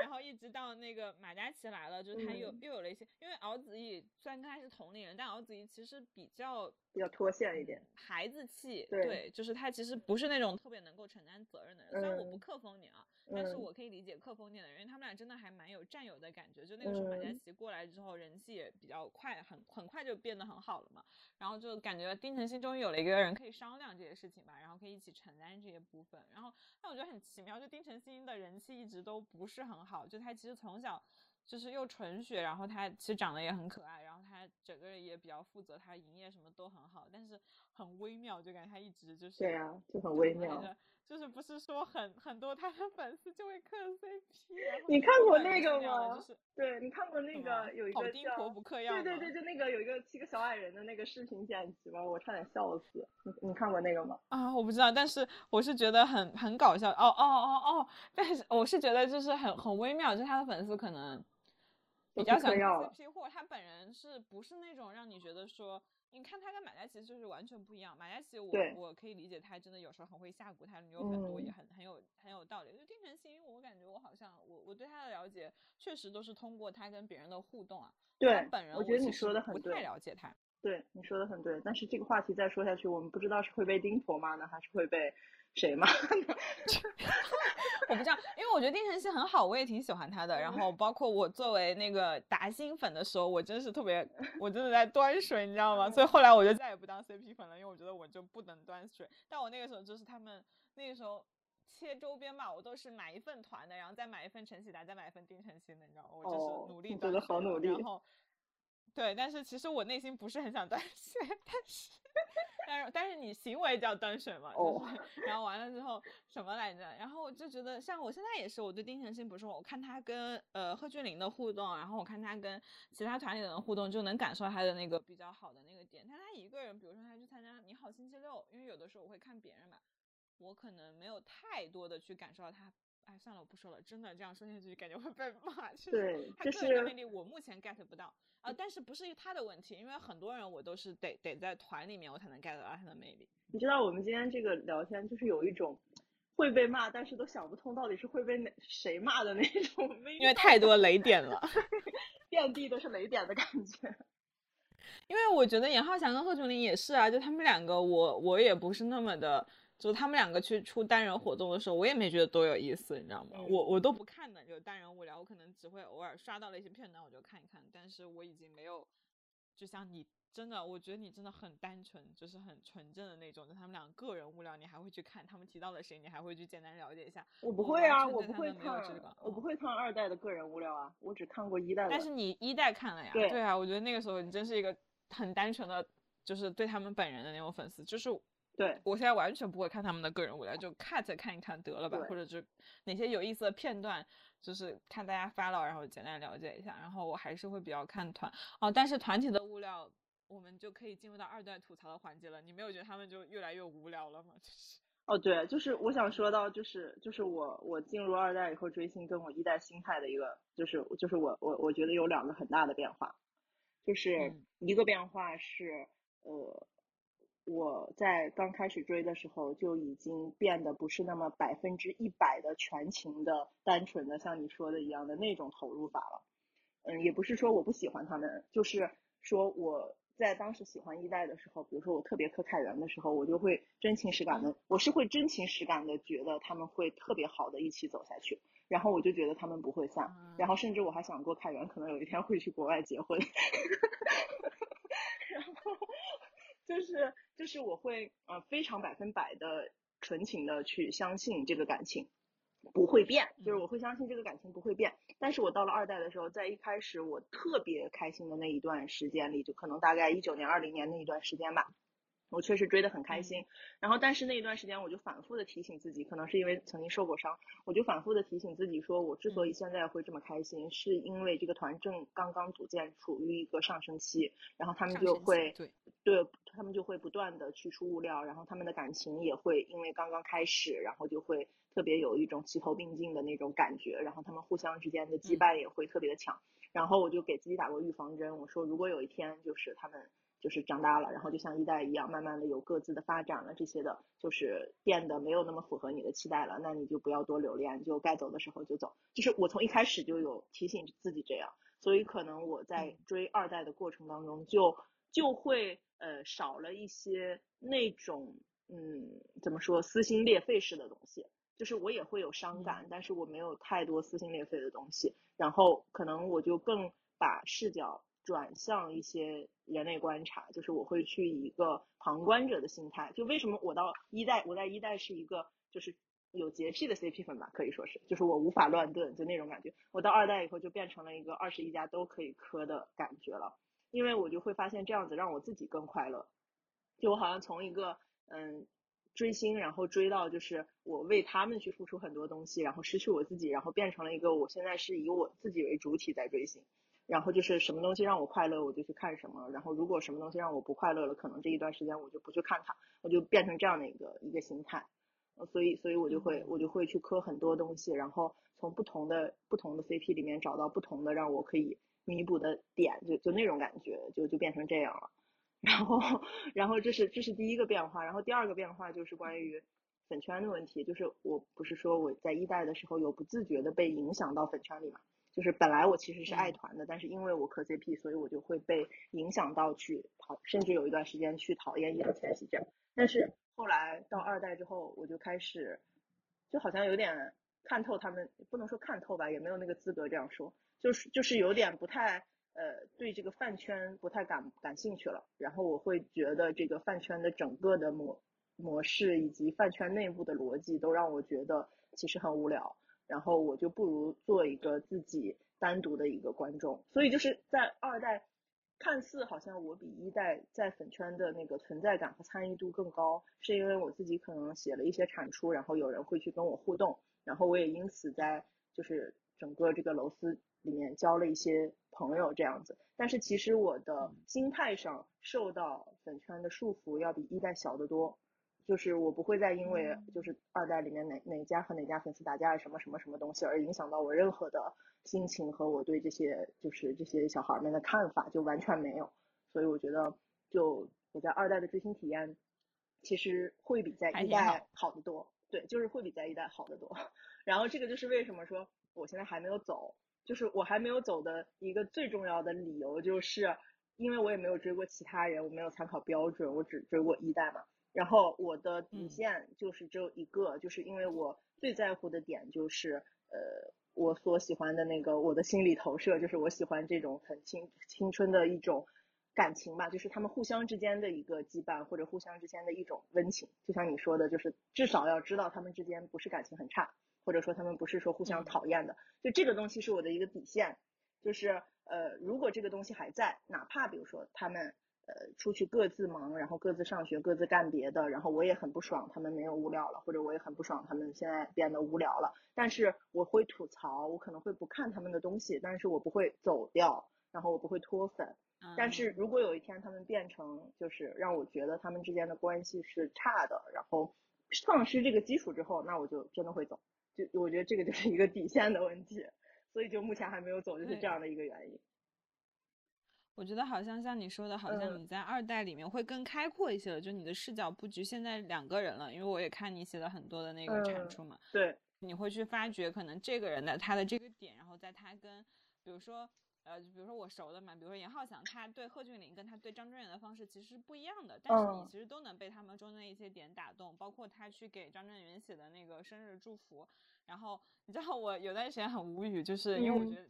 然后一直到那个马嘉祺来了，就是他又、嗯。又有了一些，因为敖子逸虽然跟他是同龄人，但敖子逸其实比较比较脱线一点。孩子气，对就是他其实不是那种特别能够承担责任的人。虽然我不嗯克风你啊，但是嗯我可以理解克风你的人，因为他们俩真的还蛮有战友的感觉。就那个时候马嘉嗯祺过来之后，人气也比较快，很很快就变得很好了嘛。然后就感觉丁程鑫终于有了一个人可以商量这些事情吧，然后可以一起承担这些部分。然后但我觉得很奇妙，就丁程鑫的人气一直都不是很好，就他其实从小。就是又纯血，然后他其实长得也很可爱，然后他整个人也比较负责，他营业什么都很好，但是很微妙，就感觉他一直就是对啊、就很微妙。就是不是说很很多他的粉丝就会磕 CP，你看过那个吗就是对你看过那个有一个叫丁婆不嗑药？对对对，就那个有一个七个小矮人的那个视频剪辑吗？我差点笑死。你你看过那个吗？啊，我不知道，但是我是觉得很很搞笑。哦哦哦哦，但是我是觉得就是很很微妙，就是他的粉丝可能比较喜欢不嗑药了 CP，或者他本人是不是那种让你觉得说，你看他跟马嘉祺就是完全不一样。马嘉祺我我可以理解他真的有时候很会下蛊，他女友很多，也嗯很很有很有道理。就丁程鑫，我感觉我好像我我对他的了解确实都是通过他跟别人的互动啊。他对本人我觉得你说的很对不太对了解他。对，你说的很对。但是这个话题再说下去，我们不知道是会被丁婆骂呢，还是会被谁骂呢？我不知道，因为我觉得丁程鑫很好，我也挺喜欢他的。然后包括我作为那个达新粉的时候，我真是特别，我真的在端水，你知道吗？所以后来我就再也不当 CP 粉了，因为我觉得我就不能端水。但我那个时候就是他们那个时候切周边嘛，我都是买一份团的，然后再买一份陈喜达，再买一份丁程鑫的，你知道吗？我就哦是努力你真的端水了好努力然后对，但是其实我内心不是很想端水，但是。但是但是你行为叫端水嘛，哦就是，然后完了之后什么来着？然后我就觉得，像我现在也是，我对丁程鑫不是我看他跟呃贺峻霖的互动，然后我看他跟其他团里的人互动，就能感受到他的那个比较好的那个点。但他一个人，比如说他去参加《你好星期六》，因为有的时候我会看别人嘛，我可能没有太多的去感受到他。哎，算了，我不说了，真的这样说下去感觉会被骂。就是对他就是个人的魅力，我目前 get 不到啊、但是不是他的问题，因为很多人我都是得得在团里面我才能 get 到他的魅力。你知道我们今天这个聊天就是有一种会被骂，但是都想不通到底是会被哪谁骂的那种因为太多雷点了。遍地都是雷点的感觉。因为我觉得严浩翔跟贺峻霖也是啊，就他们两个我，我也不是那么的，就他们两个去出单人活动的时候，我也没觉得多有意思，你知道吗？嗯我我都不看的，就单人无聊，我可能只会偶尔刷到了一些片段，我就看一看，但是我已经没有，就像你真的，我觉得你真的很单纯，就是很纯正的那种，就他们两个个人无聊，你还会去看他们提到了谁，你还会去简单了解一下。我不会啊，我不会看我不哦会看二代的个人无聊啊，我只看过一代的。但是你一代看了呀？对啊，我觉得那个时候你真是一个很单纯的，就是对他们本人的那种粉丝。就是对我现在完全不会看他们的个人物料，就 cut 看一看得了吧，或者就哪些有意思的片段，就是看大家发了，然后简单了解一下。然后我还是会比较看团哦，但是团体的物料。我们就可以进入到二代吐槽的环节了。你没有觉得他们就越来越无聊了吗？就是哦，对，就是我想说到，就是就是我我进入二代以后追星，跟我一代心态的一个，就是就是我我我觉得有两个很大的变化，就是嗯一个变化是呃，我在刚开始追的时候就已经变得不是那么百分之一百的全情的、单纯的，像你说的一样的那种投入法了。嗯，也不是说我不喜欢他们，就是说我在当时喜欢一代的时候，比如说我特别磕凯源的时候，我就会真情实感的，我是会真情实感的觉得他们会特别好的一起走下去，然后我就觉得他们不会散，然后甚至我还想过凯源可能有一天会去国外结婚，然后就是就是我会呃非常百分百的纯情的去相信这个感情。不会变，就是我会相信这个感情不会变。但是我到了二代的时候，在一开始我特别开心的那一段时间里，就可能大概一九年、二零年那一段时间吧，我确实追得很开心。然后，但是那一段时间我就反复的提醒自己，可能是因为曾经受过伤，我就反复的提醒自己说，我之所以现在会这么开心，是因为这个团正刚刚组建，处于一个上升期，然后他们就会对对他们就会不断的去出物料，然后他们的感情也会因为刚刚开始，然后就会特别有一种齐头并进的那种感觉，然后他们互相之间的羁绊也会特别的强。然后我就给自己打过预防针，我说如果有一天就是他们就是长大了，然后就像一代一样，慢慢的有各自的发展了，这些的就是变得没有那么符合你的期待了，那你就不要多留恋，就该走的时候就走。就是我从一开始就有提醒自己这样，所以可能我在追二代的过程当中就就会呃少了一些那种嗯怎么说撕心裂肺式的东西，就是我也会有伤感，但是我没有太多撕心裂肺的东西，然后可能我就更把视角转向一些人类观察，就是我会去以一个旁观者的心态，就为什么我到一代，我在一代是一个就是有洁癖的 CP 粉吧，可以说是，就是我无法乱炖，就那种感觉。我到二代以后就变成了一个二十一家都可以磕的感觉了，因为我就会发现这样子让我自己更快乐，就我好像从一个嗯追星，然后追到就是我为他们去付出很多东西，然后失去我自己，然后变成了一个我现在是以我自己为主体在追星。然后就是什么东西让我快乐，我就去看什么。然后如果什么东西让我不快乐了，可能这一段时间我就不去看它，我就变成这样的一个一个心态。呃所以，所以我就会我就会去磕很多东西，然后从不同的不同的 CP 里面找到不同的让我可以弥补的点，就就那种感觉，就就变成这样了。然后，然后这是这是第一个变化，然后第二个变化就是关于粉圈的问题，就是我不是说我在一代的时候有不自觉的被影响到粉圈里嘛，就是本来我其实是爱团的，但是因为我磕 CP，所以我就会被影响到去讨，甚至有一段时间去讨厌易烊千玺这样。但是后来到二代之后，我就开始就好像有点看透他们，不能说看透吧，也没有那个资格这样说，就是就是有点不太呃对这个饭圈不太感感兴趣了。然后我会觉得这个饭圈的整个的模模式以及饭圈内部的逻辑都让我觉得其实很无聊。然后我就不如做一个自己单独的一个观众。所以就是在二代，看似好像我比一代在粉圈的那个存在感和参与度更高，是因为我自己可能写了一些产出，然后有人会去跟我互动，然后我也因此在就是整个这个楼丝里面交了一些朋友这样子。但是其实我的心态上受到粉圈的束缚要比一代小得多。就是我不会再因为就是二代里面哪哪家和哪家粉丝打架什么什么什么东西而影响到我任何的心情和我对这些就是这些小孩们的看法，就完全没有。所以我觉得，就我在二代的追星体验，其实会比在一代好得多。对，就是会比在一代好得多。然后这个就是为什么说我现在还没有走，就是我还没有走的一个最重要的理由，就是因为我也没有追过其他人，我没有参考标准，我只追过一代嘛。然后我的底嗯线就是只有一个，就是因为我最在乎的点就是，呃，我所喜欢的那个我的心理投射，就是我喜欢这种很青青春的一种感情吧，就是他们互相之间的一个羁绊，或者互相之间的一种温情。就像你说的，就是至少要知道他们之间不是感情很差，或者说他们不是说互相嗯讨厌的，就这个东西是我的一个底线。就是呃，如果这个东西还在，哪怕比如说他们呃出去各自忙，然后各自上学，各自干别的，然后我也很不爽他们没有无聊了，或者我也很不爽他们现在变得无聊了，但是我会吐槽，我可能会不看他们的东西，但是我不会走掉，然后我不会脱粉。但是如果有一天他们变成就是让我觉得他们之间的关系是差的，然后丧失这个基础之后，那我就真的会走。就我觉得这个就是一个底线的问题，所以就目前还没有走，就是这样的一个原因。我觉得好像像你说的，好像嗯。你在二代里面会更开阔一些了，就你的视角布局现在两个人了，因为我也看你写了很多的那个产嗯出嘛，对，你会去发掘可能这个人的他的这个点，然后在他跟比如说呃，就比如说我熟的嘛，比如说严浩翔，他对贺峻霖跟他对张震远的方式其实是不一样的，但是你嗯。其实都能被他们中的一些点打动，包括他去给张震远写的那个生日祝福，然后你知道我有段时间很无语，就是因为我嗯。觉得。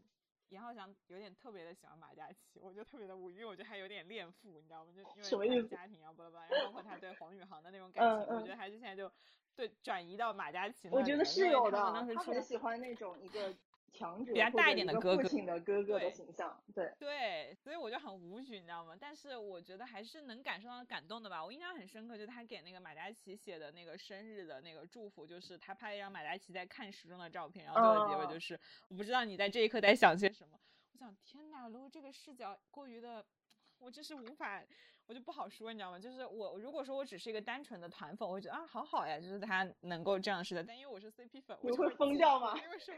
严浩翔有点特别的喜欢马嘉祺，我就特别的无语，因为我觉得他有点恋父，你知道吗？就因为他的家庭啊，巴拉巴拉，然后包括他对黄宇航的那种感情，我嗯我觉得还是现在就对转移到马嘉祺那我觉得是有的他很喜欢那种一个强者比较大一点的哥哥父亲的哥哥的形象，对，对，所以我就很无语，你知道吗？但是我觉得还是能感受到感动的吧。我印象很深刻，就是他给那个马嘉祺写的那个生日的那个祝福，就是他拍了一张马嘉祺在看时钟的照片，然后最后结尾哦就是、我不知道你在这一刻在想些什么。我想，天哪，如果这个视角过于的，我真是无法，我就不好说，你知道吗？就是我如果说我只是一个单纯的团粉，我会觉得啊，好好呀，就是他能够这样式的。但因为我是 CP 粉，我就会疯掉吗因为是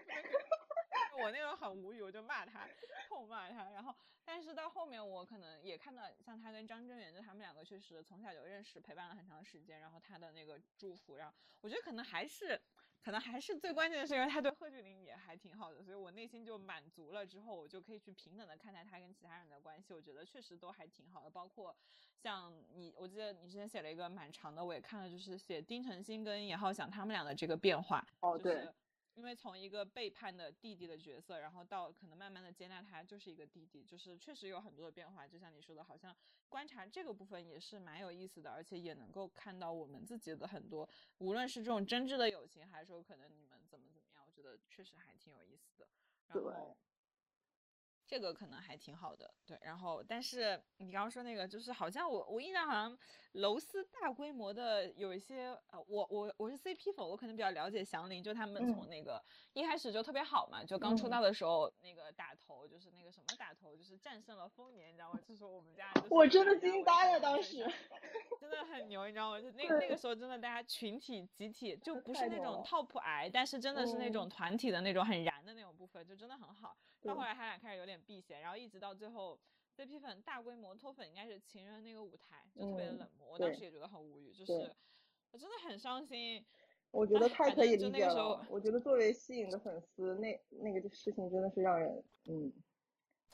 我那个很无语，我就骂他，痛骂他。然后，但是到后面我可能也看到，像他跟张真源，就他们两个确实从小就认识，陪伴了很长时间。然后他的那个祝福，然后我觉得可能还是，可能还是最关键的是，因为他对贺峻霖也还挺好的，所以我内心就满足了。之后我就可以去平等的看待他跟其他人的关系，我觉得确实都还挺好的。包括像你，我记得你之前写了一个蛮长的，我也看了，就是写丁程鑫跟严浩翔他们俩的这个变化。哦对就是因为从一个背叛的弟弟的角色，然后到可能慢慢的接纳他就是一个弟弟，就是确实有很多的变化。就像你说的，好像观察这个部分也是蛮有意思的，而且也能够看到我们自己的很多，无论是这种真挚的友情，还是说可能你们怎么怎么样，我觉得确实还挺有意思的。然对后这个可能还挺好的，对。然后，但是你刚刚说那个，就是好像我我印象好像楼丝大规模的有一些，呃，我我我是 CP 粉，我可能比较了解祥林，就他们从嗯那个、一开始就特别好嘛，就刚出嗯道的时候、那个打头就是那个什么打头，就是战胜了丰年，你知道吗？就是我们家我真的惊呆了，当时。真的很牛，你知道吗？就那那个时候真的大家群体集体就 不是那种 top 癌，但是真的是那种嗯团体的那种很燃的那种部分，就真的很好。到后来他俩开始有点避嫌，然后一直到最后 CP 粉大规模脱粉，应该是情人那个舞台就特别的嗯冷漠，我当时也觉得很无语，就是我真的很伤心。我觉得太可以就理解那个时候了。我觉得作为吸引的粉丝，那那个事情真的是让人嗯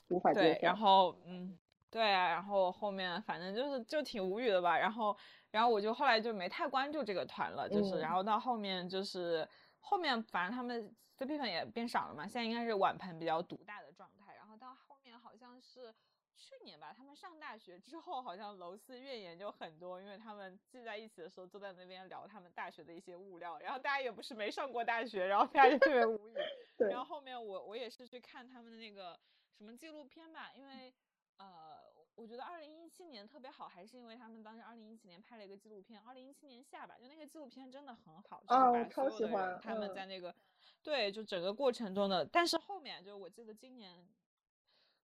无法接对，受。然后嗯，对啊，然后后面反正就是就挺无语的吧，然后然后我就后来就没太关注这个团了，就是、然嗯后到后面就是后面反正他们 CP 粉也变少了嘛，现在应该是碗盆比较独大的状态，然后到后面好像是。去年吧，他们上大学之后，好像楼四怨言就很多，因为他们聚在一起的时候，坐在那边聊他们大学的一些物料，然后大家也不是没上过大学，然后大家就特别无语。然后后面我我也是去看他们的那个什么纪录片吧，因为呃，我觉得二零一七年特别好，还是因为他们当时二零一七年拍了一个纪录片，二零一七年下吧，就那个纪录片真的很好，就是把啊我超所有他们嗯在那个、对，就整个过程中的，但是后面就我记得今年。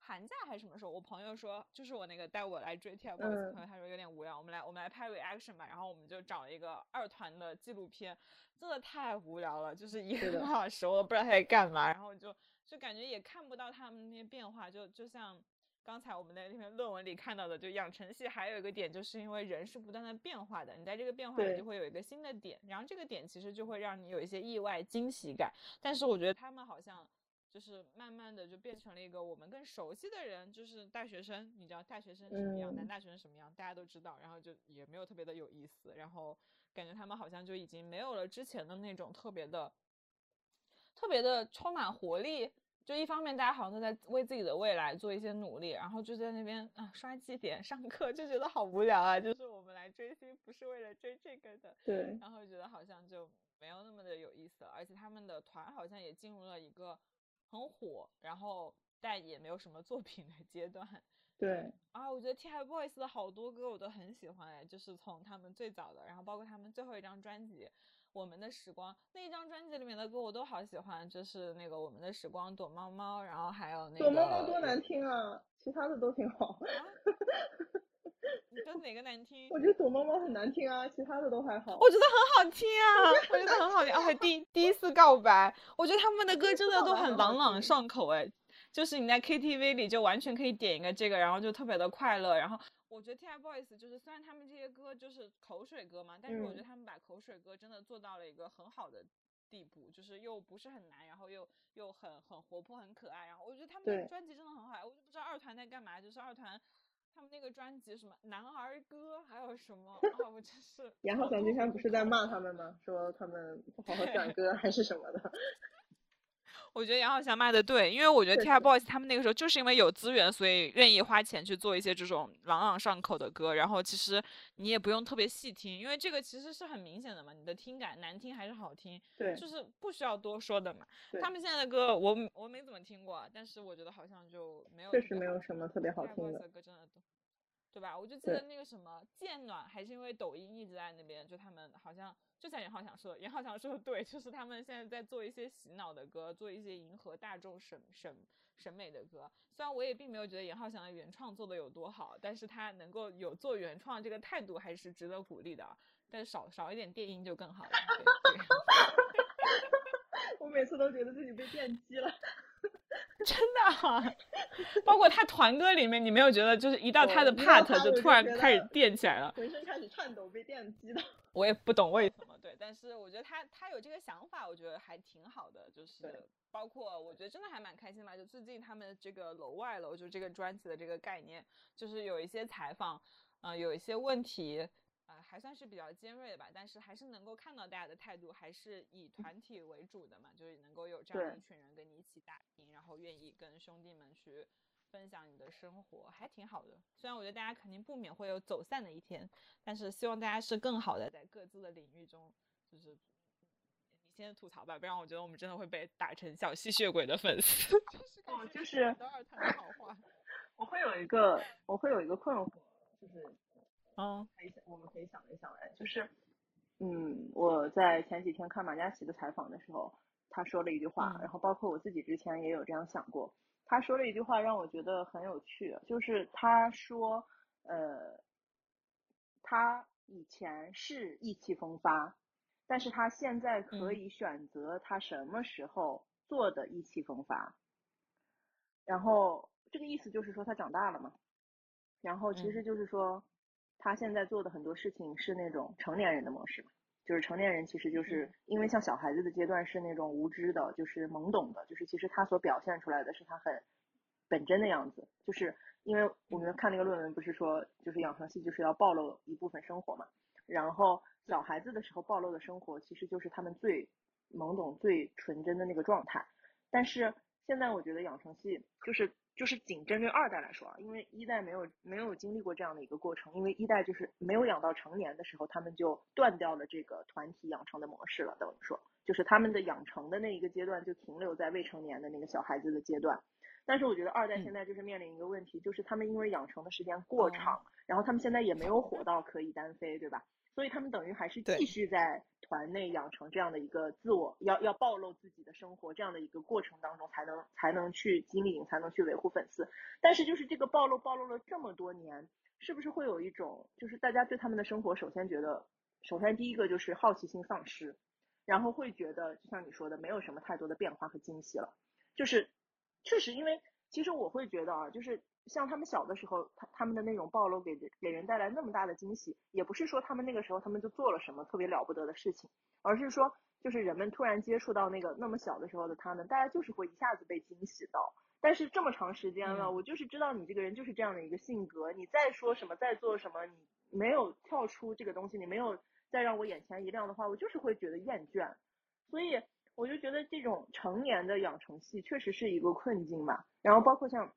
寒假还是什么时候？我朋友说，就是我那个带我来追 TFBOYS 的嗯朋友，他说有点无聊，我们来我们来拍 reaction 吧。然后我们就找了一个二团的纪录片，真的太无聊了，就是一个多小时，我都不知道他在干嘛，然后就就感觉也看不到他们那些变化，就就像刚才我们在那篇论文里看到的，就养成系还有一个点，就是因为人是不断的变化的，你在这个变化里就会有一个新的点，然后这个点其实就会让你有一些意外惊喜感，但是我觉得他们好像。就是慢慢的就变成了一个我们更熟悉的人，就是大学生，你知道大学生什么样，男嗯大学生什么样，大家都知道，然后就也没有特别的有意思，然后感觉他们好像就已经没有了之前的那种特别的、特别的充满活力。就一方面，大家好像都在为自己的未来做一些努力，然后就在那边啊刷绩点、上课，就觉得好无聊啊。就是我们来追星不是为了追这个的，对然后觉得好像就没有那么的有意思了，而且他们的团好像也进入了一个很火，然后但也没有什么作品的阶段。对啊，我觉得 TFBOYS 的好多歌我都很喜欢哎，就是从他们最早的，然后包括他们最后一张专辑《我们的时光》那一张专辑里面的歌我都好喜欢，就是那个《我们的时光》、躲猫猫，然后还有那个躲猫猫多难听啊，其他的都挺好。你觉得哪个难听？我觉得躲猫猫很难听啊，其他的都还好。我觉得很好听啊，我觉得很好听。而且第第一次告白，我觉得他们的歌真的都很朗朗上口哎。就是你在 KTV 里就完全可以点一个这个，然后就特别的快乐。然后我觉得 TFBOYS 就是虽然他们这些歌就是口水歌嘛，但是我觉得嗯他们把口水歌真的做到了一个很好的地步，就是又不是很难，然后又又很很活泼很可爱。然后我觉得他们那个专辑真的很好，我就不知道二团在干嘛，就是二团。他们那个专辑什么男儿歌，还有什么啊，我真是 然后好多小金山不是在骂他们吗？说他们不好好选歌还是什么的。我觉得杨浩翔卖的对，因为我觉得 TFBOYS 他们那个时候就是因为有资源，所以愿意花钱去做一些这种朗朗上口的歌，然后其实你也不用特别细听，因为这个其实是很明显的嘛，你的听感难听还是好听，对就是不需要多说的嘛。他们现在的歌我我没怎么听过，但是我觉得好像就没有确实没有什么特别好听的的歌真的都。对吧？我就记得那个什么渐暖，还是因为抖音一直在那边，就他们好像就像严浩翔说的，严浩翔说的对，就是他们现在在做一些洗脑的歌，做一些迎合大众审审审美的歌。虽然我也并没有觉得严浩翔的原创做的有多好，但是他能够有做原创这个态度还是值得鼓励的啊。但是少少一点电音就更好了。我每次都觉得自己被电击了。真的、啊，包括他团歌里面，你没有觉得就是一到他的 part 就突然开始电起来了。浑身开始颤抖，被电击的。我也不懂为什么，对，但是我觉得他他有这个想法，我觉得还挺好的，就是包括我觉得真的还蛮开心吧，就最近他们这个楼外楼就这个专辑的这个概念，就是有一些采访，呃，有一些问题，呃，还算是比较尖锐的吧，但是还是能够看到大家的态度还是以团体为主的嘛，就是能够有这样一群人跟你一起打拼，然后愿意跟兄弟们去。分享你的生活还挺好的，虽然我觉得大家肯定不免会有走散的一天，但是希望大家是更好的在各自的领域中，就是你先吐槽吧，不然我觉得我们真的会被打成小吸血鬼的粉丝。就是感哦觉就是讲到二团的好话。我会有一个，我会有一个困惑，就是嗯可以想，我们可以想一想，哎，就是，嗯，我在前几天看马嘉祺的采访的时候，他说了一句话，嗯。然后包括我自己之前也有这样想过，他说了一句话让我觉得很有趣，就是他说，呃，他以前是意气风发，但是他现在可嗯。以选择他什么时候做的意气风发，然后这个意思就是说他长大了嘛，然后其实嗯。就是说他现在做的很多事情是那种成年人的模式嘛，就是成年人其实就是嗯因为像小孩子的阶段是那种无知的，就是懵懂的，就是其实他所表现出来的是他很本真的样子，就是因为我们看那个论文不是说就是养成系就是要暴露一部分生活嘛，然后小孩子的时候暴露的生活其实就是他们最懵懂、最纯真的那个状态。但是现在我觉得养成系就是就是仅针对二代来说啊，因为一代没有没有经历过这样的一个过程，因为一代就是没有养到成年的时候，他们就断掉了这个团体养成的模式了，等于说就是他们的养成的那一个阶段就停留在未成年的那个小孩子的阶段。但是我觉得二代嗯现在就是面临一个问题，就是他们因为养成的时间过哦长，然后他们现在也没有火到可以单飞，对吧？所以他们等于还是继续在团内养成这样的一个自我，要要暴露自己的生活这样的一个过程当中，才能才能去经营，才能去维护粉丝。但是就是这个暴露暴露了这么多年，是不是会有一种就是大家对他们的生活，首先觉得，首先第一个就是好奇心丧失，然后会觉得就像你说的，没有什么太多的变化和惊喜了。就是确实，因为其实我会觉得啊，就是像他们小的时候，他他们的那种暴露给给人带来那么大的惊喜，也不是说他们那个时候他们就做了什么特别了不得的事情，而是说就是人们突然接触到那个那么小的时候的他们，大家就是会一下子被惊喜到。但是这么长时间了，嗯我就是知道你这个人就是这样的一个性格，你再说什么，再做什么，你没有跳出这个东西，你没有再让我眼前一亮的话，我就是会觉得厌倦。所以我就觉得这种成年的养成系确实是一个困境吧。然后包括像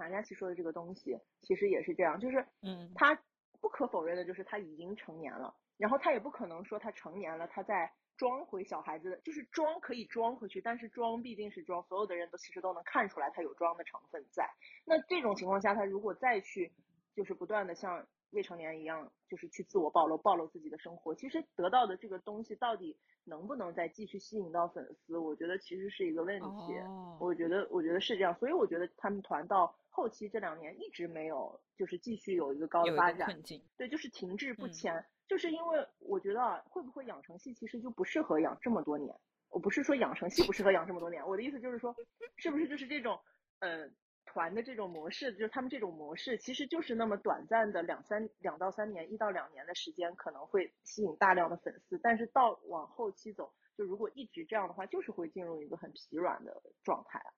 马嘉祺说的这个东西，其实也是这样，就是嗯他不可否认的就是他已经成年了，然后他也不可能说他成年了，他在装回小孩子的，就是装可以装回去，但是装毕竟是装，所有的人都其实都能看出来他有装的成分在。那这种情况下，他如果再去就是不断的像未成年一样，就是去自我暴露、暴露自己的生活，其实得到的这个东西到底能不能再继续吸引到粉丝，我觉得其实是一个问题。哦，我觉得，我觉得是这样，所以我觉得他们团到后期这两年一直没有，就是继续有一个高的发展。对，就是停滞不嗯前，就是因为我觉得啊，会不会养成系其实就不适合养这么多年。我不是说养成系不适合养这么多年，我的意思就是说，是不是就是这种呃团的这种模式，就是他们这种模式其实就是那么短暂的两三两到三年，一到两年的时间可能会吸引大量的粉丝，但是到往后期走，就如果一直这样的话，就是会进入一个很疲软的状态啊，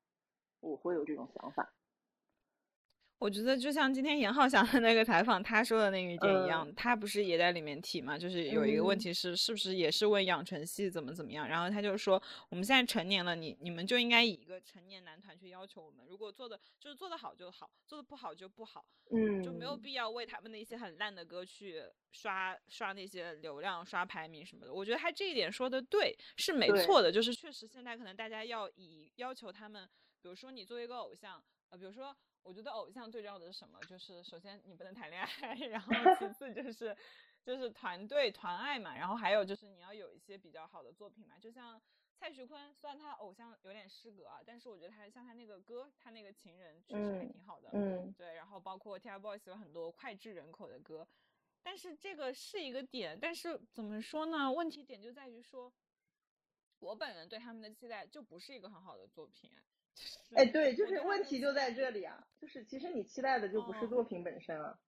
我会有这种想法。我觉得就像今天严浩翔的那个采访，他说的那个一点一样，嗯他不是也在里面提嘛，就是有一个问嗯题是，是不是也是问养成系怎么怎么样？然后他就说，我们现在成年了，你你们就应该以一个成年男团去要求我们，如果做的就是做的好就好，做的不好就不好，嗯，就没有必要为他们的一些很烂的歌去刷刷那些流量、刷排名什么的。我觉得他这一点说的对，是没错的。就是确实现在可能大家要以要求他们，比如说你作为一个偶像，呃，比如说我觉得偶像最重要的是什么？就是首先你不能谈恋爱，然后 其次就是就是团队团爱嘛，然后还有就是你要有一些比较好的作品嘛，就像。蔡徐坤虽然他偶像有点失格啊，但是我觉得他像他那个歌，他那个情人确实还嗯挺好的。嗯对，然后包括 TFBOYS 有很多脍炙人口的歌，但是这个是一个点，但是怎么说呢？问题点就在于说，我本人对他们的期待就不是一个很好的作品，就是哎，对，就是问题就在这。里啊，就是其实你期待的就不是哦。作品本身了。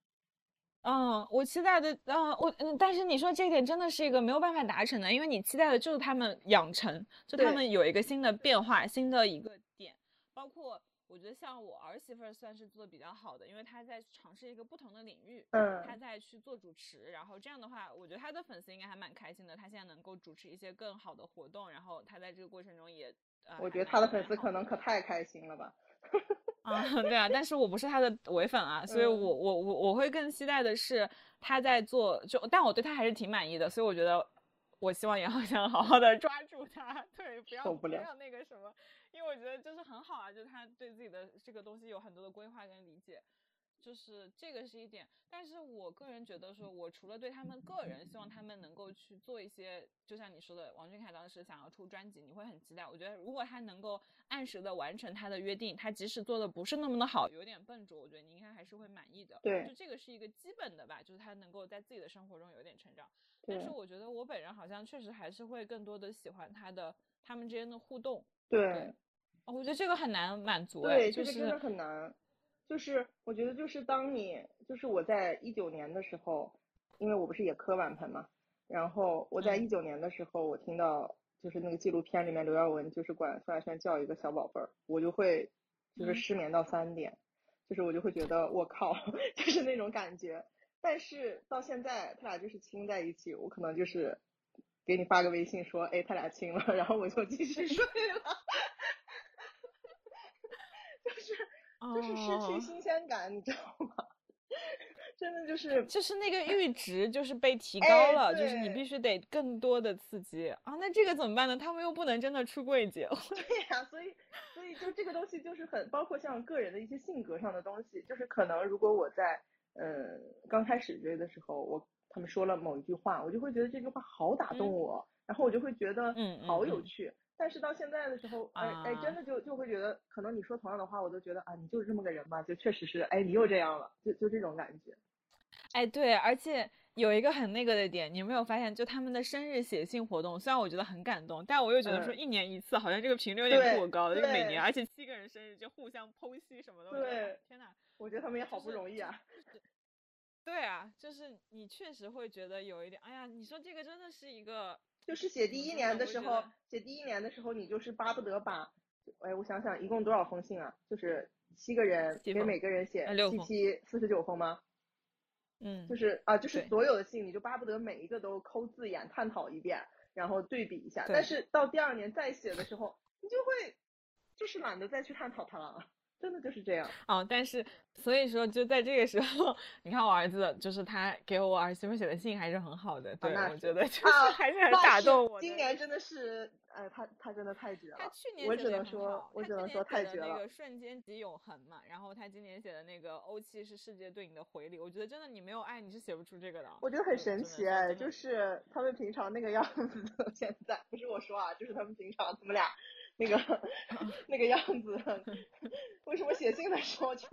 嗯，我期待的，嗯、我嗯，但是你说这一点真的是一个没有办法达成的，因为你期待的就是他们养成，就他们有一个新的变化，新的一个点，包括我觉得像我儿媳妇儿算是做的比较好的，因为她在尝试一个不同的领域，嗯她嗯，在去做主持，然后这样的话，我觉得她的粉丝应该还蛮开心的，她现在能够主持一些更好的活动，然后她在这个过程中也，呃，我觉得她的粉丝可能。可太开心了吧。啊，对啊，但是我不是他的唯粉啊，所以嗯。我我我我会更期待的是他在做，就但我对他还是挺满意的，所以我觉得我希望严浩翔好好的抓住他，对，不要不要那个什么，因为我觉得就是很好啊，就是他对自己的这个东西有很多的规划跟理解。就是这个是一点，但是我个人觉得说，我除了对他们个人，希望他们能够去做一些，就像你说的，王俊凯当时想要出专辑，你会很期待。我觉得如果他能够按时的完成他的约定，他即使做的不是那么的好，有点笨拙，我觉得你应该还是会满意的。对就这个是一个基本的吧，就是他能够在自己的生活中有点成长。但是我觉得我本人好像确实还是会更多的喜欢他的他们之间的互动。对哦我觉得这个很难满足哎，对，就是这个真的很难。就是我觉得，就是当你，就是我在一九年的时候，因为我不是也磕碗盆嘛，然后我在嗯一九年的时候，我听到就是那个纪录片里面刘耀文就是管范晓萱叫一个小宝贝儿，我就会就是嗯失眠到三点，就是我就会觉得我靠，就是那种感觉。但是到现在他俩就是亲在一起，我可能就是给你发个微信说，哎，他俩亲了，然后我就继续睡了。就是失去哦新鲜感，你知道吗？真的就是就是那个阈值就是被提高哎了，就是你必须得更多的刺激啊。那这个怎么办呢？他们又不能真的出柜结婚。对呀、所以所以就这个东西就是很包括像个人的一些性格上的东西，就是可能如果我在嗯刚开始追的时候，我他们说了某一句话，我就会觉得这句话好打动嗯我，然后我就会觉得嗯好有趣。但是到现在的时候，哎哎，真啊的就就会觉得，可能你说同样的话，我都觉得啊，你就是这么个人吧，就确实是，哎，你又这样了，就就这种感觉。哎，对，而且有一个很那个的点，你有没有发现？就他们的生日写信活动，虽然我觉得很感动，但我又觉得说嗯一年一次，好像这个频率有点对过高了。就每年，而且七个人生日就互相剖析什么的，对天呐，我觉得他们也好不容易啊。对啊，就是你确实会觉得有一点，哎呀，你说这个真的是一个，就是写第一年的时候写第一年的时候，你就是巴不得把，哎，我想想，一共多少封信啊？就是七个人，给每个人写七七四十九封吗？嗯，就是啊，就是所有的信，你就巴不得每一个都抠字眼探讨一遍，然后对比一下。但是到第二年再写的时候，你就会就是懒得再去探讨它了，真的就是这样。哦，但是所以说，就在这个时候，你看我儿子，就是他给我儿媳妇写的信还是很好的，对、我觉得就是啊还是很打动我的。今年真的是，哎，他他真的太绝了。他去年我写的很只能说我只能说太绝了那个瞬间即永恒嘛，然后他今年写的那个欧气是世界对你的回礼，我觉得真的你没有爱你是写不出这个的。我觉得很神奇哎，就是他们平常那个样子，现在不是我说啊，就是他们平常他们俩那个 那个样子，为什么写信的时候却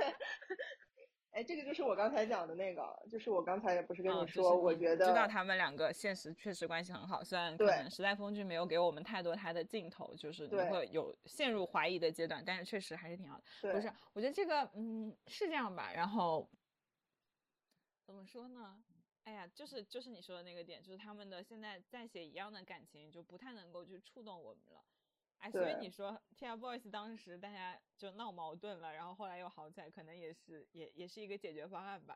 哎，这个就是我刚才讲的那个，就是我刚才不是跟嗯就是你说，我觉得知道他们两个现实确实关系很好，虽然可能时代峰峻没有给我们太多他的镜头，就是你会有陷入怀疑的阶段，但是确实还是挺好的。对不是，我觉得这个嗯是这样吧，然后怎么说呢？哎呀，就是就是你说的那个点，就是他们的现在在写一样的感情，就不太能够去触动我们了。哎，所以你说 TFBOYS 当时大家就闹矛盾了，然后后来又好起来，可能也是也也是一个解决方案吧。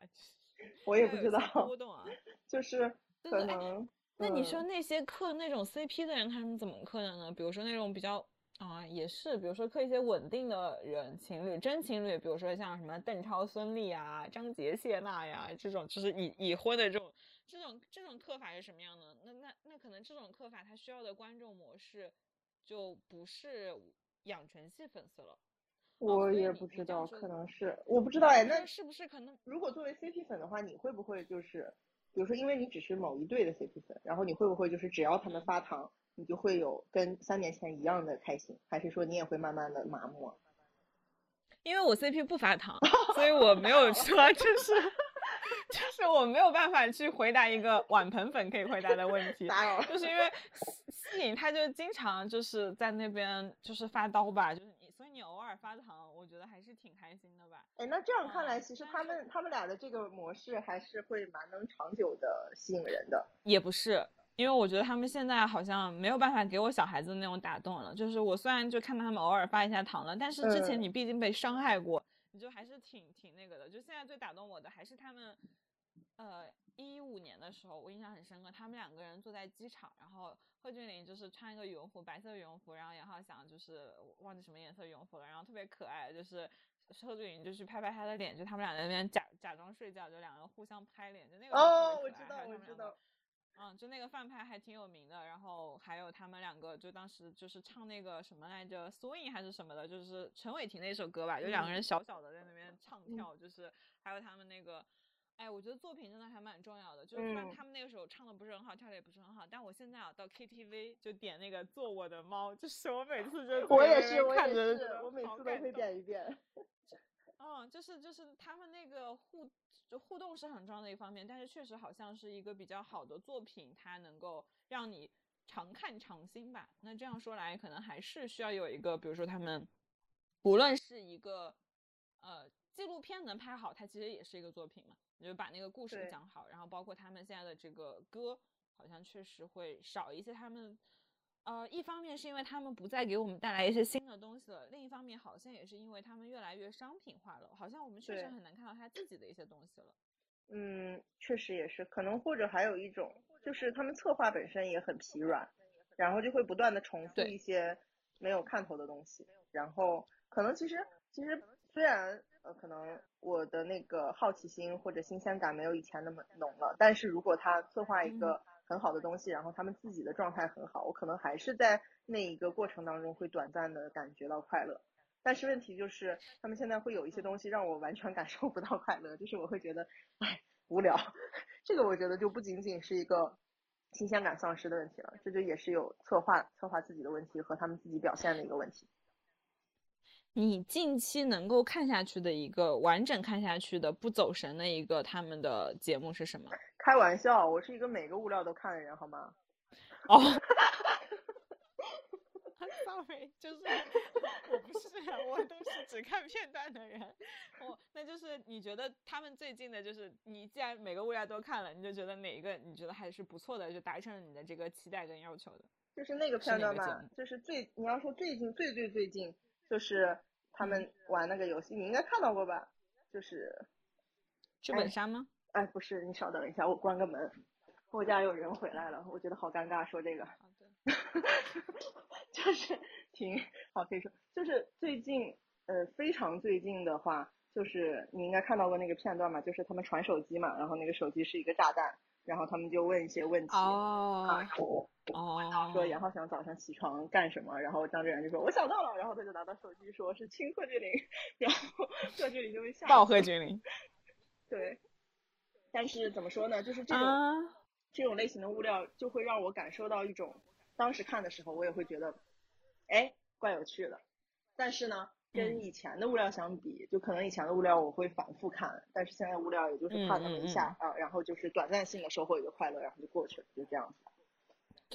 我也不知道波，动啊。就是对对哎可能。那你说嗯那些磕那种 CP 的人，他们怎么磕的呢？比如说那种比较啊，也是，比如说磕一些稳定的人，情侣真情侣，比如说像什么邓超、孙俪啊、张杰、谢娜呀这种，就是已已婚的这种，这种这种磕法是什么样的？那那那可能这种磕法它需要的观众模式就不是养成系粉丝了。我也不知道，可能是我不知道哎。那是不是可能如果作为 CP 粉的话，你会不会就是，比如说因为你只是某一对的 CP 粉，然后你会不会就是只要他们嗯发糖，你就会有跟三年前一样的开心，还是说你也会慢慢的麻木啊？因为我 CP 不发糖，所以我没有说，就是就是我没有办法去回答一个碗盆粉可以回答的问题，打扰了。就是因为他就经常就是在那边就是发刀吧，就是你，所以你偶尔发糖，我觉得还是挺开心的吧。哎，那这样看来，嗯其实他们他们俩的这个模式还是会蛮能长久的吸引人的。也不是，因为我觉得他们现在好像没有办法给我小孩子那种打动了。就是我虽然就看到他们偶尔发一下糖了，但是之前嗯你毕竟被伤害过，你就还是挺挺那个的。就现在最打动我的还是他们，呃，一五年的时候我印象很深刻，他们两个人坐在机场，然后贺峻霖就是穿一个羽绒服，白色羽绒服，然后杨浩翔就是忘记什么颜色羽绒服了，然后特别可爱，就是。贺峻霖就去拍拍他的脸，就他们俩在那边假假装睡觉，就两个人互相拍脸，就那个哦，我知道，我知道。嗯，就那个饭拍还挺有名的，然后还有他们两个就当时就是唱那个什么来着，swing 还是什么的，就是陈伟霆那首歌吧，就两个人小小的在那边唱跳，就是还有他们那个，哎，我觉得作品真的还蛮重要的，就是虽然嗯他们那个时候唱的不是很好，跳的也不是很好，但我现在啊到 KTV 就点那个做我的猫，就是我每次就我也是，看着就觉是，我每次都会点一遍。嗯，就是就是他们那个互就互动是很重要的一方面，但是确实好像是一个比较好的作品，它能够让你常看常新吧。那这样说来，可能还是需要有一个，比如说他们无论是一个呃纪录片能拍好，它其实也是一个作品嘛。你就把那个故事讲好，然后包括他们现在的这个歌，好像确实会少一些他们。呃，一方面是因为他们不再给我们带来一些新的东西了，另一方面好像也是因为他们越来越商品化了，好像我们确实很难看到他自己的一些东西了。嗯，确实也是，可能或者还有一种，就是他们策划本身也很疲软，然后就会不断的重复一些没有看头的东西，然后可能其实其实虽然呃可能我的那个好奇心或者新鲜感没有以前那么浓了，但是如果他策划一个很好的东西，然后他们自己的状态很好，我可能还是在那一个过程当中会短暂的感觉到快乐。但是问题就是，他们现在会有一些东西让我完全感受不到快乐，就是我会觉得，哎，无聊。这个我觉得就不仅仅是一个新鲜感丧失的问题了，这就也是有策划策划自己的问题和他们自己表现的一个问题。你近期能够看下去的一个完整看下去的不走神的一个他们的节目是什么？开玩笑，我是一个每个物料都看的人，好吗？哦，sorry，就是我不是，我都是只看片段的人。我那就是你觉得他们最近的，就是你既然每个物料都看了，你就觉得哪一个你觉得还是不错的，就达成了你的这个期待跟要求的？就是那个片段嘛哪个节目，就是最你要说最近最最最近，就是他嗯们玩那个游戏，你应该看到过吧？就是剧哎本杀吗？哎，不是，你稍等一下，我关个门。我家有人回来了，我觉得好尴尬，说这个。好的。就是挺好，可以说就是最近呃非常最近的话，就是你应该看到过那个片段嘛，就是他们传手机嘛，然后那个手机是一个炸弹，然后他们就问一些问题。啊，哦哦，说杨浩翔早上起床干什么，然后张志远就说我想到了，然后他就拿到手机说是亲贺峻霖，然后 贺峻霖就被吓爆死贺峻霖对，但是怎么说呢，就是这种、啊，这种类型的物料就会让我感受到一种，当时看的时候我也会觉得，哎，怪有趣的。但是呢，跟以前的物料相比，就可能以前的物料我会反复看，但是现在物料也就是看那么一下、啊，然后就是短暂性的收获一个快乐，然后就过去了，就这样子。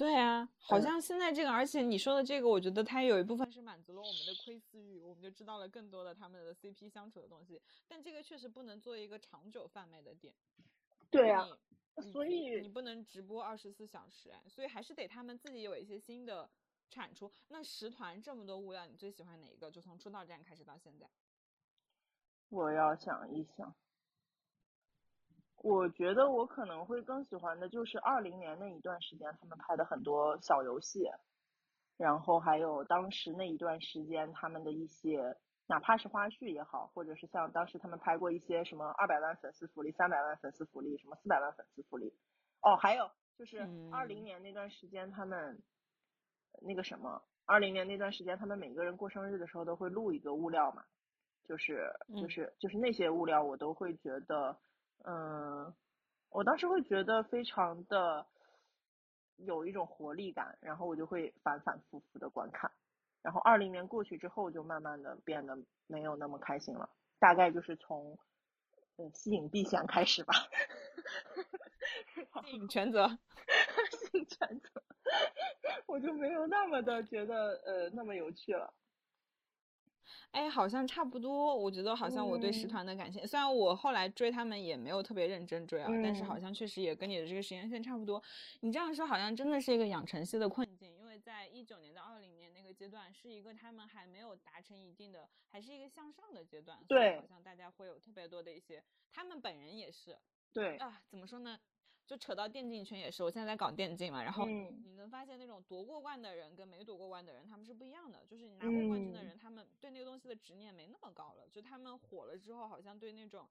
对啊，好嗯像现在这个，而且你说的这个，我觉得它有一部分是满足了我们的窥私欲，我们就知道了更多的他们的 CP 相处的东西。但这个确实不能做一个长久贩卖的点。对啊，所以你不能直播二十四小时哎，所以还是得他们自己有一些新的产出。那十团这么多物料，你最喜欢哪一个？就从出道站开始到现在。我要想一想，我觉得我可能会更喜欢的就是二零年那一段时间他们拍的很多小游戏，然后还有当时那一段时间他们的一些，哪怕是花絮也好，或者是像当时他们拍过一些什么二百万粉丝福利、三百万粉丝福利、什么四百万粉丝福利，哦，还有就是二零嗯年那段时间他们那个什么，二零年那段时间他们每个人过生日的时候都会录一个物料嘛。就是就嗯是就是那些物料，我都会觉得，嗯，我当时会觉得非常的有一种活力感，然后我就会反反复复的观看。然后二零年过去之后，就慢慢的变得没有那么开心了，大概就是从呃吸引避嫌开始吧。吸引全责。吸引全责，我就没有那么的觉得呃那么有趣了。哎，好像差不多。我觉得好像我对十嗯团的感情，虽然我后来追他们也没有特别认真追啊，但是好嗯像确实也跟你的这个时间线差不多。你这样说好像真的是一个养成系的困境，因为在一九年到二零年那个阶段，是一个他们还没有达成一定的，还是一个向上的阶段，所以对好像大家会有特别多的一些，他们本人也是对，啊，怎么说呢？就扯到电竞圈也是，我现在在搞电竞嘛，然后嗯你能发现那种夺过冠的人跟没夺过冠的人，他们是不一样的。就是你拿过冠军的嗯人，他们对那个东西的执念没那么高了，就他们火了之后，好像对那种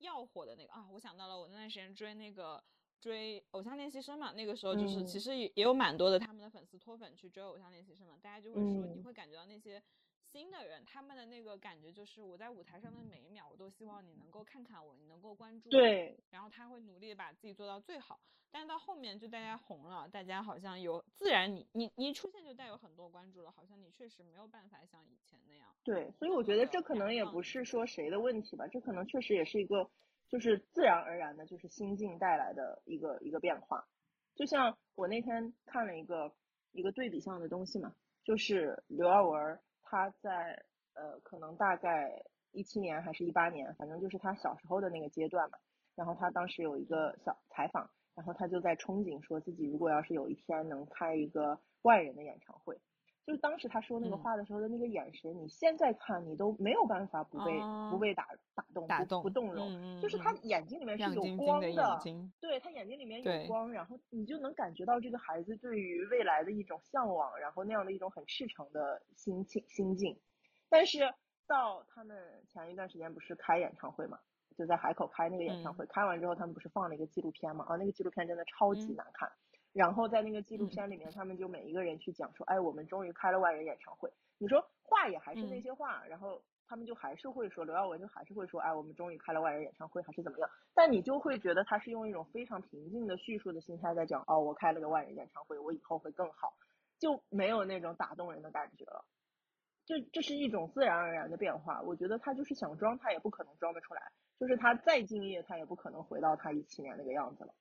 要火的那个啊，我想到了，我那段时间追那个追偶像练习生嘛，那个时候就是其嗯实也也有蛮多的他们的粉丝脱粉去追偶像练习生嘛，大家就会说你嗯会感觉到那些。新的人，他们的那个感觉就是我在舞台上的每一秒，我都希望你能够看看我，你能够关注我。对，然后他会努力地把自己做到最好。但是到后面就大家红了，大家好像有自然你你你一出现就带有很多关注了，好像你确实没有办法像以前那样。对，所以我觉得这可能也不是说谁的问题吧，这可能确实也是一个就是自然而然的，就是心境带来的一个一个变化。就像我那天看了一个一个对比项的东西嘛，就是刘耀文儿他在呃可能大概一七年还是一八年，反正就是他小时候的那个阶段嘛。然后他当时有一个小采访，然后他就在憧憬说自己如果要是有一天能开一个万人的演唱会，就是当时他说那个嗯话的时候的那个眼神，你现在看你都没有办法不被、哦不被打打动，不打动不动容，嗯就是他眼睛里面是亮有晶晶的光眼睛，对他眼睛里面有光，然后你就能感觉到这个孩子对于未来的一种向往，然后那样的一种很赤诚的心情心境。但是到他们前一段时间不是开演唱会嘛，就在海口开那个演唱嗯会，开完之后他们不是放了一个纪录片嘛？啊，那个纪录片真的超级嗯难看。然后在那个纪录嗯片里面，他们就每一个人去讲说，哎，我们终于开了万人演唱会。你说话也还是那嗯些话，然后他们就还是会说，刘耀文就还是会说，哎，我们终于开了万人演唱会，还是怎么样？但你就会觉得他是用一种非常平静的叙述的心态在讲，哦，我开了个万人演唱会，我以后会更好，就没有那种打动人的感觉了。这这是一种自然而然的变化，我觉得他就是想装，他也不可能装得出来，就是他再敬业，他也不可能回到他一七年那个样子了。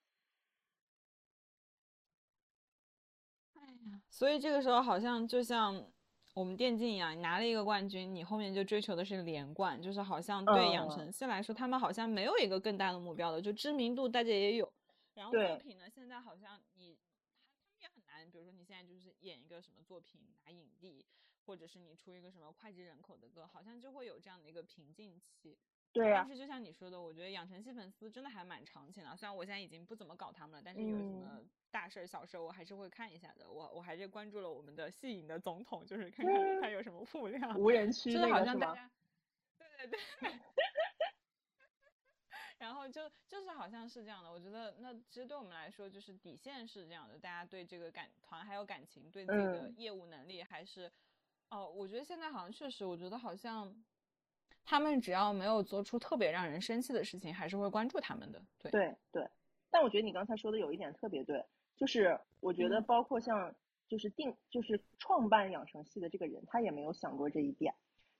哎呀，所以这个时候好像就像我们电竞一样，你拿了一个冠军，你后面就追求的是连冠，就是好像对养嗯成系来说，他们好像没有一个更大的目标了，就知名度大家也有，然后作品呢，现在好像你他他们也很难，比如说你现在就是演一个什么作品拿影帝，或者是你出一个什么脍炙人口的歌，好像就会有这样的一个瓶颈期。对呀、但是就像你说的，我觉得养成系粉丝真的还蛮长情的。虽然我现在已经不怎么搞他们了，但是有什么嗯大事儿、小事儿，我还是会看一下的。我我还是关注了我们的戏影的总统，就是看看 他有什么物料。无人区就是好那个是吗？像大家，对对对。然后就就是好像是这样的，我觉得那其实对我们来说，就是底线是这样的，大家对这个感团还有感情，对自己的嗯业务能力还是，哦、我觉得现在好像确实，我觉得好像他们只要没有做出特别让人生气的事情，还是会关注他们的。对，对对，但我觉得你刚才说的有一点特别对，就是我觉得嗯包括像就是定就是创办养成系的这个人，他也没有想过这一点。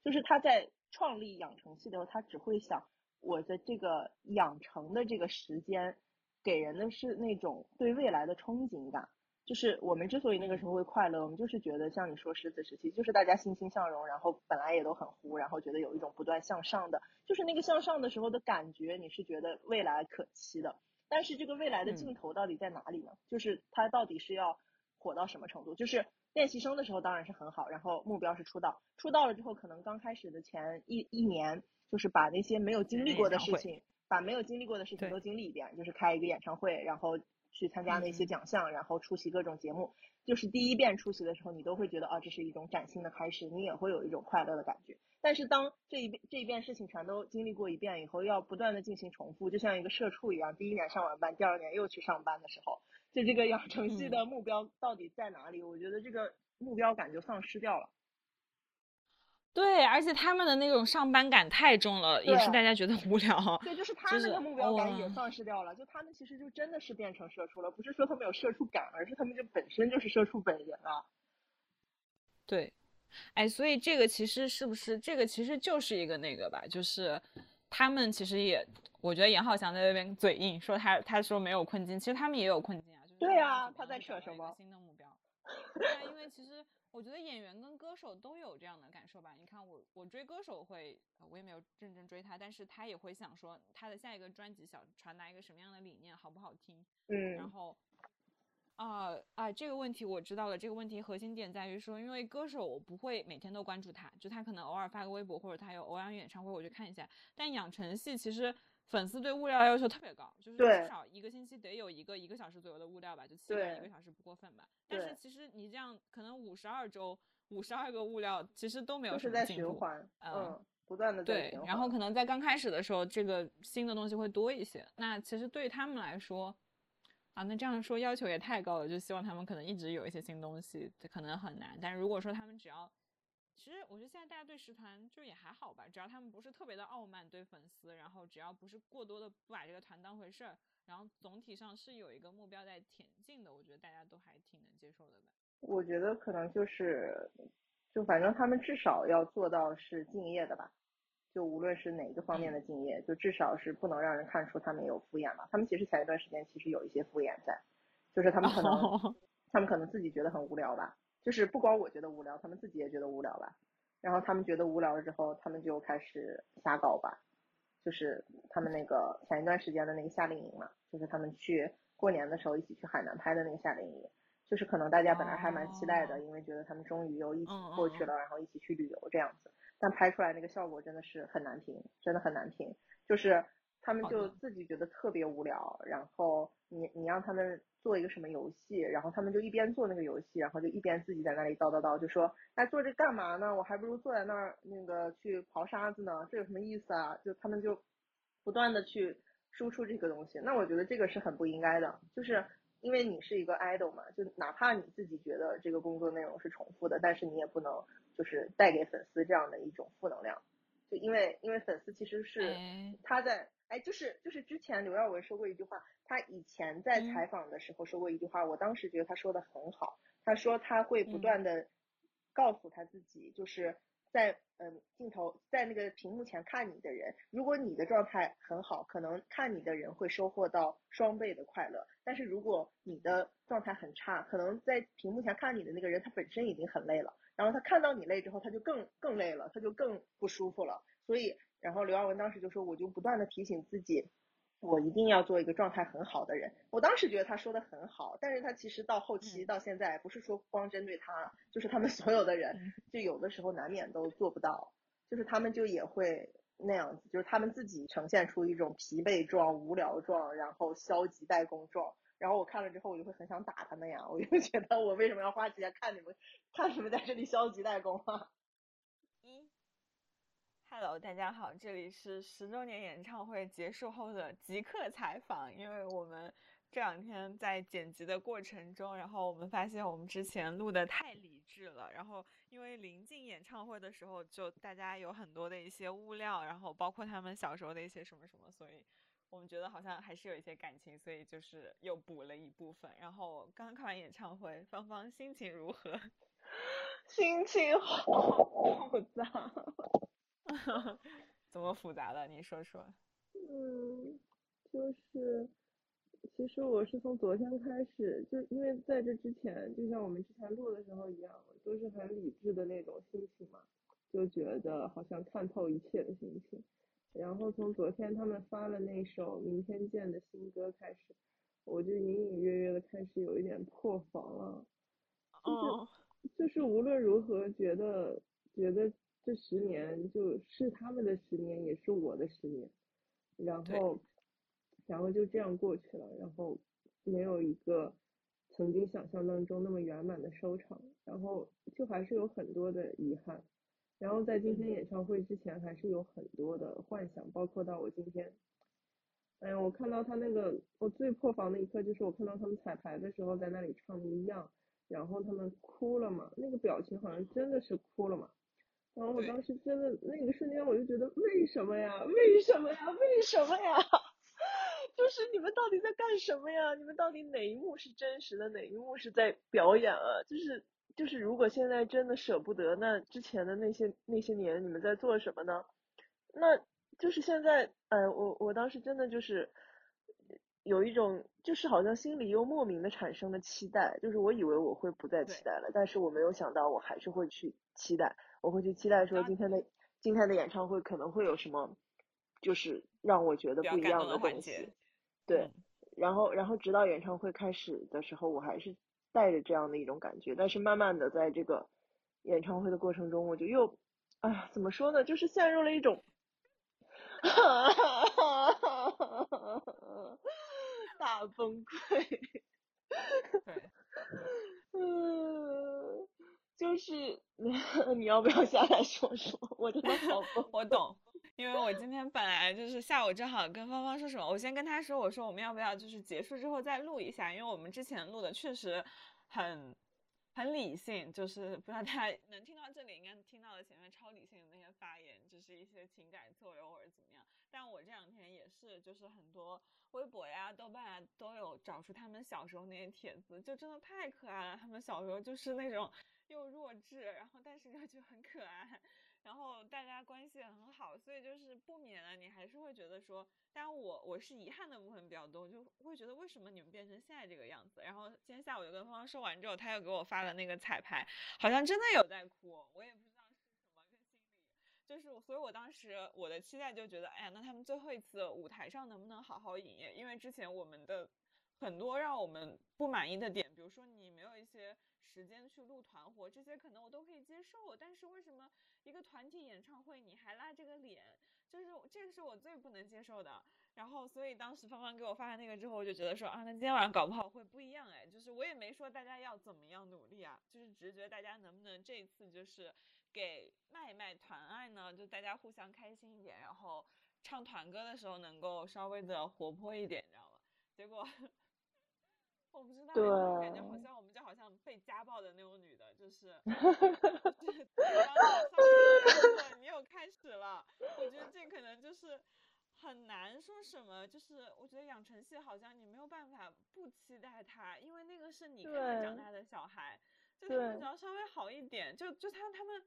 就是他在创立养成系的时候，他只会想我的这个养成的这个时间，给人的是那种对未来的憧憬感。就是我们之所以那个时候会快乐，我们就是觉得像你说狮子时期，就是大家欣欣向荣，然后本来也都很糊，然后觉得有一种不断向上的，就是那个向上的时候的感觉，你是觉得未来可期的。但是这个未来的尽头到底在哪里呢？就是它到底是要火到什么程度？就是练习生的时候当然是很好，然后目标是出道，出道了之后可能刚开始的前一一年，就是把那些没有经历过的事情，把没有经历过的事情都经历一遍，就是开一个演唱会，然后。去参加那些奖项，然后出席各种节目，就是第一遍出席的时候，你都会觉得啊，这是一种崭新的开始，你也会有一种快乐的感觉。但是当这一遍这一遍事情全都经历过一遍以后，要不断的进行重复，就像一个社畜一样，第一年上完班，第二年又去上班的时候，就这个养成系的目标到底在哪里？我觉得这个目标感就丧失掉了。对，而且他们的那种上班感太重了，也是大家觉得无聊。对，就是他们的目标感也丧失掉了。就他们其实就真的是变成社畜了，不是说他们有社畜感，而是他们就本身就是社畜本人啊。对，哎，所以这个其实是不是这个其实就是一个那个吧？就是他们其实也，我觉得严浩翔在那边嘴硬，说他他说没有困境，其实他们也有困境啊。对啊，他在扯什么？新的目标。对啊，因为其实。我觉得演员跟歌手都有这样的感受吧。你看我，我追歌手会，我也没有认真追他，但是他也会想说他的下一个专辑想传达一个什么样的理念，好不好听？嗯。然后，啊啊，这个问题我知道了。这个问题核心点在于说，因为歌手我不会每天都关注他，就他可能偶尔发个微博或者他有偶尔演唱会我去看一下。但养成系其实。粉丝对物料要求特别高，就是至少一个星期得有一个一个小时左右的物料吧，就起码一个小时不过分吧。但是其实你这样可能五十二周，五十二个物料其实都没有什么进步，嗯，不断的对。然后可能在刚开始的时候，这个新的东西会多一些。那其实对他们来说，啊，那这样说要求也太高了，就希望他们可能一直有一些新东西，可能很难。但是如果说他们只要其实我觉得现在大家对食团就也还好吧，只要他们不是特别的傲慢对粉丝，然后只要不是过多的不把这个团当回事儿，然后总体上是有一个目标在前进的，我觉得大家都还挺能接受的吧。我觉得可能就是，就反正他们至少要做到是敬业的吧，就无论是哪个方面的敬业，就至少是不能让人看出他们有敷衍吧。他们其实前一段时间其实有一些敷衍在，就是他们可能 他们可能自己觉得很无聊吧。就是不光我觉得无聊，他们自己也觉得无聊吧。然后他们觉得无聊了之后，他们就开始瞎搞吧。就是他们那个前一段时间的那个夏令营嘛，就是他们去过年的时候一起去海南拍的那个夏令营。就是可能大家本来还蛮期待的，因为觉得他们终于又一起过去了，然后一起去旅游这样子。但拍出来那个效果真的是很难评，真的很难评。就是他们就自己觉得特别无聊，然后你你让他们。做一个什么游戏，然后他们就一边做那个游戏，然后就一边自己在那里叨叨叨，就说，哎，做这干嘛呢？我还不如坐在那儿那个去刨沙子呢，这有什么意思啊？就他们就不断的去输出这个东西，那我觉得这个是很不应该的，就是因为你是一个 idol 嘛，就哪怕你自己觉得这个工作内容是重复的，但是你也不能就是带给粉丝这样的一种负能量，就因为因为粉丝其实是他在。哎，就是就是之前刘耀文说过一句话，他以前在采访的时候说过一句话，我当时觉得他说的很好。他说他会不断的告诉他自己，就是在嗯镜头在那个屏幕前看你的人，如果你的状态很好，可能看你的人会收获到双倍的快乐。但是如果你的状态很差，可能在屏幕前看你的那个人他本身已经很累了，然后他看到你累之后，他就更更累了，他就更不舒服了。所以。然后刘耀文当时就说，我就不断的提醒自己，我一定要做一个状态很好的人。我当时觉得他说的很好，但是他其实到后期到现在，不是说光针对他，就是他们 所有的人，就有的时候难免都做不到，就是他们就也会那样子，就是他们自己呈现出一种疲惫状、无聊状，然后消极怠工状。然后我看了之后，我就会很想打他们呀，我就觉得我为什么要花时间看你们，看你们在这里消极怠工啊？Hello，大家好，这里是十周年演唱会结束后的即刻采访。因为我们这两天在剪辑的过程中，然后我们发现我们之前录的太理智了，然后因为临近演唱会的时候，就大家有很多的一些物料，然后包括他们小时候的一些什么什么，所以我们觉得好像还是有一些感情，所以就是又补了一部分。然后刚刚看完演唱会，芳芳心情如何？心情好复杂。怎么复杂的？你说说。嗯，就是，其实我是从昨天开始，就因为在这之前，就像我们之前录的时候一样，都是很理智的那种心情嘛，就觉得好像看透一切的心情。然后从昨天他们发了那首《明天见》的新歌开始，我就隐隐约约的开始有一点破防了。哦，就是无论如何，觉得觉得这十年就是他们的十年，也是我的十年，然后然后就这样过去了，然后没有一个曾经想象当中那么圆满的收场，然后就还是有很多的遗憾，然后在今天演唱会之前还是有很多的幻想，包括到我今天。哎呀，我看到他那个，我最破防的一刻就是我看到他们彩排的时候在那里唱《一样》，然后他们哭了嘛，那个表情好像真的是哭了嘛。然后我当时真的那个瞬间我就觉得为什么呀？为什么呀？为什么呀？就是你们到底在干什么呀？你们到底哪一幕是真实的，哪一幕是在表演啊？就是就是，如果现在真的舍不得，那之前的那些那些年你们在做什么呢？那就是现在，呃，我我当时真的就是有一种，就是好像心里又莫名的产生了期待，就是我以为我会不再期待了，但是我没有想到我还是会去期待，我会去期待说今天的今天的演唱会可能会有什么，就是让我觉得不一样的东西。对，嗯然后然后直到演唱会开始的时候，我还是带着这样的一种感觉，但是慢慢的在这个演唱会的过程中，我就又，哎呀，怎么说呢，就是陷入了一种 大崩溃。对，嗯，就是 你要不要下来说说？我真的好 崩我懂，因为我今天本来就是下午正好跟芳芳说什么，我先跟她说，我说我们要不要就是结束之后再录一下，因为我们之前录的确实很很理性，就是不知道大家能听到这里，应该听到了前面超理性的那些发言，就是一些情感作用或者怎么样。但我这两天也是，就是很多微博呀、豆瓣啊都有找出他们小时候那些帖子，就真的太可爱了。他们小时候就是那种又弱智，然后但是又就很可爱，然后大家关系很好，所以就是不免的你还是会觉得说，当然我我是遗憾的部分比较多，就会觉得为什么你们变成现在这个样子。然后今天下午就跟芳芳说完之后，他又给我发了那个彩排，好像真的有在哭，我也不。就是，所以我当时我的期待就觉得，哎呀，那他们最后一次舞台上能不能好好营业？因为之前我们的很多让我们不满意的点，比如说你没有一些时间去录团活，这些可能我都可以接受。但是为什么一个团体演唱会你还拉这个脸？就是这个是我最不能接受的。然后，所以当时芳芳给我发了那个之后，我就觉得说啊，那今天晚上搞不好会不一样哎。就是我也没说大家要怎么样努力啊，就是只是觉得大家能不能这一次就是给卖一卖团爱呢？就大家互相开心一点，然后唱团歌的时候能够稍微的活泼一点，你知道吗？结果 我不知道，就是感觉好像我们就好像被家暴的那种女的，就是 就是对方的上面对你又开始了，我觉得这可能就是很难说什么，就是我觉得养成系好像你没有办法不期待他，因为那个是你看着长大的小孩，就他们只要稍微好一点，就就他他们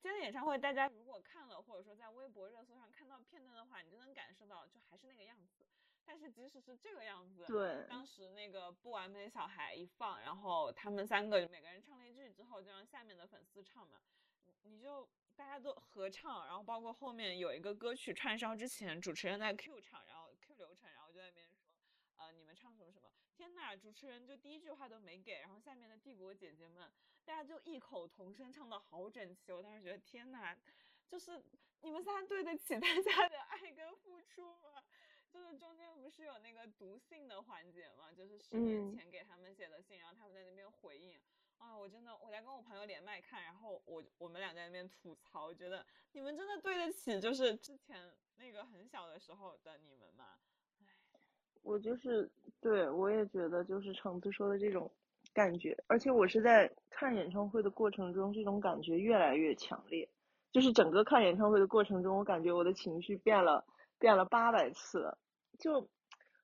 今天的演唱会，大家如果看了，或者说在微博热搜上看到片段的话，你就能感受到，就还是那个样子。但是即使是这个样子，对当时那个不完美小孩一放，然后他们三个每个人唱了一句之后，就让下面的粉丝唱嘛，你你就大家都合唱，然后包括后面有一个歌曲串烧之前，主持人在 Q 唱，然后 Q 流程，然后就在那边说，呃，你们唱什么什么，天呐，主持人就第一句话都没给，然后下面的帝国姐姐们，大家就异口同声唱的好整齐，我当时觉得天呐，就是你们仨对得起大家的爱跟付出吗？就是中间不是有那个读信的环节吗，就是十年嗯前给他们写的信，然后他们在那边回应。啊，我真的我在跟我朋友连麦看，然后我我们俩在那边吐槽，觉得你们真的对得起就是之前那个很小的时候的你们吗？我就是对我也觉得就是橙子说的这种感觉，而且我是在看演唱会的过程中，这种感觉越来越强烈。就是整个看演唱会的过程中，我感觉我的情绪变了变了八百次了。就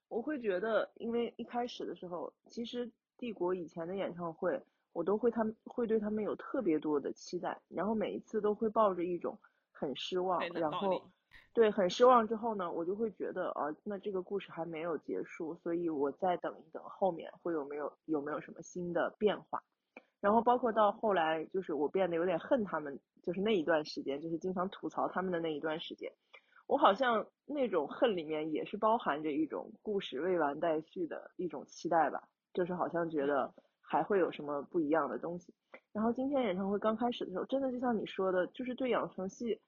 我会觉得，因为一开始的时候，其实帝国以前的演唱会，我都会他们会对他们有特别多的期待，然后每一次都会抱着一种很失望然后对很失望之后呢，我就会觉得啊，那这个故事还没有结束，所以我再等一等后面会有没有有没有什么新的变化。然后包括到后来，就是我变得有点恨他们，就是那一段时间，就是经常吐槽他们的那一段时间，我好像那种恨里面也是包含着一种故事未完待续的一种期待吧，就是好像觉得还会有什么不一样的东西。然后今天演唱会刚开始的时候，真的就像你说的，就是对养成系，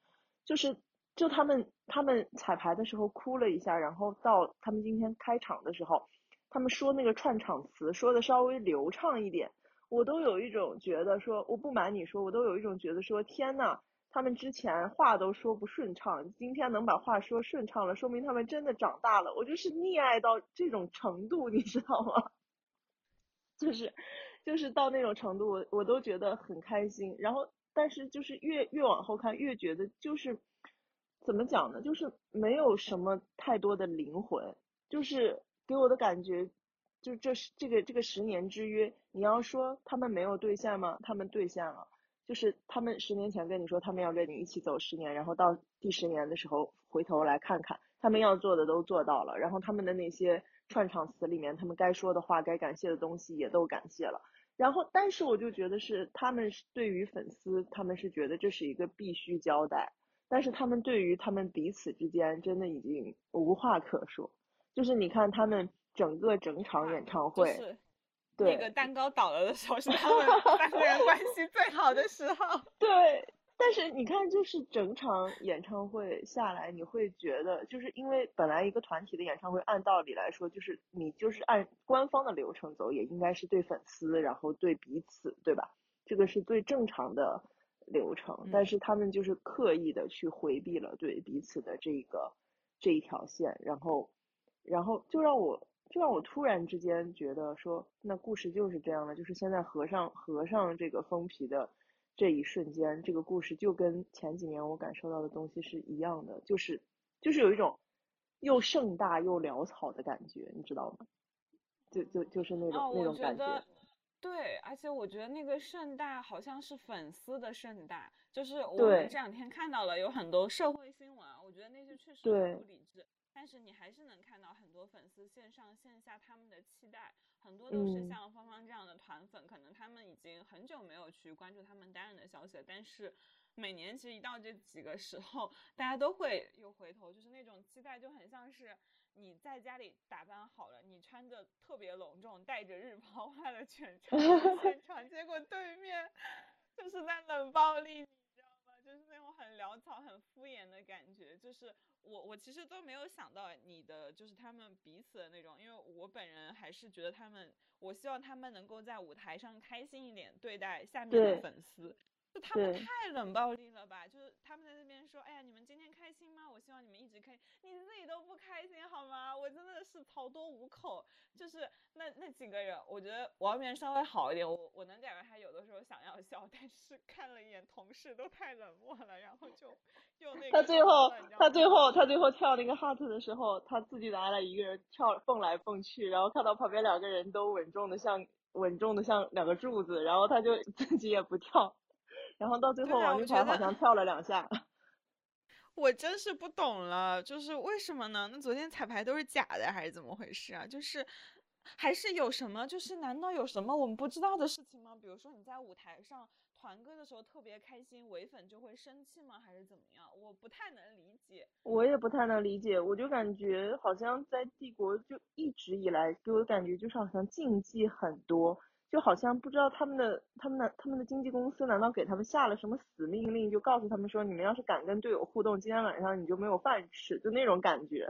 就是就他们他们彩排的时候哭了一下，然后到他们今天开场的时候，他们说那个串场词说的稍微流畅一点，我都有一种觉得说，我不瞒你说，我都有一种觉得说，天呐，他们之前话都说不顺畅，今天能把话说顺畅了，说明他们真的长大了。我就是溺爱到这种程度，你知道吗？就是就是到那种程度，我我都觉得很开心。然后，但是就是越越往后看，越觉得就是怎么讲呢？就是没有什么太多的灵魂，就是给我的感觉，就这是这个这个十年之约，你要说他们没有兑现吗？他们兑现了。就是他们十年前跟你说他们要跟你一起走十年，然后到第十年的时候回头来看看，他们要做的都做到了，然后他们的那些串场词里面，他们该说的话、该感谢的东西也都感谢了。然后，但是我就觉得是他们是对于粉丝，他们是觉得这是一个必须交代，但是他们对于他们彼此之间真的已经无话可说。就是你看他们整个整场演唱会，就是对那个蛋糕倒了的时候，是他们 三个人关系最好的时候。对，但是你看，就是整场演唱会下来，你会觉得，就是因为本来一个团体的演唱会，按道理来说，就是你就是按官方的流程走，也应该是对粉丝，然后对彼此，对吧？这个是最正常的流程。但嗯是他们就是刻意的去回避了对彼此的这个这一条线，然后，然后就让我就让我突然之间觉得说，那故事就是这样的，就是现在合上合上这个封皮的这一瞬间，这个故事就跟前几年我感受到的东西是一样的，就是就是有一种又盛大又潦草的感觉，你知道吗？就就就是那种、哦，那种感觉得对，而且我觉得那个盛大好像是粉丝的盛大，就是我们这两天看到了有很多社会新闻啊，我觉得那些确实很不理智，但是你还是能看到很多粉丝线上线下他们的期待，很多都是嗯。像芳芳这样的团粉，可能他们已经很久没有去关注他们单人的消息了，但是每年其实一到这几个时候，大家都会又回头，就是那种期待就很像是你在家里打扮好了，你穿着特别隆重，带着日抛花了全场 去现场，结果对面就是在冷暴力，你知道吗？就是那种很潦草、很敷衍的感觉。就是我我其实都没有想到你的就是他们彼此的那种，因为我本人还是觉得他们，我希望他们能够在舞台上开心一点对待下面的粉丝。就他们太冷暴力了吧？就是他们在那边说，哎呀，你们今天开心吗？我希望你们一直开心，你自己都不开心好吗？我真的是槽多无口。就是那那几个人，我觉得王源稍微好一点，我我能感觉他有的时候想要笑，但是看了一眼同事都太冷漠了，然后就又那个他最后他最后他最后跳那个 heart 的时候，他自己来了一个人跳蹦来蹦去，然后看到旁边两个人都稳重的像稳重的像两个柱子，然后他就 自己也不跳，然后到最后王俊凯好像跳了两下。我真是不懂了，就是为什么呢？那昨天彩排都是假的，还是怎么回事啊？就是还是有什么？就是难道有什么我们不知道的事情吗？比如说你在舞台上团歌的时候特别开心，唯粉就会生气吗？还是怎么样？我不太能理解。我也不太能理解，我就感觉好像在帝国就一直以来给我的感觉就是好像禁忌很多，就好像不知道他们的他们的他们的经纪公司难道给他们下了什么死命令，就告诉他们说你们要是敢跟队友互动，今天晚上你就没有饭吃，就那种感觉，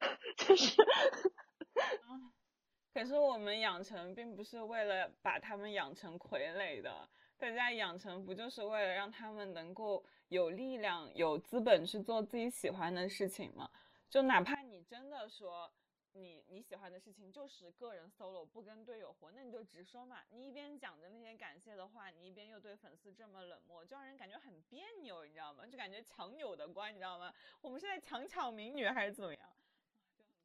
就是可是我们养成并不是为了把他们养成傀儡的，大家养成不就是为了让他们能够有力量、有资本去做自己喜欢的事情吗？就哪怕你真的说你你喜欢的事情就是个人 solo 不跟队友活，那你就直说嘛。你一边讲着那些感谢的话，你一边又对粉丝这么冷漠，就让人感觉很别扭，你知道吗？就感觉强扭的瓜，你知道吗？我们是在强抢民女还是怎么样？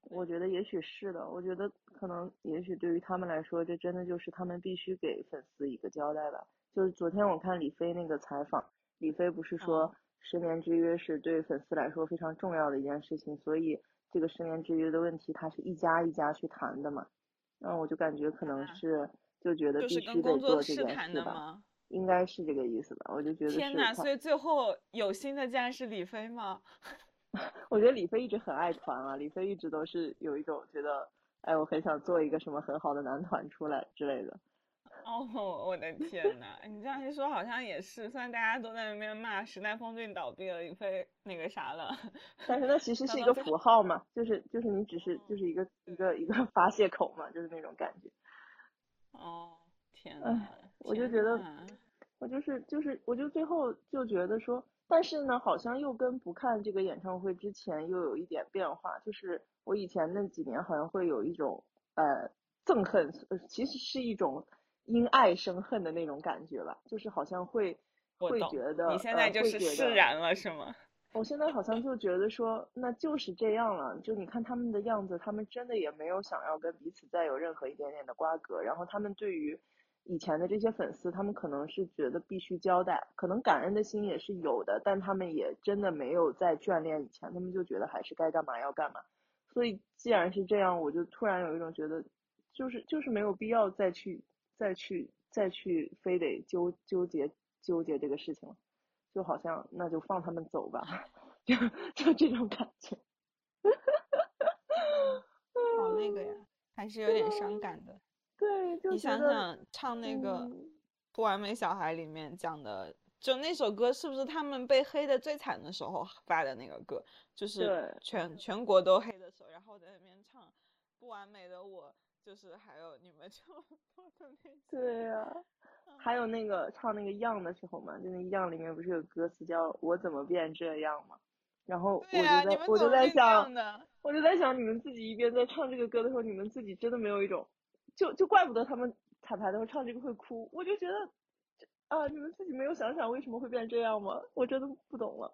我觉得也许是的，我觉得可能也许对于他们来说，这真的就是他们必须给粉丝一个交代吧。就是昨天我看李飞那个采访，李飞不是说哦十年之约是对粉丝来说非常重要的一件事情，所以这个十年之约的问题，他是一家一家去谈的嘛。然后我就感觉可能啊是就觉得就是必须得跟工作做这件室谈事吧？应该是这个意思吧？我就觉得天呐，所以最后有新的竟然是李飞吗？我觉得李飞一直很爱团啊，李飞一直都是有一种觉得，哎，我很想做一个什么很好的男团出来之类的。哦，我的天呐，你这样一说好像也是，虽然大家都在那边骂时代峰峻倒闭了，李飞那个啥了，但是那其实是一个符号嘛，就是就是你只是就是一个一个一个发泄口嘛，就是那种感觉。哦，天唉呐，我就觉得我就是就是，我就最后就觉得说，但是呢，好像又跟不看这个演唱会之前又有一点变化，就是我以前那几年好像会有一种呃憎恨，呃其实是一种因爱生恨的那种感觉吧，就是好像会会觉得你现呃在就是释然了是吗？我现在好像就觉得说，那就是这样了。就你看他们的样子，他们真的也没有想要跟彼此再有任何一点点的瓜葛。然后他们对于以前的这些粉丝，他们可能是觉得必须交代，可能感恩的心也是有的，但他们也真的没有再眷恋以前，他们就觉得还是该干嘛要干嘛。所以既然是这样，我就突然有一种觉得，就是就是没有必要再去再去再去非得纠纠结纠结这个事情了。就好像那就放他们走吧，就就这种感觉。好那个呀，还是有点伤感的。对，就你想想，唱那个《嗯不完美小孩》里面讲的，就那首歌是不是他们被黑的最惨的时候发的那个歌？就是全全国都黑的时候，然后在那边唱《不完美的我》，就是还有你们就做的那。对呀、还有那个唱那个样的时候嘛，就那个样里面不是有歌词叫“我怎么变这样”嘛？然后我就在我就在想？我就在想，你们自己一边在唱这个歌的时候，你们自己真的没有一种，就就怪不得他们彩排的时候唱这个会哭，我就觉得，啊，你们自己没有想想为什么会变这样吗？我真的不懂了。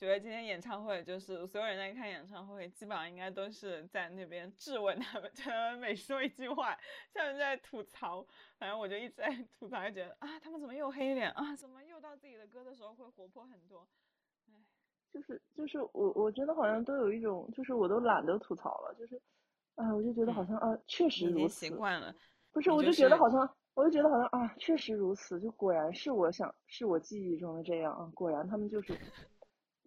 觉得今天演唱会就是所有人在看演唱会，基本上应该都是在那边质问他们，他们每说一句话，下面在吐槽。反正我就一直在吐槽，就觉得啊，他们怎么又黑脸啊？怎么又到自己的歌的时候会活泼很多？唉，就是就是我我真的好像都有一种，就是我都懒得吐槽了，就是，啊，我就觉得好嗯像啊，确实已经习。惯了。不是，我就觉得好像，我就觉得好像啊，确实如此，就果然是我想，是我记忆中的这样啊，果然他们就是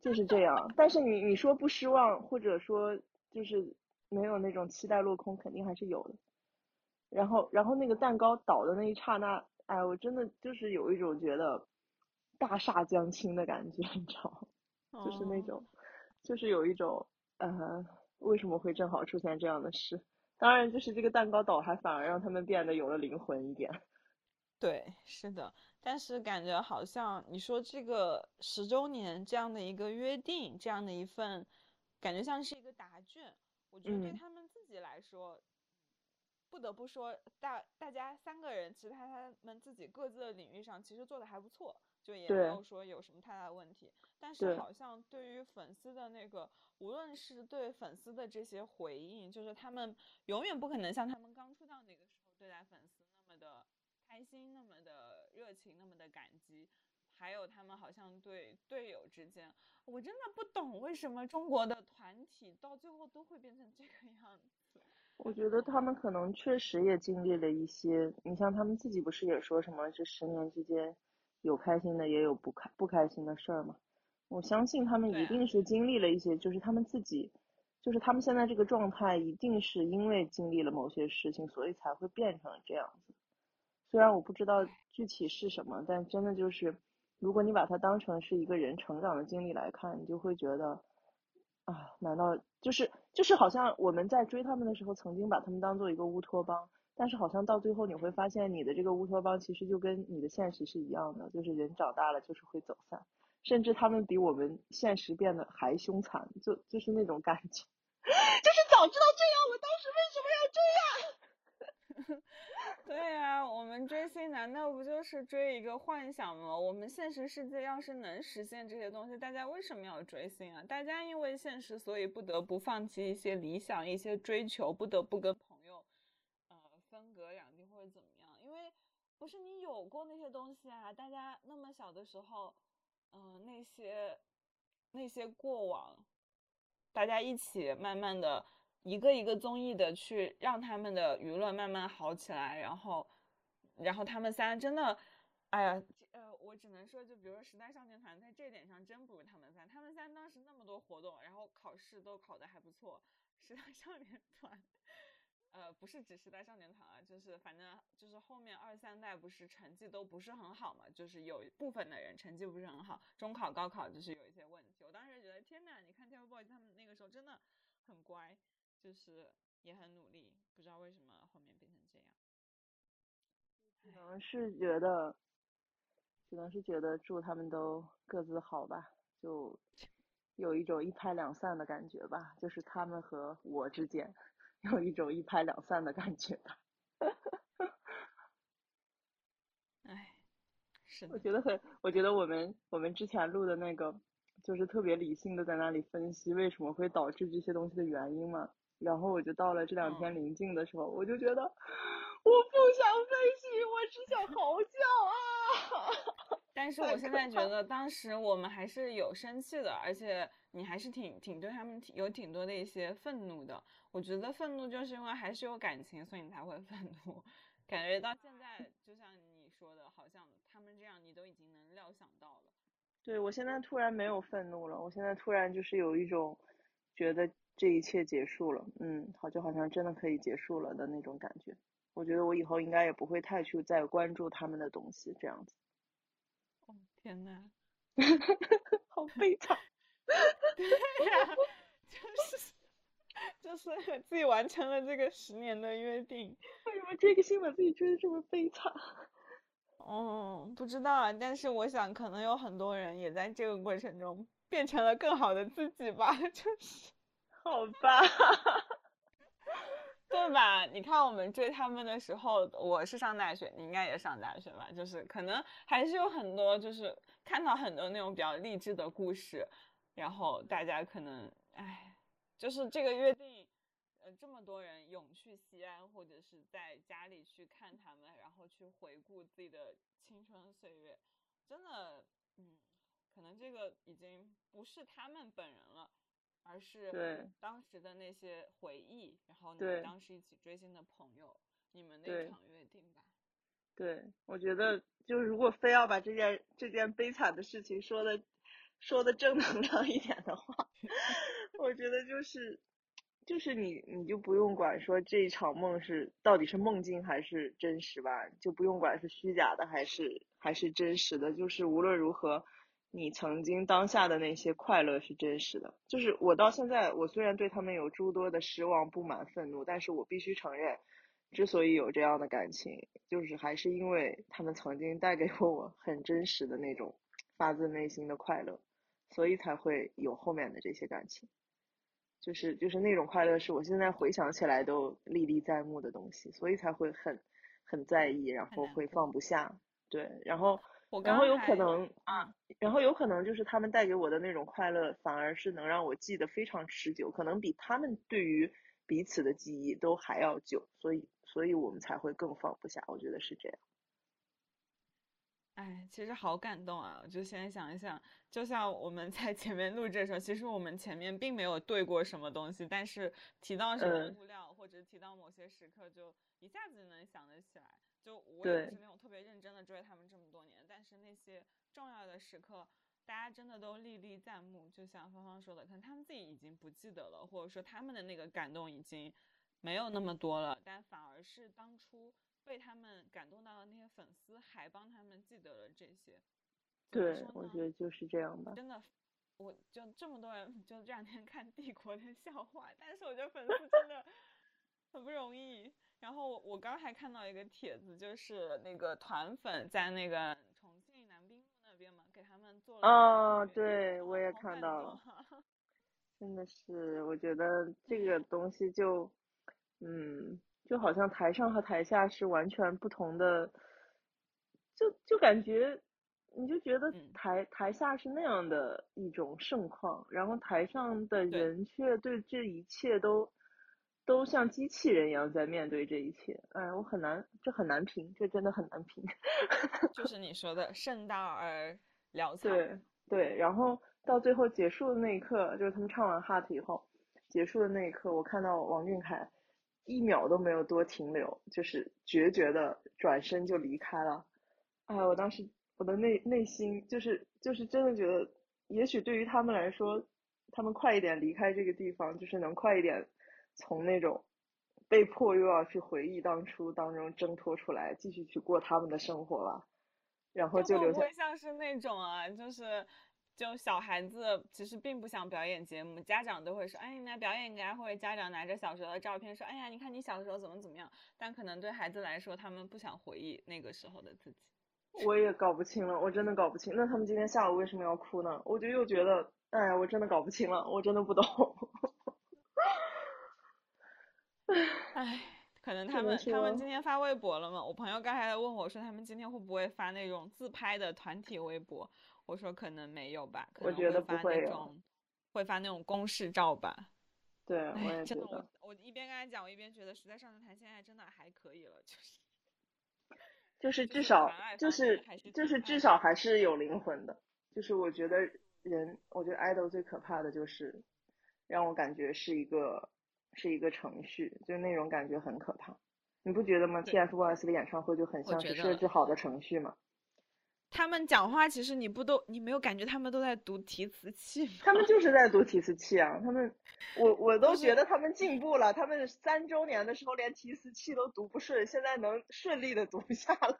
就是这样。但是你你说不失望，或者说就是没有那种期待落空，肯定还是有的。然后然后那个蛋糕倒的那一刹那，哎，我真的就是有一种觉得大厦将倾的感觉，你知道吗？就是那哦种，就是有一种，呃，为什么会正好出现这样的事？当然，就是这个蛋糕倒还反而让他们变得有了灵魂一点。对，是的，但是感觉好像你说这个十周年这样的一个约定，这样的一份，感觉像是一个答卷。我觉得对嗯他们自己来说，不得不说，大大家三个人，其实他他们自己各自的领域上其实做的还不错，就也没有说有什么太大的问题。但是好像对于粉丝的那个，无论是对粉丝的这些回应，就是他们永远不可能像他们刚出道那个时候对待粉丝那么的开心，那么的热情，那么的感激。还有他们好像对队友之间，我真的不懂为什么中国的团体到最后都会变成这个样子。我觉得他们可能确实也经历了一些，你像他们自己不是也说什么这十年之间有开心的，也有不开不开心的事儿嘛。我相信他们一定是经历了一些，就是他们自己，就是他们现在这个状态，一定是因为经历了某些事情，所以才会变成这样子。虽然我不知道具体是什么，但真的就是，如果你把它当成是一个人成长的经历来看，你就会觉得，啊，难道就是就是好像我们在追他们的时候，曾经把他们当做一个乌托邦，但是好像到最后你会发现，你的这个乌托邦其实就跟你的现实是一样的，就是人长大了就是会走散，甚至他们比我们现实变得还凶残，就就是那种感觉，就是早知道这样，我当时为什么要这样？对呀、们追星难道不就是追一个幻想吗？我们现实世界要是能实现这些东西，大家为什么要追星啊？大家因为现实，所以不得不放弃一些理想、一些追求，不得不跟朋友，呃，分隔两地或者怎么样？因为不是你有过那些东西啊，大家那么小的时候。嗯、那些过往，大家一起慢慢的一个一个综艺的去让他们的舆论慢慢好起来，然后，然后他们仨真的，哎呀，呃，我只能说，就比如说时代少年团在这点上真不如他们仨，他们仨当时那么多活动，然后考试都考得还不错，时代少年团。呃，不是指时代少年团啊，就是反正就是后面二三代不是成绩都不是很好嘛，就是有一部分的人成绩不是很好，中考、高考就是有一些问题。我当时觉得天呐，你看 TFBOYS 他们那个时候真的很乖，就是也很努力，不知道为什么后面变成。只能是觉得，只能是觉得祝他们都各自好吧，就有一种一拍两散的感觉吧，就是他们和我之间。有一种一拍两散的感觉吧。哎，是我觉得很，我觉得我们我们之前录的那个，就是特别理性的在那里分析为什么会导致这些东西的原因嘛。然后我就到了这两天临近的时候，我就觉得 我不想分析，我只想嚎叫啊！但是我现在觉得当时我们还是有生气的，而且你还是挺挺对他们有挺多的一些愤怒的。我觉得愤怒就是因为还是有感情，所以你才会愤怒。感觉到现在，就像你说的，好像他们这样，你都已经能料想到了。对我现在突然没有愤怒了，我现在突然就是有一种觉得这一切结束了，嗯，好就好像真的可以结束了的那种感觉。我觉得我以后应该也不会太去再关注他们的东西，这样子。哦天呐，好悲 惨。对呀，就是。就是自己完成了这个十年的约定，为什么这个星把自己追的这么悲惨？哦，不知道啊，但是我想可能有很多人也在这个过程中变成了更好的自己吧，就是，好吧，对吧？你看我们追他们的时候，我是上大学，你应该也上大学吧？就是可能还是有很多，就是看到很多那种比较励志的故事，然后大家可能，唉。就是这个约定，呃，这么多人涌去西安，或者是在家里去看他们，然后去回顾自己的青春岁月，真的，嗯，可能这个已经不是他们本人了，而是当时的那些回忆，然后你们当时一起追星的朋友，你们那场约定吧。对，我觉得，就如果非要把这件这件悲惨的事情说的说的正能量一点的话。我觉得就是，就是你你就不用管说这一场梦是到底是梦境还是真实吧，就不用管是虚假的还是还是真实的，就是无论如何，你曾经当下的那些快乐是真实的。就是我到现在，我虽然对他们有诸多的失望、不满、愤怒，但是我必须承认，之所以有这样的感情，就是还是因为他们曾经带给过我很真实的那种发自内心的快乐，所以才会有后面的这些感情。就是就是那种快乐，是我现在回想起来都历历在目的东西，所以才会很很在意，然后会放不下。对，然后然后有可能啊，然后有可能就是他们带给我的那种快乐，反而是能让我记得非常持久，可能比他们对于彼此的记忆都还要久，所以所以我们才会更放不下，我觉得是这样。哎，其实好感动啊！我就现在想一想，就像我们在前面录制的时候，其实我们前面并没有对过什么东西，但是提到什么物料或者提到某些时刻，就一下子能想得起来。就我也是没有特别认真的追他们这么多年，但是那些重要的时刻，大家真的都历历在目。就像芳芳说的，可能他们自己已经不记得了，或者说他们的那个感动已经没有那么多了，但反而是当初。被他们感动到的那些粉丝，还帮他们记得了这些。对，我觉得就是这样吧。真的，我就这么多人，就这两天看帝国的笑话，但是我觉得粉丝真的很不容易。然后我我刚还看到一个帖子，就是那个团粉在那个重庆南滨路那边嘛，给他们做了。啊，对，我也看到了。真的是，我觉得这个东西就，嗯。就好像台上和台下是完全不同的，就就感觉，你就觉得台台下是那样的一种盛况，然后台上的人却对这一切都都像机器人一样在面对这一切。哎，我很难，这很难评，这真的很难评。就是你说的盛大而潦草。对对，然后到最后结束的那一刻，就是他们唱完 Heart 以后，结束的那一刻，我看到王俊凯一秒都没有多停留，就是决绝的转身就离开了。哎，我当时我的内内心就是就是真的觉得，也许对于他们来说，他们快一点离开这个地方，就是能快一点从那种被迫又要去回忆当初当中挣脱出来，继续去过他们的生活了。然后就留下会不会像是那种啊，就是就小孩子其实并不想表演节目，家长都会说，哎，你来表演一个，或者家长拿着小时候的照片说，哎呀，你看你小时候怎么怎么样，但可能对孩子来说，他们不想回忆那个时候的自己。我也搞不清了，我真的搞不清。那他们今天下午为什么要哭呢？我就又觉得，哎呀，我真的搞不清了，我真的不懂。唉，可能他们他们今天发微博了嘛？我朋友刚才问我说，他们今天会不会发那种自拍的团体微博？我说可能没有吧，可能我觉得不发会有那种会发那种公式照吧。对，我哎，也觉真的，我，我一边跟他讲，我一边觉得时代少年团现在真的还可以了，就是就是至少就是就是至少还是有灵魂的。就是我觉得人，我觉得 idol 最可怕的就是让我感觉是一个是一个程序，就那种感觉很可怕。你不觉得吗？TFBOYS 的演唱会就很像是设置好的程序吗。他们讲话，其实你不都你没有感觉他们都在读提词器吗？他们就是在读提词器啊，他们，我我都觉得他们进步了。他们三周年的时候连提词器都读不顺，现在能顺利的读下来。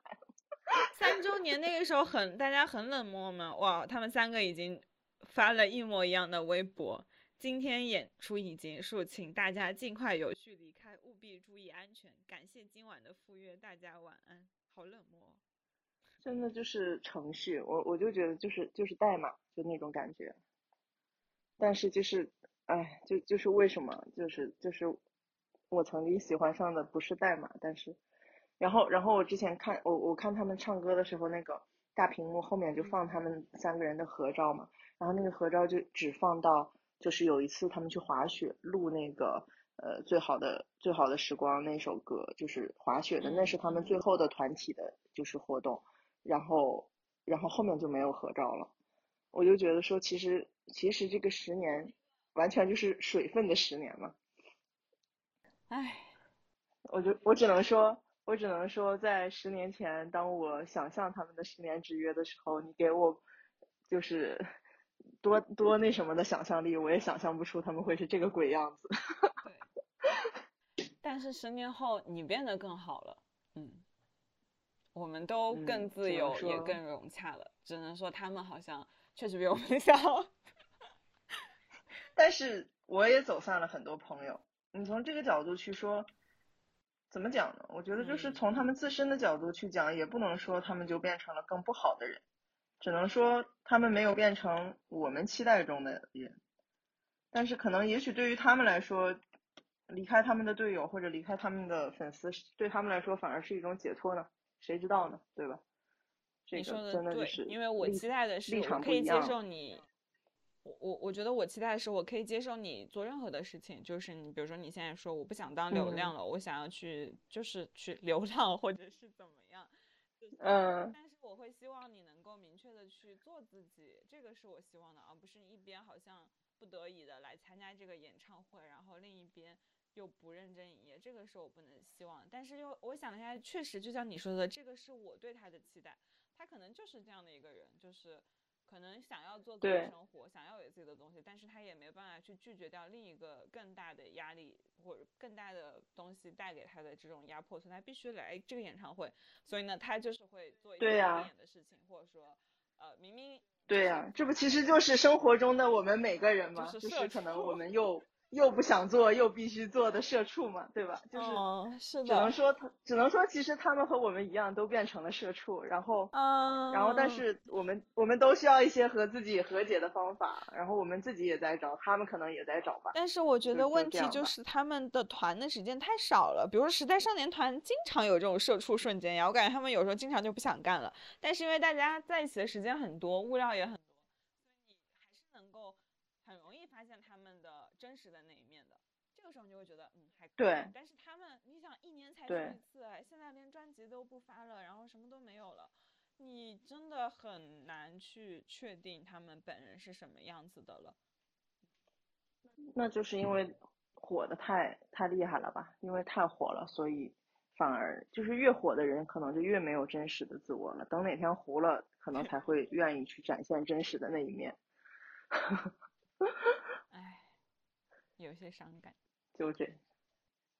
三周年那个时候很大家很冷漠嘛，哇，他们三个已经发了一模一样的微博。今天演出已结束，请大家尽快有序离开，务必注意安全。感谢今晚的赴约，大家晚安。好冷漠哦。真的就是程序，我我就觉得就是就是代码，就那种感觉。但是就是，哎，就就是为什么，就是就是我曾经喜欢上的不是代码，但是，然后然后我之前看我我看他们唱歌的时候，那个大屏幕后面就放他们三个人的合照嘛，然后那个合照就只放到就是有一次他们去滑雪录那个呃最好的最好的时光那首歌，就是滑雪的，那是他们最后的团体的就是活动。然后然后后面就没有合照了。我就觉得说，其实其实这个十年完全就是水分的十年嘛。唉，我就我只能说，我只能说，在十年前，当我想象他们的十年之约的时候，你给我就是多多那什么的想象力，我也想象不出他们会是这个鬼样子。对。但是十年后你变得更好了，嗯，我们都嗯更自由，也更融洽了。只能说他们好像确实比我们 小。但是我也走散了很多朋友。你从这个角度去说，怎么讲呢？我觉得就是嗯从他们自身的角度去讲，也不能说他们就变成了更不好的人，只能说他们没有变成我们期待中的人。但是可能也许对于他们来说，离开他们的队友或者离开他们的粉丝，对他们来说反而是一种解脱呢？谁知道呢？对吧？这个你说的就是因为我期待的是我可以接受你，我我我觉得我期待的是我可以接受你做任何的事情，就是你比如说你现在说我不想当流嗯量了，我想要去就是去流浪或者是怎么样，就是嗯但是我会希望你能够明确的去做自己，这个是我希望的，而不是一边好像不得已的来参加这个演唱会，然后另一边又不认真营业，这个是我不能希望。但是又我想了一下，确实就像你说的，这个是我对他的期待，他可能就是这样的一个人，就是可能想要做自己的生活，想要有自己的东西，但是他也没办法去拒绝掉另一个更大的压力或者更大的东西带给他的这种压迫，所以他必须来这个演唱会。所以呢，他就是会做一些表演的事情，或者说，呃，明明对呀、这不其实就是生活中的我们每个人嘛，就就是可能我们又又不想做又必须做的社畜嘛，对吧？就是哦，是只能，说他，只能说其实他们和我们一样都变成了社畜，然后嗯，然后但是我们我们都需要一些和自己和解的方法，然后我们自己也在找，他们可能也在找吧。但是我觉得问题就是他们的团的时间太少了，比如说时代少年团经常有这种社畜瞬间呀，我感觉他们有时候经常就不想干了，但是因为大家在一起的时间很多，物料也很多，所以你还是能够很容易发现他们的真实的那一面的。这个时候你就会觉得，嗯，还可以对但是他们，你想一年才出一次，哎，现在连专辑都不发了，然后什么都没有了，你真的很难去确定他们本人是什么样子的了。那就是因为火的太太厉害了吧？因为太火了，所以反而就是越火的人可能就越没有真实的自我了。等哪天糊了，可能才会愿意去展现真实的那一面。唉，有些伤感。就这，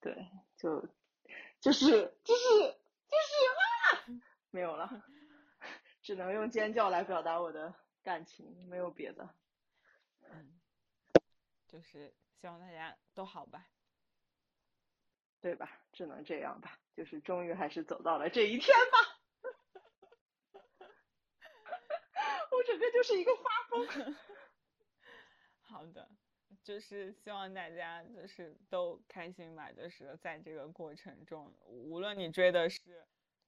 对，就就是就是就是啊，没有了，只能用尖叫来表达我的感情，没有别的。嗯，就是希望大家都好吧。对吧？只能这样吧，就是终于还是走到了这一天吧。我整个就是一个发疯。好的，就是希望大家就是都开心吧，就是在这个过程中，无论你追的是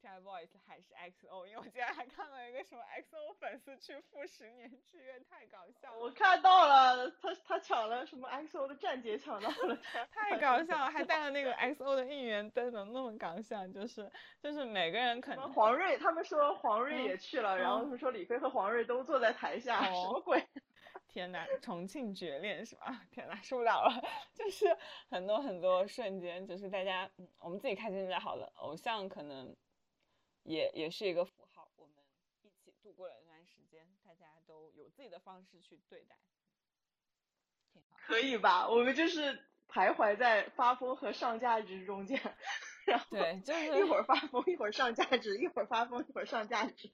TFBOYS 还是 XO，因为我今天还看到一个什么 XO 粉丝去赴十年志愿，太搞笑了。我看到了，他他抢了什么 XO 的站姐抢到了，太搞笑了，还带了那个 XO 的应援灯的，那么搞笑，就是就是每个人可能黄睿，他们说黄睿嗯也去了，然后他们说李飞和黄睿都坐在台下，什哦么鬼？天呐，重庆绝恋是吧？天呐，受不了了，就是很多很多瞬间，就是大家，嗯我们自己开心就好了。偶像可能也也是一个符号，我们一起度过了一段时间，大家都有自己的方式去对待，挺好。可以吧？我们就是徘徊在发疯和上价值中间，然后对，就是一会儿发疯，一会儿上价值，一会儿发疯，一会儿上价值。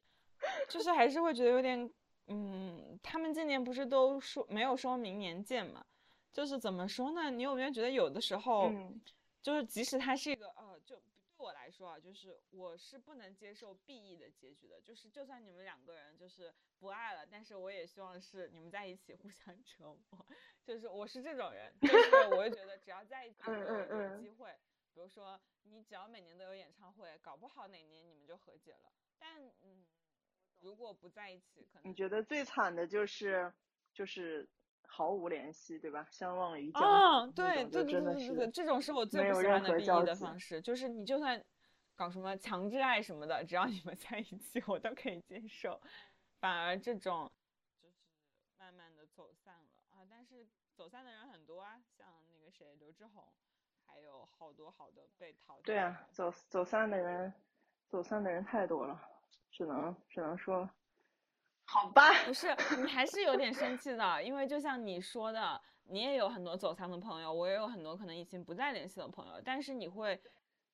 就是还是会觉得有点，嗯，他们今年不是都说没有说明年见嘛？就是怎么说呢？你有没有觉得有的时候，嗯就是即使它是一个呃，就对我来说啊，就是我是不能接受 B E 的结局的。就是就算你们两个人就是不爱了，但是我也希望是你们在一起互相折磨。就是我是这种人，就是我会觉得只要在一起嗯有机会，比如说你只要每年都有演唱会，搞不好哪年你们就和解了。但嗯，如果不在一起，可能你觉得最惨的就是就是毫无联系，对吧？相忘于江对对对这种是我最不喜欢的任何 B 交 E 的方式，就是你就算搞什么强制爱什么的，只要你们在一起，我都可以接受。反而这种就是慢慢的走散了啊，但是走散的人很多啊，像那个谁刘志宏，还有好多好多被淘汰对啊，走走散的人，走散的人太多了，只能只能说，好吧。不是，你还是有点生气的，因为就像你说的，你也有很多走散的朋友，我也有很多可能已经不再联系的朋友，但是你会，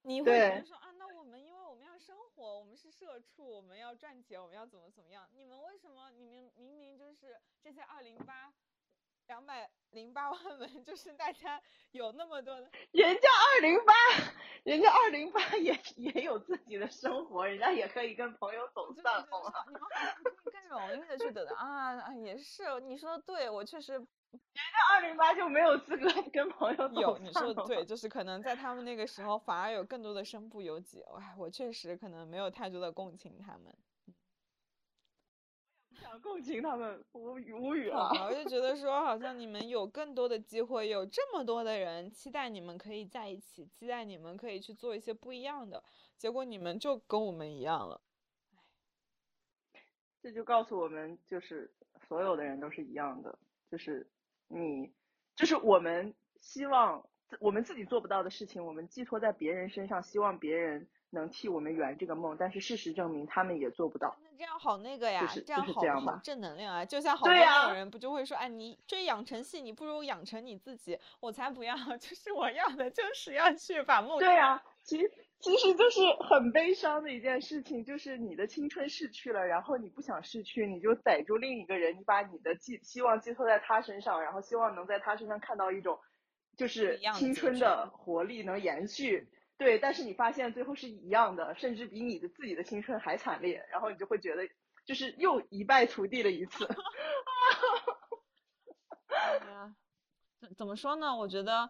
你会觉得说啊，那我们因为我们要生活，我们是社畜，我们要赚钱，我们要怎么怎么样？你们为什么你们明明就是这些二零八，两百零八万人，就是大家有那么多的，人家二零八，人家二零八也 也有自己的生活，人家也可以跟朋友走散，好吗？你们好像更容易的去得到啊啊，也是你说的对，我确实人家二零八就没有资格跟朋友走有，你说的对，就是可能在他们那个时候，反而有更多的身不由己。哎，我确实可能没有太多的共情他们。不想共情他们，无语无语了。我就 觉得说，好像你们有更多的机会，有这么多的人期待你们可以在一起，期待你们可以去做一些不一样的，结果你们就跟我们一样了。这就告诉我们，就是所有的人都是一样的，就是你，就是我们希望我们自己做不到的事情，我们寄托在别人身上，希望别人能替我们圆这个梦，但是事实证明他们也做不到。那这样好那个呀，就是这样好好这样吧正能量啊！就像 好多那种人不就会说，哎，你追养成系，你不如养成你自己。我才不要，就是我要的就是要去把梦对呀、其实其实就是很悲伤的一件事情，就是你的青春逝去了，然后你不想逝去，你就逮住另一个人，你把你的寄希望寄托在他身上，然后希望能在他身上看到一种就是青春的活力能延续。对，但是你发现最后是一样的，甚至比你的自己的青春还惨烈，然后你就会觉得就是又一败涂地了一次。怎怎么说呢？我觉得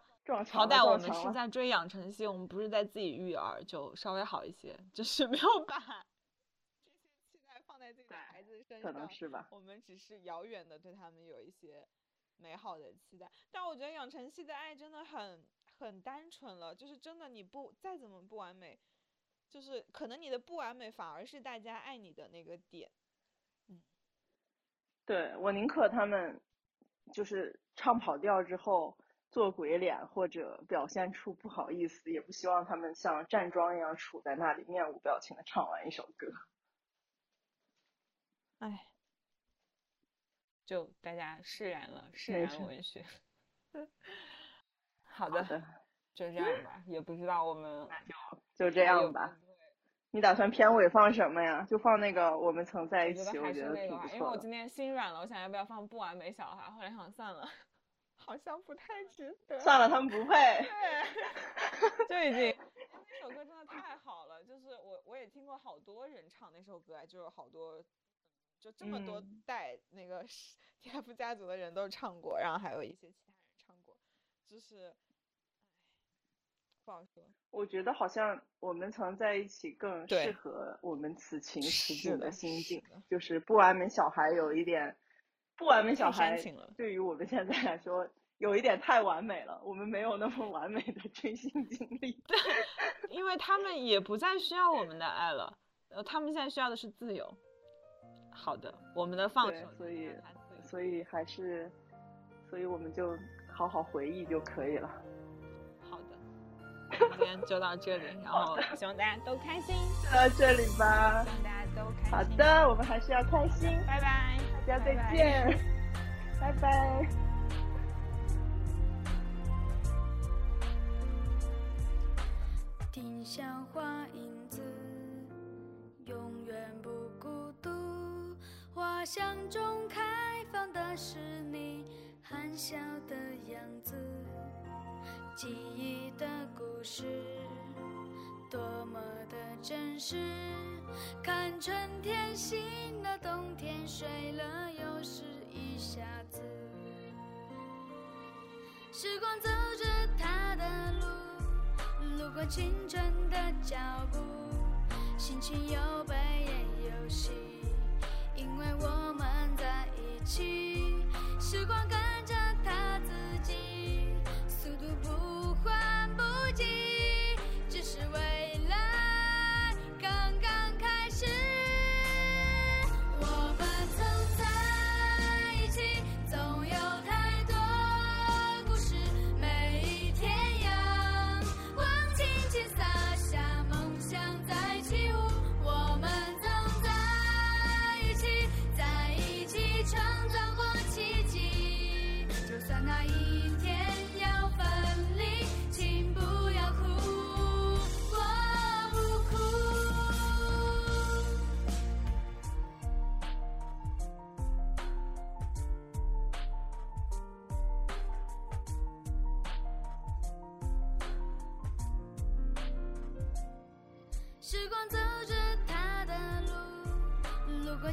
好歹我们是在追养成系，我们不是在自己育儿，就稍微好一些，就是没有 把这些期待放在自己的孩子身可能上。是吧？我们只是遥远的对他们有一些美好的期待，但我觉得养成系的爱真的很很单纯了，就是真的你不再怎么不完美，就是可能你的不完美反而是大家爱你的那个点。嗯对我宁可他们就是唱跑调之后做鬼脸或者表现出不好意思，也不希望他们像站桩一样杵在那里面无表情的唱完一首歌。哎，就大家释然了，释然文学。好好的，就这样吧，也不知道我们就这样吧。你打算片尾放什么呀？就放那个我们曾在一起，我觉得还是那个吧，挺不错。因为我今天心软了，我想要不要放不完美小孩，后来想算了，好像不太值得。算了，他们不配。对，就已经 那首歌真的太好了，就是我我也听过好多人唱那首歌，啊，就是好多就这么多嗯代那个 TF 家族的人都唱过，然后还有一些其他人唱过，就是唉不好说。我觉得好像我们曾在一起更适合我们此情此景的心境就是不完美小孩有一点，不完美小孩对于我们现在来说有一点太完美了，我们没有那么完美的追星经历。因为他们也不再需要我们的爱了，呃，他们现在需要的是自由。好的，我们的放手，对所以所以还是，所以我们就好好回忆就可以了。今天就到这里，然后希望大家都开心，就到这里吧。希望大家都开心。好，的，我们还是要开心。拜拜，大家再拜拜见，拜拜。听像花影子，永远不孤独。花香中开放的是你含笑的样子，记忆的故事多么的真实。看春天醒了，冬天睡了，又是一下子。时光走着它的路，路过青春的脚步，心情有悲也有喜，因为我们在一起。时光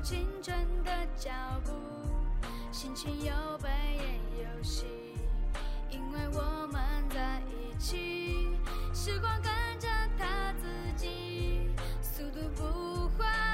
青春的脚步心情有悲也有喜因为我们在一起时光跟着他自己速度不缓